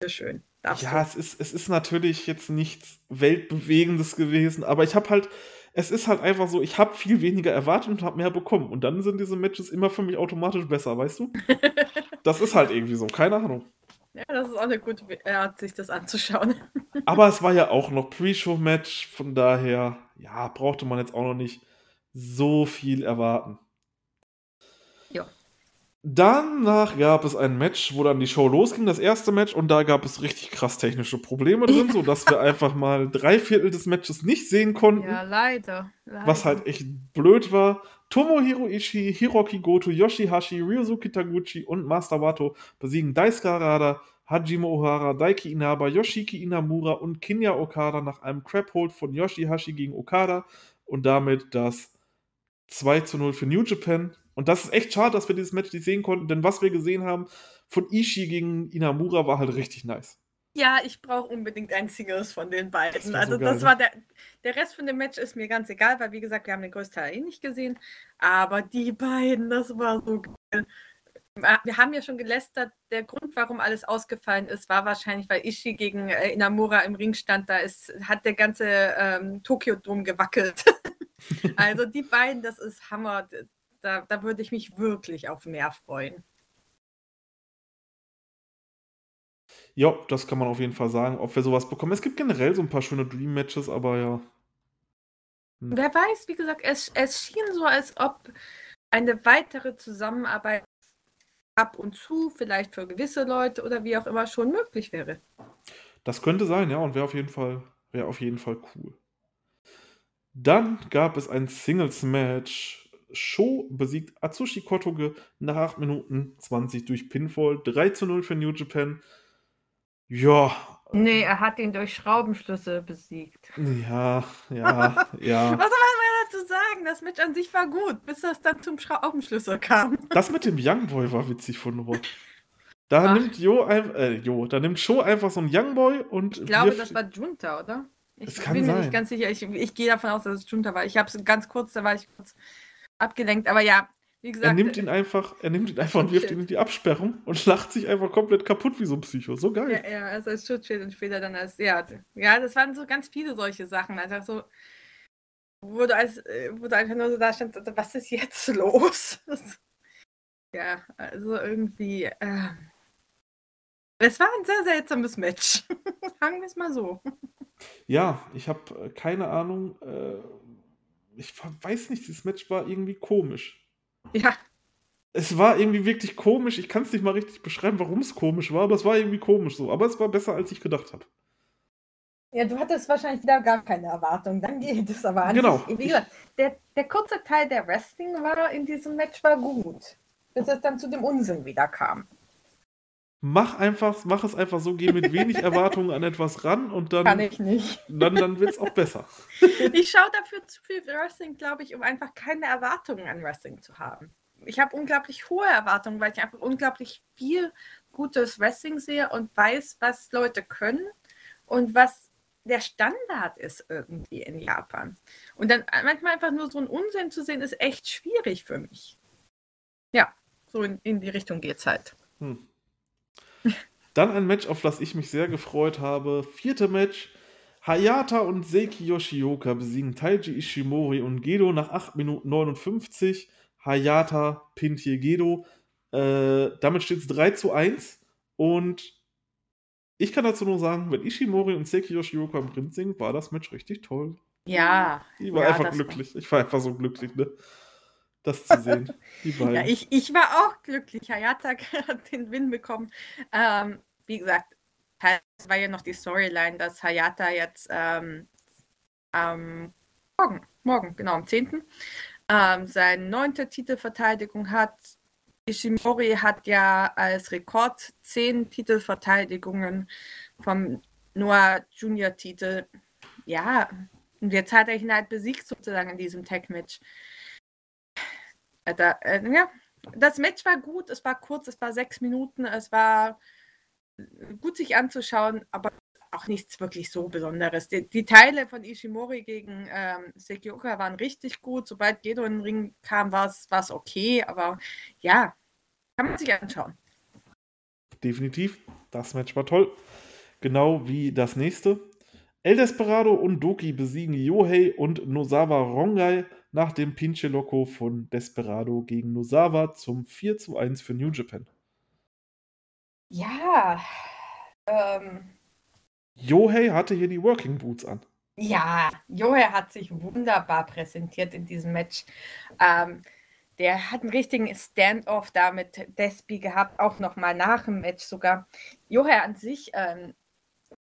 Speaker 2: schön.
Speaker 1: Darfst ja, es ist, es ist natürlich jetzt nichts Weltbewegendes gewesen, aber ich habe halt, es ist halt einfach so, ich habe viel weniger erwartet und habe mehr bekommen. Und dann sind diese Matches immer für mich automatisch besser, weißt du? das ist halt irgendwie so, keine Ahnung.
Speaker 2: Ja, das ist auch eine gute Art, sich das anzuschauen.
Speaker 1: aber es war ja auch noch Pre-Show-Match, von daher, ja, brauchte man jetzt auch noch nicht so viel erwarten. Danach gab es ein Match, wo dann die Show losging, das erste Match, und da gab es richtig krass technische Probleme drin, sodass wir einfach mal drei Viertel des Matches nicht sehen konnten.
Speaker 2: Ja, leider. leider.
Speaker 1: Was halt echt blöd war. Tomohiro Ishii, Hiroki Goto, Yoshihashi, Ryosuke Taguchi und Master Wato besiegen Daisuke Harada, Hajime Ohara, Daiki Inaba, Yoshiki Inamura und Kinya Okada nach einem Crabhold von Yoshihashi gegen Okada und damit das 2 zu 0 für New Japan. Und das ist echt schade, dass wir dieses Match nicht sehen konnten, denn was wir gesehen haben von Ishii gegen Inamura war halt richtig nice.
Speaker 2: Ja, ich brauche unbedingt ein Singles von den beiden. Das also so das war der, der Rest von dem Match ist mir ganz egal, weil wie gesagt, wir haben den größten Teil eh nicht gesehen. Aber die beiden, das war so geil. Wir haben ja schon gelästert, der Grund, warum alles ausgefallen ist, war wahrscheinlich, weil Ishii gegen äh, Inamura im Ring stand. Da ist, hat der ganze ähm, Tokio-Dom gewackelt. also die beiden, das ist Hammer da, da würde ich mich wirklich auf mehr freuen.
Speaker 1: Ja, das kann man auf jeden Fall sagen, ob wir sowas bekommen. Es gibt generell so ein paar schöne Dream-Matches, aber ja.
Speaker 2: Hm. Wer weiß, wie gesagt, es, es schien so, als ob eine weitere Zusammenarbeit ab und zu, vielleicht für gewisse Leute oder wie auch immer, schon möglich wäre.
Speaker 1: Das könnte sein, ja, und wäre auf jeden Fall, wäre auf jeden Fall cool. Dann gab es ein Singles-Match Sho besiegt Atsushi Kotoge nach 8 Minuten 20 durch Pinfall. 3 zu 0 für New Japan. Ja.
Speaker 2: Nee, er hat ihn durch Schraubenschlüssel besiegt.
Speaker 1: Ja, ja, ja.
Speaker 2: Was soll man dazu sagen? Das Match an sich war gut, bis das dann zum Schraubenschlüssel kam.
Speaker 1: Das mit dem Young Boy war witzig von Rot. Da Ach. nimmt Jo, äh, Jo, da nimmt Sho einfach so einen Youngboy und.
Speaker 2: Ich glaube, das war Junta, oder? Ich bin mir nicht ganz sicher. Ich, ich gehe davon aus, dass es Junta war. Ich habe es ganz kurz, da war ich kurz abgelenkt. Aber ja, wie gesagt.
Speaker 1: Er nimmt ihn einfach, er nimmt ihn einfach und wirft ihn in die Absperrung und lacht sich einfach komplett kaputt wie so ein Psycho. So geil.
Speaker 2: Ja, ja also als Schutzschild und später dann als. Ja, ja, das waren so ganz viele solche Sachen. Einfach so. Wo du, als, äh, wo du einfach nur so da stand, was ist jetzt los? ja, also irgendwie. Äh, es war ein sehr seltsames Match. Sagen wir es mal so.
Speaker 1: Ja, ich habe äh, keine Ahnung. Äh, ich weiß nicht, dieses Match war irgendwie komisch.
Speaker 2: Ja.
Speaker 1: Es war irgendwie wirklich komisch. Ich kann es nicht mal richtig beschreiben, warum es komisch war, aber es war irgendwie komisch so. Aber es war besser, als ich gedacht habe.
Speaker 2: Ja, du hattest wahrscheinlich wieder gar keine Erwartung. Dann geht es aber an.
Speaker 1: Genau.
Speaker 2: Wie gesagt, der, der kurze Teil der Wrestling war in diesem Match war gut. Bis es dann zu dem Unsinn wieder kam
Speaker 1: mach einfach, mach es einfach so, geh mit wenig Erwartungen an etwas ran und dann.
Speaker 2: Kann ich nicht.
Speaker 1: Dann, dann wird es auch besser.
Speaker 2: Ich schaue dafür zu viel Wrestling, glaube ich, um einfach keine Erwartungen an Wrestling zu haben. Ich habe unglaublich hohe Erwartungen, weil ich einfach unglaublich viel gutes Wrestling sehe und weiß, was Leute können und was der Standard ist irgendwie in Japan. Und dann manchmal einfach nur so einen Unsinn zu sehen, ist echt schwierig für mich. Ja, so in, in die Richtung geht es halt. Hm.
Speaker 1: Dann ein Match, auf das ich mich sehr gefreut habe. Vierte Match. Hayata und Seiki Yoshioka besiegen Taiji Ishimori und Gedo nach 8 Minuten 59. Hayata pinnt hier Gedo. Äh, damit steht es 3 zu 1. Und ich kann dazu nur sagen, wenn Ishimori und Seiki Yoshioka im Ring sind, war das Match richtig toll.
Speaker 2: Ja.
Speaker 1: Ich war
Speaker 2: ja,
Speaker 1: einfach glücklich. War... Ich war einfach so glücklich, ne? Das zu sehen.
Speaker 2: Die beiden. Ja, ich, ich war auch glücklich. Hayata hat den Win bekommen. Ähm, wie gesagt, es war ja noch die Storyline, dass Hayata jetzt ähm, ähm, morgen, morgen, genau, am 10. Ähm, seine neunte Titelverteidigung hat. Ishimori hat ja als Rekord zehn Titelverteidigungen vom Noah Junior Titel. Ja, und jetzt hat er ihn halt besiegt sozusagen in diesem Tag-Match. Da, äh, ja, das Match war gut, es war kurz, es war sechs Minuten, es war gut sich anzuschauen, aber auch nichts wirklich so Besonderes. Die, die Teile von Ishimori gegen ähm, Sekioka waren richtig gut. Sobald Gedo in den Ring kam, war es okay, aber ja, kann man sich anschauen.
Speaker 1: Definitiv, das Match war toll. Genau wie das nächste. El Desperado und Doki besiegen Yohei und Nosawa Rongai nach dem Pinche Loco von Desperado gegen Nosawa zum 4 zu 1 für New Japan.
Speaker 2: Ja. Ähm,
Speaker 1: Yohei hatte hier die Working Boots an.
Speaker 2: Ja, Yohei hat sich wunderbar präsentiert in diesem Match. Ähm, der hat einen richtigen Standoff da mit Despi gehabt, auch nochmal nach dem Match sogar. Yohei an sich, ähm,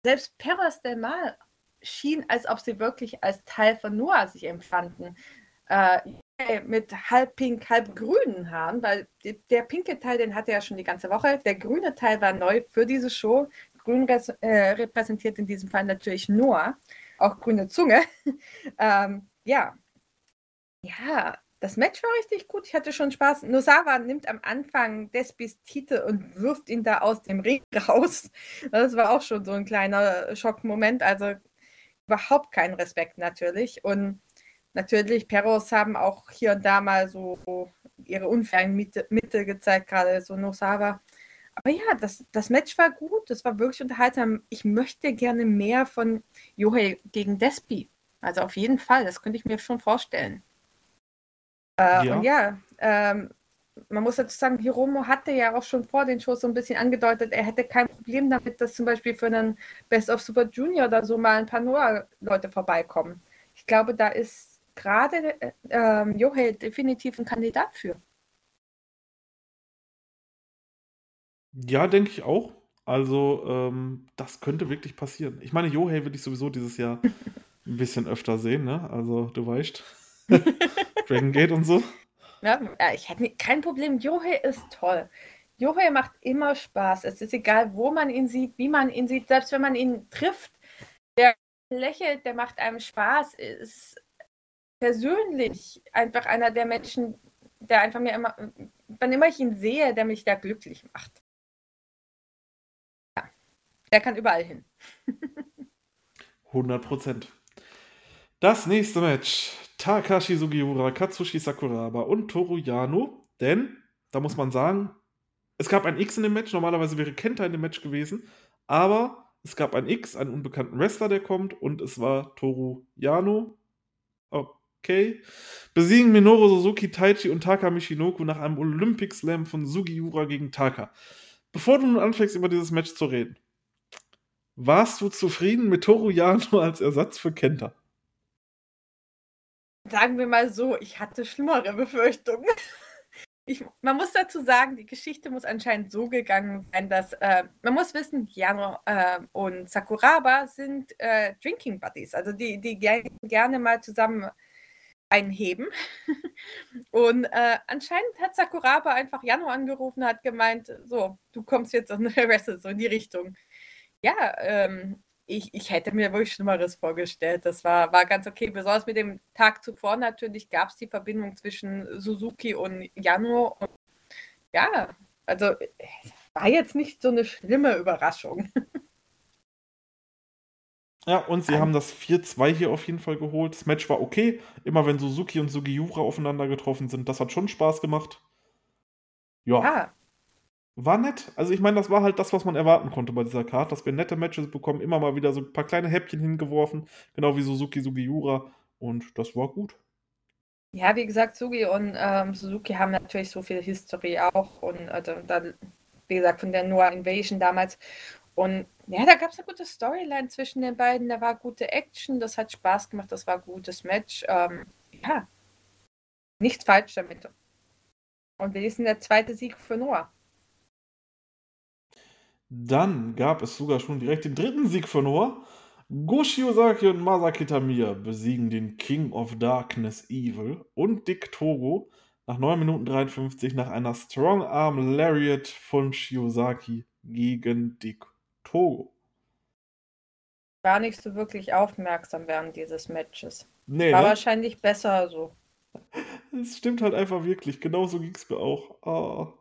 Speaker 2: selbst Peros Del Mal schien, als ob sie wirklich als Teil von Noah sich empfanden. Äh, mit halb pink, halb grünen Haaren, weil der pinke Teil, den hatte er ja schon die ganze Woche. Der grüne Teil war neu für diese Show. Grün äh, repräsentiert in diesem Fall natürlich Noah, auch grüne Zunge. ähm, ja. Ja, das Match war richtig gut. Ich hatte schon Spaß. Nosawa nimmt am Anfang Despis Titel und wirft ihn da aus dem Ring raus. Das war auch schon so ein kleiner Schockmoment. Also überhaupt keinen Respekt natürlich. Und natürlich, Peros haben auch hier und da mal so ihre unfairen Mittel gezeigt, gerade so Nosawa. Aber ja, das, das Match war gut, das war wirklich unterhaltsam. Ich möchte gerne mehr von Yohei gegen Despi. Also auf jeden Fall, das könnte ich mir schon vorstellen. Äh, ja. Und ja, ähm, man muss dazu sagen, Hiromo hatte ja auch schon vor den Shows so ein bisschen angedeutet, er hätte kein Problem damit, dass zum Beispiel für einen Best of Super Junior oder so mal ein paar Noah-Leute vorbeikommen. Ich glaube, da ist gerade äh, ähm, Johel definitiv ein Kandidat für.
Speaker 1: Ja, denke ich auch. Also, ähm, das könnte wirklich passieren. Ich meine, Johei will ich sowieso dieses Jahr ein bisschen öfter sehen, ne? Also, du weißt. Dragon Gate und so.
Speaker 2: Ja, ich hätte kein Problem. Johei ist toll. Johei macht immer Spaß. Es ist egal, wo man ihn sieht, wie man ihn sieht. Selbst wenn man ihn trifft, der lächelt, der macht einem Spaß. Ist persönlich einfach einer der Menschen, der einfach mir immer, wann immer ich ihn sehe, der mich da glücklich macht. Der kann überall hin.
Speaker 1: 100 Prozent. Das nächste Match. Takashi Sugiura, Katsushi Sakuraba und Toru Yano. Denn, da muss man sagen, es gab ein X in dem Match. Normalerweise wäre Kenta in dem Match gewesen. Aber es gab ein X, einen unbekannten Wrestler, der kommt. Und es war Toru Yano. Okay. Besiegen Minoru Suzuki, Taichi und Taka Michinoku nach einem Olympic Slam von Sugiura gegen Taka. Bevor du nun anfängst, über dieses Match zu reden, warst du zufrieden mit Toru Yano als Ersatz für Kenta?
Speaker 2: Sagen wir mal so, ich hatte schlimmere Befürchtungen. Ich, man muss dazu sagen, die Geschichte muss anscheinend so gegangen sein, dass äh, man muss wissen, Yano äh, und Sakuraba sind äh, Drinking Buddies, also die, die gerne mal zusammen einheben. Und äh, anscheinend hat Sakuraba einfach Jano angerufen, hat gemeint, so, du kommst jetzt an Wrestle, so in die Richtung. Ja, ähm, ich, ich hätte mir wirklich Schlimmeres vorgestellt. Das war, war ganz okay. Besonders mit dem Tag zuvor natürlich gab es die Verbindung zwischen Suzuki und Jano. Und ja, also war jetzt nicht so eine schlimme Überraschung.
Speaker 1: Ja, und sie haben das 4-2 hier auf jeden Fall geholt. Das Match war okay. Immer wenn Suzuki und Sugiura aufeinander getroffen sind, das hat schon Spaß gemacht. Ja. Ah. War nett. Also ich meine, das war halt das, was man erwarten konnte bei dieser Karte, dass wir nette Matches bekommen, immer mal wieder so ein paar kleine Häppchen hingeworfen, genau wie Suzuki, Sugiura. Und das war gut.
Speaker 2: Ja, wie gesagt, Sugi und ähm, Suzuki haben natürlich so viel History auch. Und also, dann, wie gesagt, von der Noah Invasion damals. Und ja, da gab es eine gute Storyline zwischen den beiden. Da war gute Action, das hat Spaß gemacht, das war ein gutes Match. Ähm, ja, nichts falsch damit. Und wir sind der zweite Sieg für Noah.
Speaker 1: Dann gab es sogar schon direkt den dritten Sieg für Noah. Goshi Ozaki und Masaki Tamiya besiegen den King of Darkness Evil und Dick Togo nach 9 Minuten 53 nach einer Strong Arm Lariat von Shiozaki gegen Dick Togo.
Speaker 2: Gar nicht so wirklich aufmerksam während dieses Matches. Nee, War ne? wahrscheinlich besser so.
Speaker 1: Es stimmt halt einfach wirklich. Genauso ging es mir auch. Oh.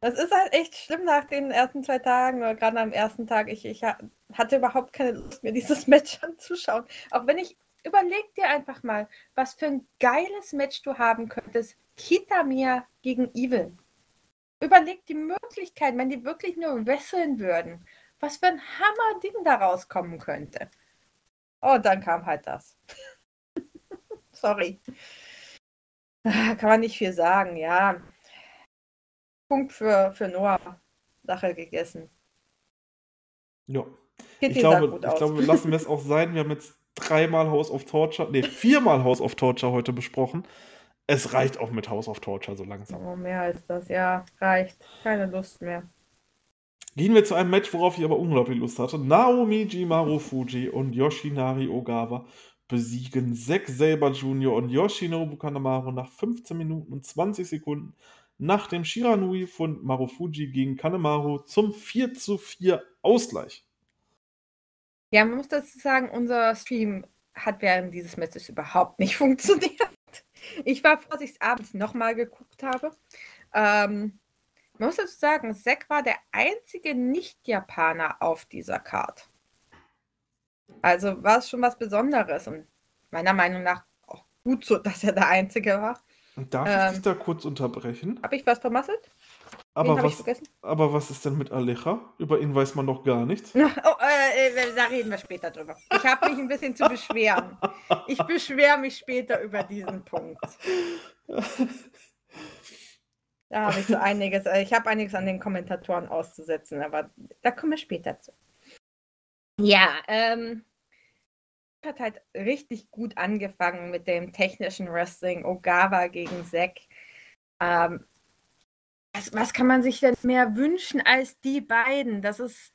Speaker 2: Das ist halt echt schlimm nach den ersten zwei Tagen oder gerade am ersten Tag. Ich, ich hatte überhaupt keine Lust, mir dieses Match anzuschauen. Auch wenn ich überleg dir einfach mal, was für ein geiles Match du haben könntest. Kitamir gegen Evil. Überleg die Möglichkeit, wenn die wirklich nur wresteln würden, was für ein Hammer-Ding da rauskommen könnte. Oh, dann kam halt das. Sorry. Kann man nicht viel sagen, ja. Punkt für, für Noah. Sache gegessen.
Speaker 1: Ja. ich glaube, ich glaube, lassen wir es auch sein. Wir haben jetzt dreimal House of Torture, nee, viermal House of Torture heute besprochen. Es reicht auch mit House of Torture so langsam.
Speaker 2: Oh, mehr als das, ja, reicht. Keine Lust mehr.
Speaker 1: Gehen wir zu einem Match, worauf ich aber unglaublich Lust hatte. Naomi Jimaru Fuji und Yoshinari Ogawa besiegen Zack Saber Jr. und Yoshinobu Kanemaru nach 15 Minuten und 20 Sekunden nach dem Shiranui von Marufuji gegen Kanemaru zum 4 zu 4 Ausgleich.
Speaker 2: Ja, man muss dazu sagen, unser Stream hat während dieses Matches überhaupt nicht funktioniert. Ich war es abends nochmal geguckt habe. Ähm, man muss dazu sagen, Zack war der einzige Nicht-Japaner auf dieser Card. Also war es schon was Besonderes und meiner Meinung nach auch gut so, dass er der Einzige war.
Speaker 1: Darf ähm, ich dich da kurz unterbrechen?
Speaker 2: Habe ich was vermasselt?
Speaker 1: Aber was, aber was ist denn mit Alecha? Über ihn weiß man noch gar nichts. Oh,
Speaker 2: äh, äh, da reden wir später drüber. Ich habe mich ein bisschen zu beschweren. Ich beschwere mich später über diesen Punkt. Da habe ich so einiges, äh, ich habe einiges an den Kommentatoren auszusetzen, aber da kommen wir später zu. Ja, ähm, hat halt richtig gut angefangen mit dem technischen Wrestling, Ogawa gegen Zack. Ähm, was, was kann man sich denn mehr wünschen als die beiden? Das ist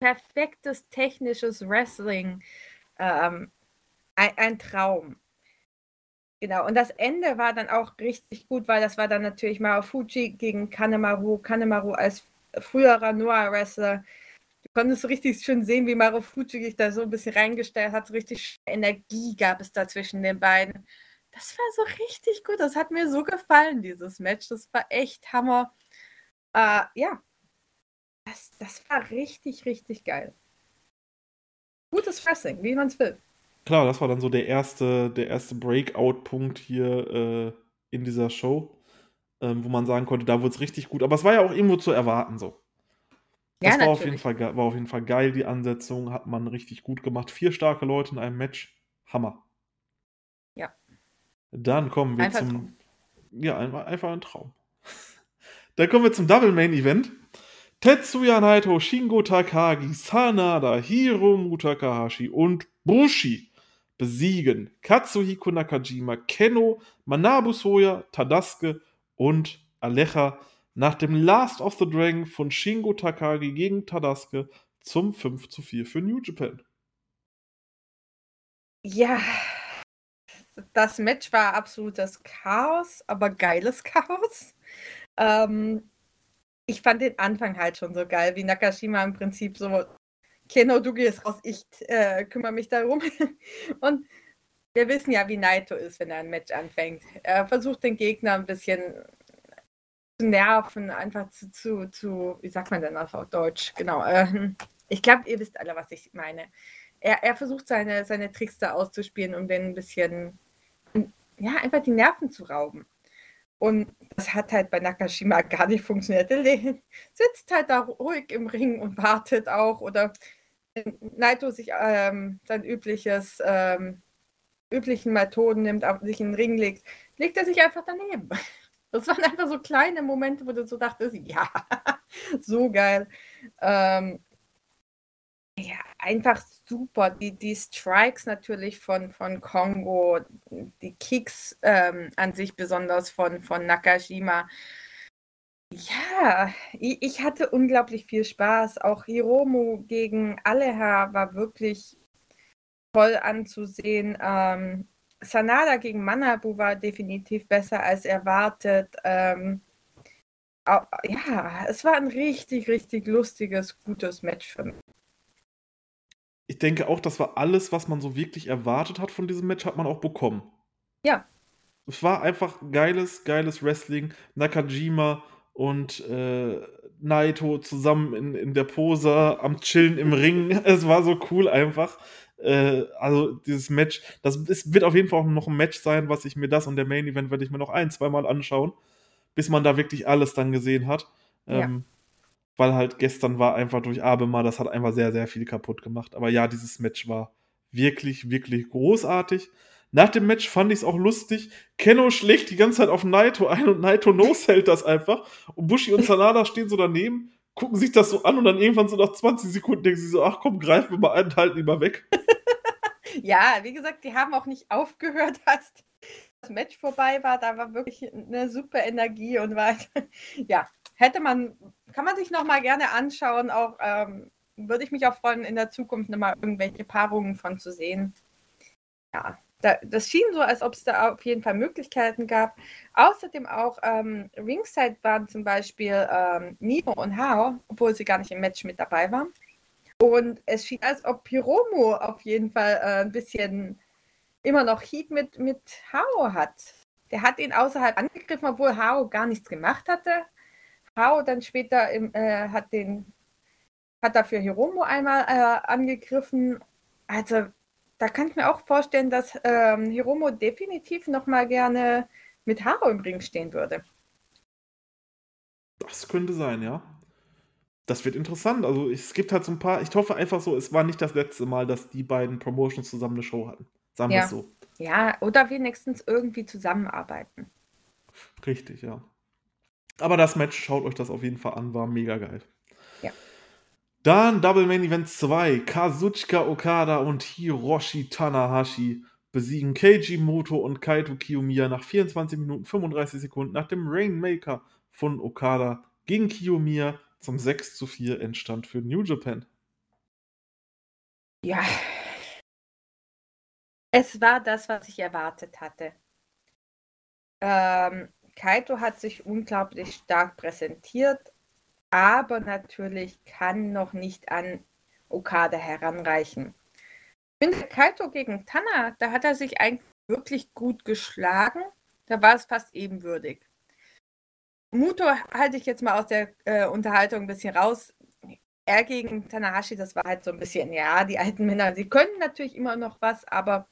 Speaker 2: perfektes technisches Wrestling. Ähm, ein, ein, Traum. Genau, und das Ende war dann auch richtig gut, weil das war dann natürlich Marufuji gegen Kanemaru. Kanemaru als früherer Noah-Wrestler. Du konntest richtig schön sehen, wie Marufuji sich da so ein bisschen reingestellt hat. Richtig Energie gab es da zwischen den beiden. Das war so richtig gut. Das hat mir so gefallen, dieses Match. Das war echt Hammer. Äh, ja. das, das war richtig, richtig geil. Gutes Wrestling, wie man es will.
Speaker 1: Klar, das war dann so der erste, der erste Breakout-Punkt hier äh, in dieser Show, ähm, wo man sagen konnte, da wurde es richtig gut. Aber es war ja auch irgendwo zu erwarten so. Das ja, war, auf jeden Fall, war auf jeden Fall geil, die Ansetzung hat man richtig gut gemacht. Vier starke Leute in einem Match. Hammer.
Speaker 2: Ja.
Speaker 1: Dann kommen wir einfach zum. Traum. Ja, einfach, einfach ein Traum. Dann kommen wir zum Double Main Event. Tetsuya Naito, Shingo Takagi, Sanada, Hiromu Takahashi und Bushi besiegen Katsuhiko Nakajima, Keno, Manabu Soya, Tadasuke und Alecha nach dem Last of the Dragon von Shingo Takagi gegen Tadasuke zum 5 zu 4 für New Japan.
Speaker 2: Ja, das Match war absolutes Chaos, aber geiles Chaos. Ähm, ich fand den Anfang halt schon so geil, wie Nakashima im Prinzip so, Keno, du gehst raus, ich äh, kümmere mich darum. Und wir wissen ja, wie Naito ist, wenn er ein Match anfängt. Er versucht den Gegner ein bisschen zu nerven, einfach zu, zu, zu wie sagt man denn auf Deutsch? Genau. Äh, ich glaube, ihr wisst alle, was ich meine. Er, er versucht seine, seine Tricks da auszuspielen, um den ein bisschen, ja, einfach die Nerven zu rauben. Und das hat halt bei Nakashima gar nicht funktioniert. Er sitzt halt da ruhig im Ring und wartet auch. Oder Naito sich ähm, sein übliches, ähm, üblichen Methoden nimmt, sich in den Ring legt, legt er sich einfach daneben. Das waren einfach so kleine Momente, wo du so dachtest, ja, so geil. Ähm, ja, einfach super. Die, die Strikes natürlich von, von Kongo, die Kicks ähm, an sich besonders von, von Nakashima. Ja, ich, ich hatte unglaublich viel Spaß. Auch Hiromu gegen Aleha war wirklich toll anzusehen. Ähm, Sanada gegen Manabu war definitiv besser als erwartet. Ähm, ja, es war ein richtig, richtig lustiges, gutes Match für mich
Speaker 1: ich denke auch, das war alles, was man so wirklich erwartet hat von diesem Match, hat man auch bekommen.
Speaker 2: Ja.
Speaker 1: Es war einfach geiles, geiles Wrestling. Nakajima und äh, Naito zusammen in, in der Pose am Chillen im Ring. Es war so cool einfach. Äh, also dieses Match, das ist, wird auf jeden Fall auch noch ein Match sein, was ich mir das und der Main Event werde ich mir noch ein, zweimal anschauen, bis man da wirklich alles dann gesehen hat. Ähm, weil halt gestern war einfach durch Abema, das hat einfach sehr, sehr viel kaputt gemacht. Aber ja, dieses Match war wirklich, wirklich großartig. Nach dem Match fand ich es auch lustig. Kenno schlägt die ganze Zeit auf Naito ein und Naito no-sellt das einfach. Und Bushi und Sanada stehen so daneben, gucken sich das so an und dann irgendwann so nach 20 Sekunden denken sie so, ach komm, greifen wir mal ein und halten ihn mal weg.
Speaker 2: ja, wie gesagt, die haben auch nicht aufgehört, als das Match vorbei war. Da war wirklich eine super Energie und war, ja, hätte man, kann man sich noch mal gerne anschauen. Auch ähm, würde ich mich auch freuen, in der Zukunft noch mal irgendwelche Paarungen von zu sehen. Ja, da, das schien so, als ob es da auf jeden Fall Möglichkeiten gab. Außerdem auch ähm, Ringside waren zum Beispiel ähm, Nino und Hao, obwohl sie gar nicht im Match mit dabei waren. Und es schien, als ob Hiromo auf jeden Fall äh, ein bisschen immer noch Heat mit, mit Hao hat. Der hat ihn außerhalb angegriffen, obwohl Hao gar nichts gemacht hatte. Hao dann später im, äh, hat den hat dafür Hiromo einmal äh, angegriffen. Also da kann ich mir auch vorstellen, dass ähm, Hiromo definitiv noch mal gerne mit Haro im Ring stehen würde.
Speaker 1: Das könnte sein, ja. Das wird interessant. Also es gibt halt so ein paar, ich hoffe einfach so, es war nicht das letzte Mal, dass die beiden Promotions zusammen eine Show hatten. Sagen wir
Speaker 2: ja.
Speaker 1: es so.
Speaker 2: Ja, oder wenigstens irgendwie zusammenarbeiten.
Speaker 1: Richtig, ja. Aber das Match, schaut euch das auf jeden Fall an, war mega geil. Dann Double Main Event 2. Kazuchika Okada und Hiroshi Tanahashi besiegen Keiji Moto und Kaito Kiyomiya nach 24 Minuten 35 Sekunden nach dem Rainmaker von Okada gegen Kiyomiya zum 6 zu 4 entstand für New Japan.
Speaker 2: Ja. Es war das, was ich erwartet hatte. Ähm, Kaito hat sich unglaublich stark präsentiert, aber natürlich kann noch nicht an Okada heranreichen. Ich finde, Kaito gegen Tanner, da hat er sich eigentlich wirklich gut geschlagen. Da war es fast ebenwürdig. Muto halte ich jetzt mal aus der äh, Unterhaltung ein bisschen raus. er gegen Tanahashi, das war halt so ein bisschen, ja, die alten Männer, sie können natürlich immer noch was, aber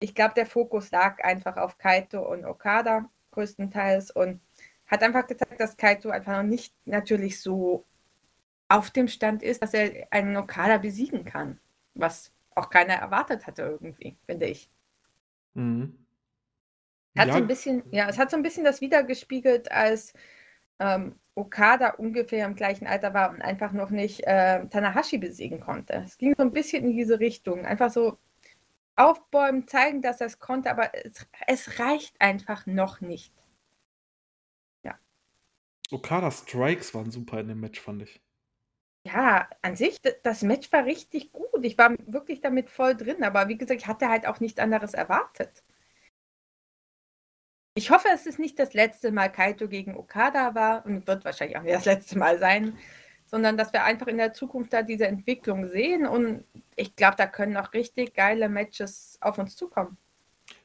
Speaker 2: ich glaube, der Fokus lag einfach auf Kaito und Okada größtenteils und hat einfach gezeigt, dass Kaito einfach noch nicht natürlich so auf dem Stand ist, dass er einen Okada besiegen kann. Was auch keiner erwartet hatte irgendwie, finde ich. Mhm. Hat ja. so ein bisschen, ja, es hat so ein bisschen das wiedergespiegelt, als ähm, Okada ungefähr im gleichen Alter war und einfach noch nicht äh, Tanahashi besiegen konnte. Es ging so ein bisschen in diese Richtung. Einfach so aufbäumen, zeigen, dass er es konnte, aber es, es reicht einfach noch nicht.
Speaker 1: Okada Strikes waren super in dem Match, fand ich.
Speaker 2: Ja, an sich, das Match war richtig gut. Ich war wirklich damit voll drin, aber wie gesagt, ich hatte halt auch nichts anderes erwartet. Ich hoffe, es ist nicht das letzte Mal Kaito gegen Okada war und wird wahrscheinlich auch nicht das letzte Mal sein, sondern dass wir einfach in der Zukunft da diese Entwicklung sehen und ich glaube, da können noch richtig geile Matches auf uns zukommen.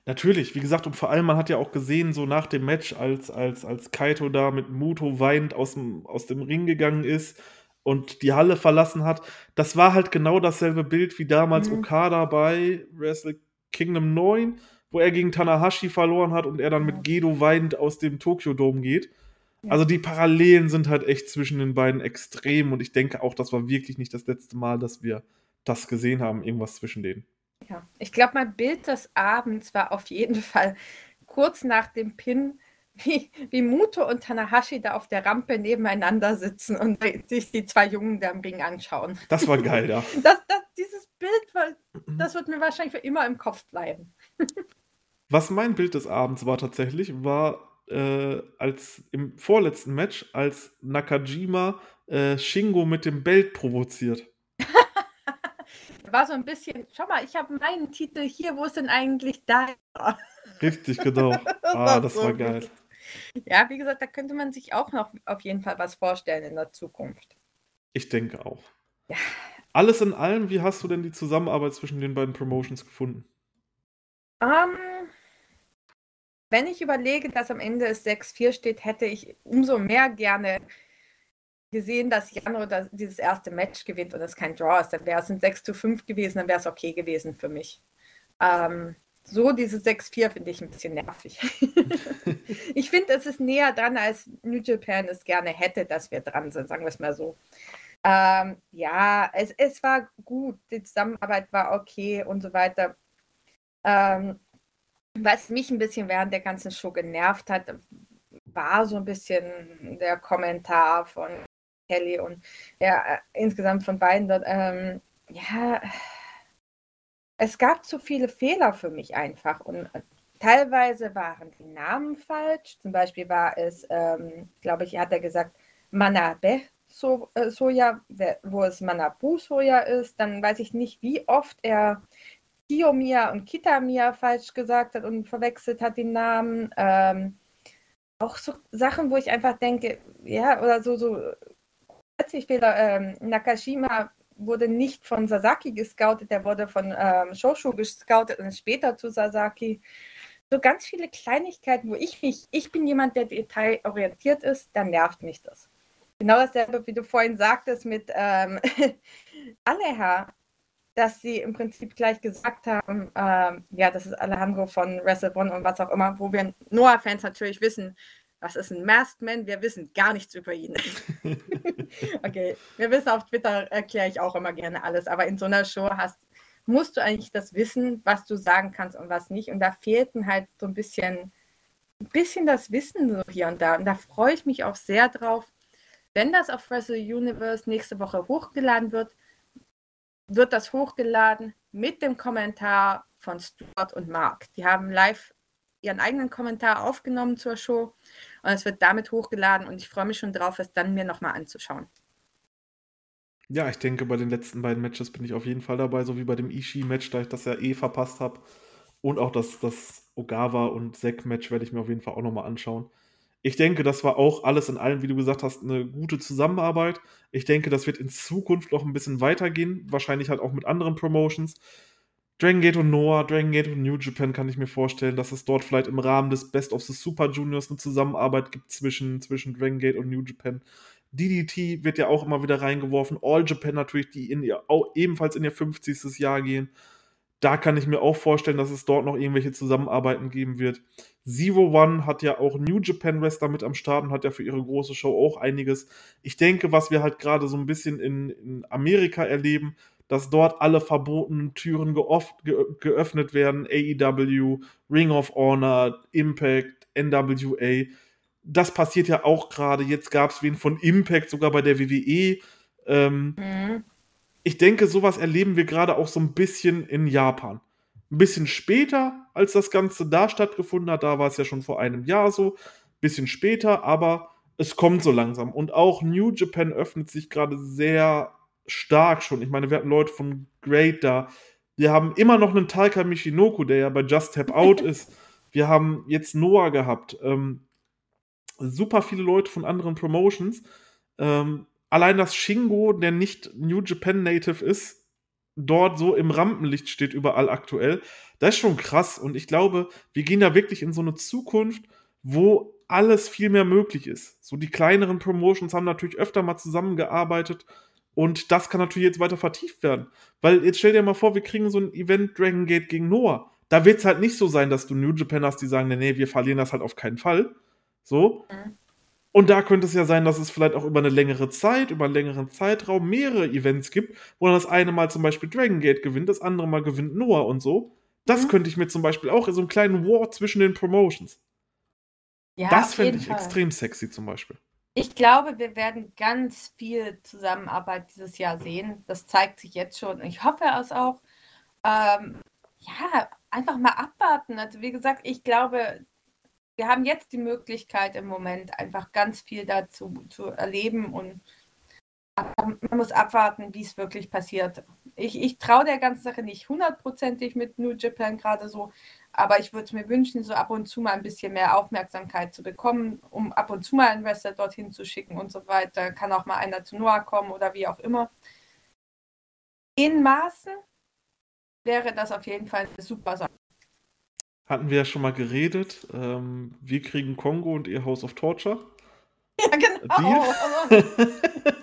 Speaker 1: Natürlich, wie gesagt, und vor allem, man hat ja auch gesehen, so nach dem Match, als, als, als Kaito da mit Muto weinend aus dem, aus dem Ring gegangen ist und die Halle verlassen hat, das war halt genau dasselbe Bild wie damals mhm. Okada bei Wrestle Kingdom 9, wo er gegen Tanahashi verloren hat und er dann mit Gedo weinend aus dem Tokyo Dome geht. Also die Parallelen sind halt echt zwischen den beiden extrem und ich denke auch, das war wirklich nicht das letzte Mal, dass wir das gesehen haben, irgendwas zwischen denen.
Speaker 2: Ja, ich glaube, mein Bild des Abends war auf jeden Fall kurz nach dem Pin wie, wie Muto und Tanahashi da auf der Rampe nebeneinander sitzen und sich die zwei Jungen da im Ring anschauen.
Speaker 1: Das war geil, ja.
Speaker 2: Das, das, dieses Bild, das wird mir wahrscheinlich für immer im Kopf bleiben.
Speaker 1: Was mein Bild des Abends war tatsächlich, war äh, als im vorletzten Match, als Nakajima äh, Shingo mit dem Belt provoziert.
Speaker 2: War so ein bisschen, schau mal, ich habe meinen Titel hier, wo ist denn eigentlich da?
Speaker 1: Richtig, genau. ah, das war geil.
Speaker 2: Ja, wie gesagt, da könnte man sich auch noch auf jeden Fall was vorstellen in der Zukunft.
Speaker 1: Ich denke auch. Ja. Alles in allem, wie hast du denn die Zusammenarbeit zwischen den beiden Promotions gefunden?
Speaker 2: Um, ähm, wenn ich überlege, dass am Ende es 6-4 steht, hätte ich umso mehr gerne gesehen, dass Jano das, dieses erste Match gewinnt und es kein Draw ist. Dann wäre es ein 6 zu 5 gewesen, dann wäre es okay gewesen für mich. Ähm, so diese 6-4 finde ich ein bisschen nervig. ich finde, es ist näher dran, als New Japan es gerne hätte, dass wir dran sind, sagen wir es mal so. Ähm, ja, es, es war gut, die Zusammenarbeit war okay und so weiter. Ähm, was mich ein bisschen während der ganzen Show genervt hat, war so ein bisschen der Kommentar von Kelly und ja, äh, insgesamt von beiden dort. Ähm, ja, es gab zu viele Fehler für mich einfach und äh, teilweise waren die Namen falsch. Zum Beispiel war es, ähm, glaube ich, hat er gesagt, Manabe so, äh, Soja, wo es Manabu Soja ist. Dann weiß ich nicht, wie oft er Kiyomiya und Kitamiya falsch gesagt hat und verwechselt hat die Namen. Ähm, auch so Sachen, wo ich einfach denke, ja, oder so, so Fehler. Ähm, Nakashima wurde nicht von Sasaki gescoutet, der wurde von ähm, Shoshu gescoutet und später zu Sasaki. So ganz viele Kleinigkeiten, wo ich mich, ich bin jemand, der detailorientiert ist, dann nervt mich das. Genau dasselbe, wie du vorhin sagtest mit ähm, Aleha, dass sie im Prinzip gleich gesagt haben, ähm, ja, das ist Alejandro von Wrestle One und was auch immer, wo wir Noah-Fans natürlich wissen, was ist ein Masked Man? Wir wissen gar nichts über ihn. okay, wir wissen auf Twitter erkläre ich auch immer gerne alles, aber in so einer Show hast, musst du eigentlich das wissen, was du sagen kannst und was nicht. Und da fehlten halt so ein bisschen, ein bisschen das Wissen so hier und da. Und da freue ich mich auch sehr drauf. Wenn das auf Wrestle Universe nächste Woche hochgeladen wird, wird das hochgeladen mit dem Kommentar von Stuart und Mark. Die haben live ihren eigenen Kommentar aufgenommen zur Show und es wird damit hochgeladen und ich freue mich schon drauf, es dann mir nochmal anzuschauen.
Speaker 1: Ja, ich denke, bei den letzten beiden Matches bin ich auf jeden Fall dabei, so wie bei dem Ishii-Match, da ich das ja eh verpasst habe. Und auch das, das Ogawa und Zack-Match werde ich mir auf jeden Fall auch nochmal anschauen. Ich denke, das war auch alles in allem, wie du gesagt hast, eine gute Zusammenarbeit. Ich denke, das wird in Zukunft noch ein bisschen weitergehen. Wahrscheinlich halt auch mit anderen Promotions. Dragon Gate und Noah, Dragon Gate und New Japan kann ich mir vorstellen, dass es dort vielleicht im Rahmen des Best of the Super Juniors eine Zusammenarbeit gibt zwischen, zwischen Dragon Gate und New Japan. DDT wird ja auch immer wieder reingeworfen. All Japan natürlich, die in ihr, auch ebenfalls in ihr 50. Jahr gehen. Da kann ich mir auch vorstellen, dass es dort noch irgendwelche Zusammenarbeiten geben wird. Zero One hat ja auch New Japan Wrestler mit am Start und hat ja für ihre große Show auch einiges. Ich denke, was wir halt gerade so ein bisschen in, in Amerika erleben, dass dort alle verbotenen Türen ge, geöffnet werden. AEW, Ring of Honor, Impact, NWA. Das passiert ja auch gerade. Jetzt gab es wen von Impact, sogar bei der WWE. Ähm, mhm ich denke, sowas erleben wir gerade auch so ein bisschen in Japan. Ein bisschen später, als das Ganze da stattgefunden hat, da war es ja schon vor einem Jahr so, ein bisschen später, aber es kommt so langsam. Und auch New Japan öffnet sich gerade sehr stark schon. Ich meine, wir hatten Leute von Great da. Wir haben immer noch einen Taika Michinoku, der ja bei Just Tap Out ist. Wir haben jetzt Noah gehabt. Ähm, super viele Leute von anderen Promotions. Ähm, allein dass Shingo, der nicht New Japan Native ist, dort so im Rampenlicht steht überall aktuell, das ist schon krass. Und ich glaube, wir gehen da wirklich in so eine Zukunft, wo alles viel mehr möglich ist. So die kleineren Promotions haben natürlich öfter mal zusammengearbeitet und das kann natürlich jetzt weiter vertieft werden. Weil jetzt stell dir mal vor, wir kriegen so ein Event Dragon Gate gegen Noah. Da wird es halt nicht so sein, dass du New Japan hast, die sagen, nee, wir verlieren das halt auf keinen Fall. So. Mhm. Und da könnte es ja sein, dass es vielleicht auch über eine längere Zeit, über einen längeren Zeitraum mehrere Events gibt, wo dann das eine Mal zum Beispiel Dragon Gate gewinnt, das andere Mal gewinnt Noah und so. Das mhm. könnte ich mir zum Beispiel auch in so einem kleinen War zwischen den Promotions. Ja, das fände ich Fall. extrem sexy zum Beispiel.
Speaker 2: Ich glaube, wir werden ganz viel Zusammenarbeit dieses Jahr sehen. Das zeigt sich jetzt schon. Ich hoffe es auch. Ähm, ja, einfach mal abwarten. Also wie gesagt, ich glaube, wir haben jetzt die Möglichkeit im Moment einfach ganz viel dazu zu erleben und man muss abwarten, wie es wirklich passiert. Ich, ich traue der ganzen Sache nicht hundertprozentig mit New Japan gerade so, aber ich würde mir wünschen, so ab und zu mal ein bisschen mehr Aufmerksamkeit zu bekommen, um ab und zu mal einen Wrestler dorthin zu schicken und so weiter. Kann auch mal einer zu Noah kommen oder wie auch immer. In Maßen wäre das auf jeden Fall eine super Sache
Speaker 1: hatten wir ja schon mal geredet. Ähm, wir kriegen Kongo und ihr House of Torture.
Speaker 2: Ja, genau. äh,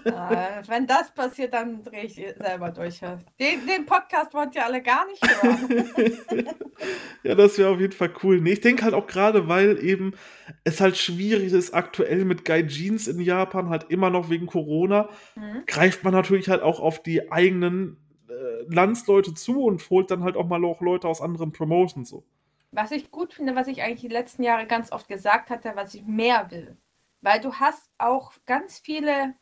Speaker 2: wenn das passiert, dann drehe ich selber durch. Den, den Podcast wollt ihr alle gar nicht hören.
Speaker 1: ja, das wäre auf jeden Fall cool. Nee, ich denke halt auch gerade, weil eben es halt schwierig ist, aktuell mit Guy Jeans in Japan, halt immer noch wegen Corona, mhm. greift man natürlich halt auch auf die eigenen äh, Landsleute zu und holt dann halt auch mal auch Leute aus anderen Promotions so
Speaker 2: was ich gut finde, was ich eigentlich die letzten Jahre ganz oft gesagt hatte, was ich mehr will. Weil du hast auch ganz viele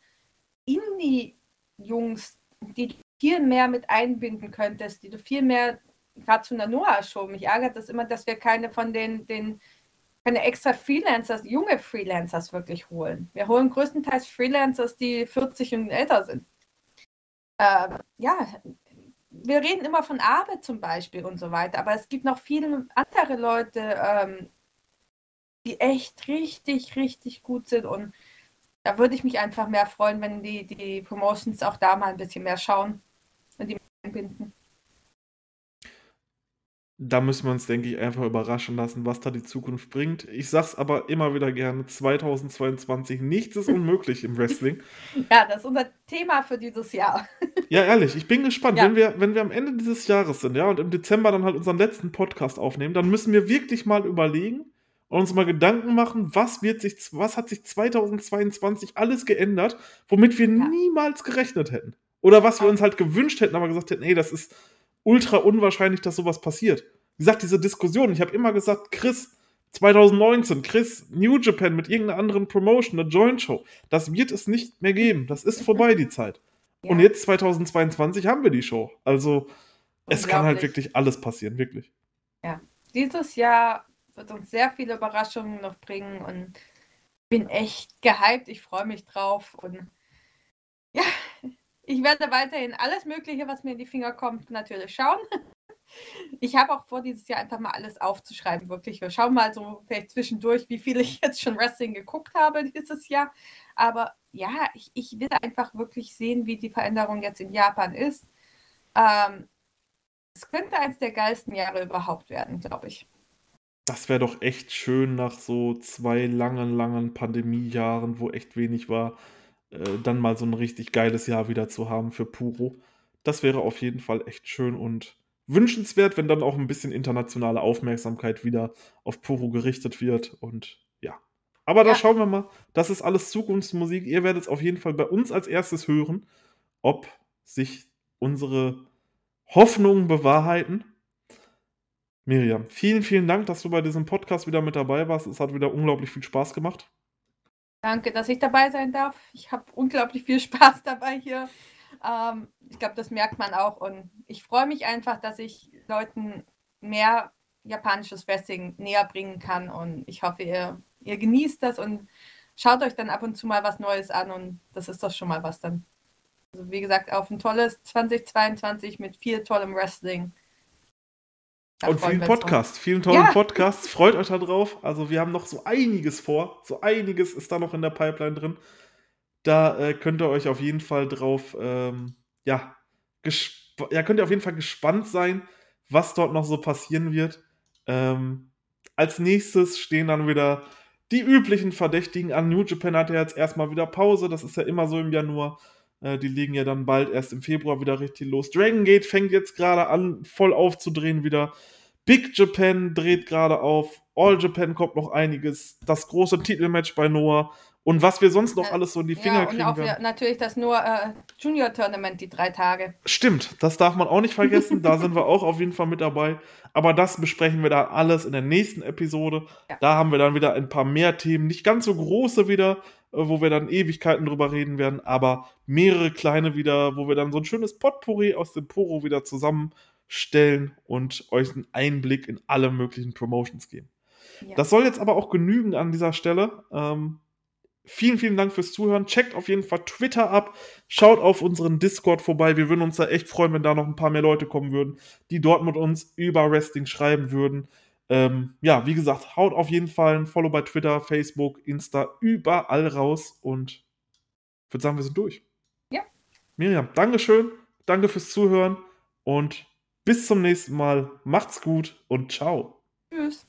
Speaker 2: Indie-Jungs, die du viel mehr mit einbinden könntest, die du viel mehr, gerade zu einer Noah-Show, mich ärgert das immer, dass wir keine von den, den keine extra Freelancers, junge Freelancers wirklich holen. Wir holen größtenteils Freelancers, die 40 und älter sind. Äh, ja, wir reden immer von Arbeit zum Beispiel und so weiter, aber es gibt noch viele andere Leute, ähm, die echt richtig, richtig gut sind und da würde ich mich einfach mehr freuen, wenn die, die Promotions auch da mal ein bisschen mehr schauen und die einbinden
Speaker 1: da müssen wir uns, denke ich, einfach überraschen lassen, was da die Zukunft bringt. Ich sag's aber immer wieder gerne: 2022, nichts ist unmöglich im Wrestling.
Speaker 2: Ja, das ist unser Thema für dieses Jahr.
Speaker 1: Ja, ehrlich, ich bin gespannt. Ja. Wenn, wir, wenn wir am Ende dieses Jahres sind, ja, und im Dezember dann halt unseren letzten Podcast aufnehmen, dann müssen wir wirklich mal überlegen und uns mal Gedanken machen, was wird sich, was hat sich 2022 alles geändert, womit wir ja. niemals gerechnet hätten. Oder was wir uns halt gewünscht hätten, aber gesagt hätten, ey, das ist ultra unwahrscheinlich, dass sowas passiert. Wie gesagt, diese Diskussion, ich habe immer gesagt, Chris, 2019, Chris, New Japan mit irgendeiner anderen Promotion, eine Joint Show, das wird es nicht mehr geben. Das ist vorbei, die Zeit. Ja. Und jetzt 2022 haben wir die Show. Also es kann halt wirklich alles passieren, wirklich.
Speaker 2: Ja, dieses Jahr wird uns sehr viele Überraschungen noch bringen und bin echt gehypt. Ich freue mich drauf und ja, ich werde weiterhin alles Mögliche, was mir in die Finger kommt, natürlich schauen. Ich habe auch vor, dieses Jahr einfach mal alles aufzuschreiben, wirklich. Wir schauen mal so vielleicht zwischendurch, wie viel ich jetzt schon Wrestling geguckt habe dieses Jahr. Aber ja, ich, ich will einfach wirklich sehen, wie die Veränderung jetzt in Japan ist. Ähm, es könnte eines der geilsten Jahre überhaupt werden, glaube ich.
Speaker 1: Das wäre doch echt schön nach so zwei langen, langen Pandemiejahren, wo echt wenig war äh, dann mal so ein richtig geiles Jahr wieder zu haben für Puro. Das wäre auf jeden Fall echt schön und wünschenswert, wenn dann auch ein bisschen internationale Aufmerksamkeit wieder auf Puro gerichtet wird und ja. Aber ja. da schauen wir mal. Das ist alles Zukunftsmusik. Ihr werdet es auf jeden Fall bei uns als erstes hören, ob sich unsere Hoffnungen bewahrheiten. Miriam, vielen, vielen Dank, dass du bei diesem Podcast wieder mit dabei warst. Es hat wieder unglaublich viel Spaß gemacht.
Speaker 2: Danke, dass ich dabei sein darf. Ich habe unglaublich viel Spaß dabei hier. Ähm, ich glaube, das merkt man auch. Und ich freue mich einfach, dass ich Leuten mehr japanisches Wrestling näher bringen kann. Und ich hoffe, ihr, ihr genießt das und schaut euch dann ab und zu mal was Neues an. Und das ist doch schon mal was dann. Also wie gesagt, auf ein tolles 2022 mit viel tollem Wrestling.
Speaker 1: Da und vielen Podcasts, vielen tollen ja. Podcasts. Freut euch darauf. Also wir haben noch so einiges vor. So einiges ist da noch in der Pipeline drin. Da äh, könnt ihr euch auf jeden Fall drauf, ähm, ja, ja, könnt ihr auf jeden Fall gespannt sein, was dort noch so passieren wird. Ähm, als nächstes stehen dann wieder die üblichen Verdächtigen an. New Japan hat ja jetzt erstmal wieder Pause. Das ist ja immer so im Januar. Äh, die liegen ja dann bald erst im Februar wieder richtig los. Dragon Gate fängt jetzt gerade an, voll aufzudrehen wieder. Big Japan dreht gerade auf. All Japan kommt noch einiges. Das große Titelmatch bei Noah. Und was wir sonst noch äh, alles so in die Finger ja, kriegen. Und auch
Speaker 2: werden. natürlich das nur äh, Junior Tournament, die drei Tage.
Speaker 1: Stimmt, das darf man auch nicht vergessen. da sind wir auch auf jeden Fall mit dabei. Aber das besprechen wir dann alles in der nächsten Episode. Ja. Da haben wir dann wieder ein paar mehr Themen. Nicht ganz so große wieder, wo wir dann Ewigkeiten drüber reden werden, aber mehrere kleine wieder, wo wir dann so ein schönes Potpourri aus dem Poro wieder zusammenstellen und euch einen Einblick in alle möglichen Promotions geben. Ja. Das soll jetzt aber auch genügen an dieser Stelle. Ähm, Vielen, vielen Dank fürs Zuhören. Checkt auf jeden Fall Twitter ab. Schaut auf unseren Discord vorbei. Wir würden uns da echt freuen, wenn da noch ein paar mehr Leute kommen würden, die dort mit uns über Wrestling schreiben würden. Ähm, ja, wie gesagt, haut auf jeden Fall ein Follow bei Twitter, Facebook, Insta, überall raus. Und ich würde sagen, wir sind durch.
Speaker 2: Ja.
Speaker 1: Miriam, Dankeschön. Danke fürs Zuhören und bis zum nächsten Mal. Macht's gut und ciao. Tschüss.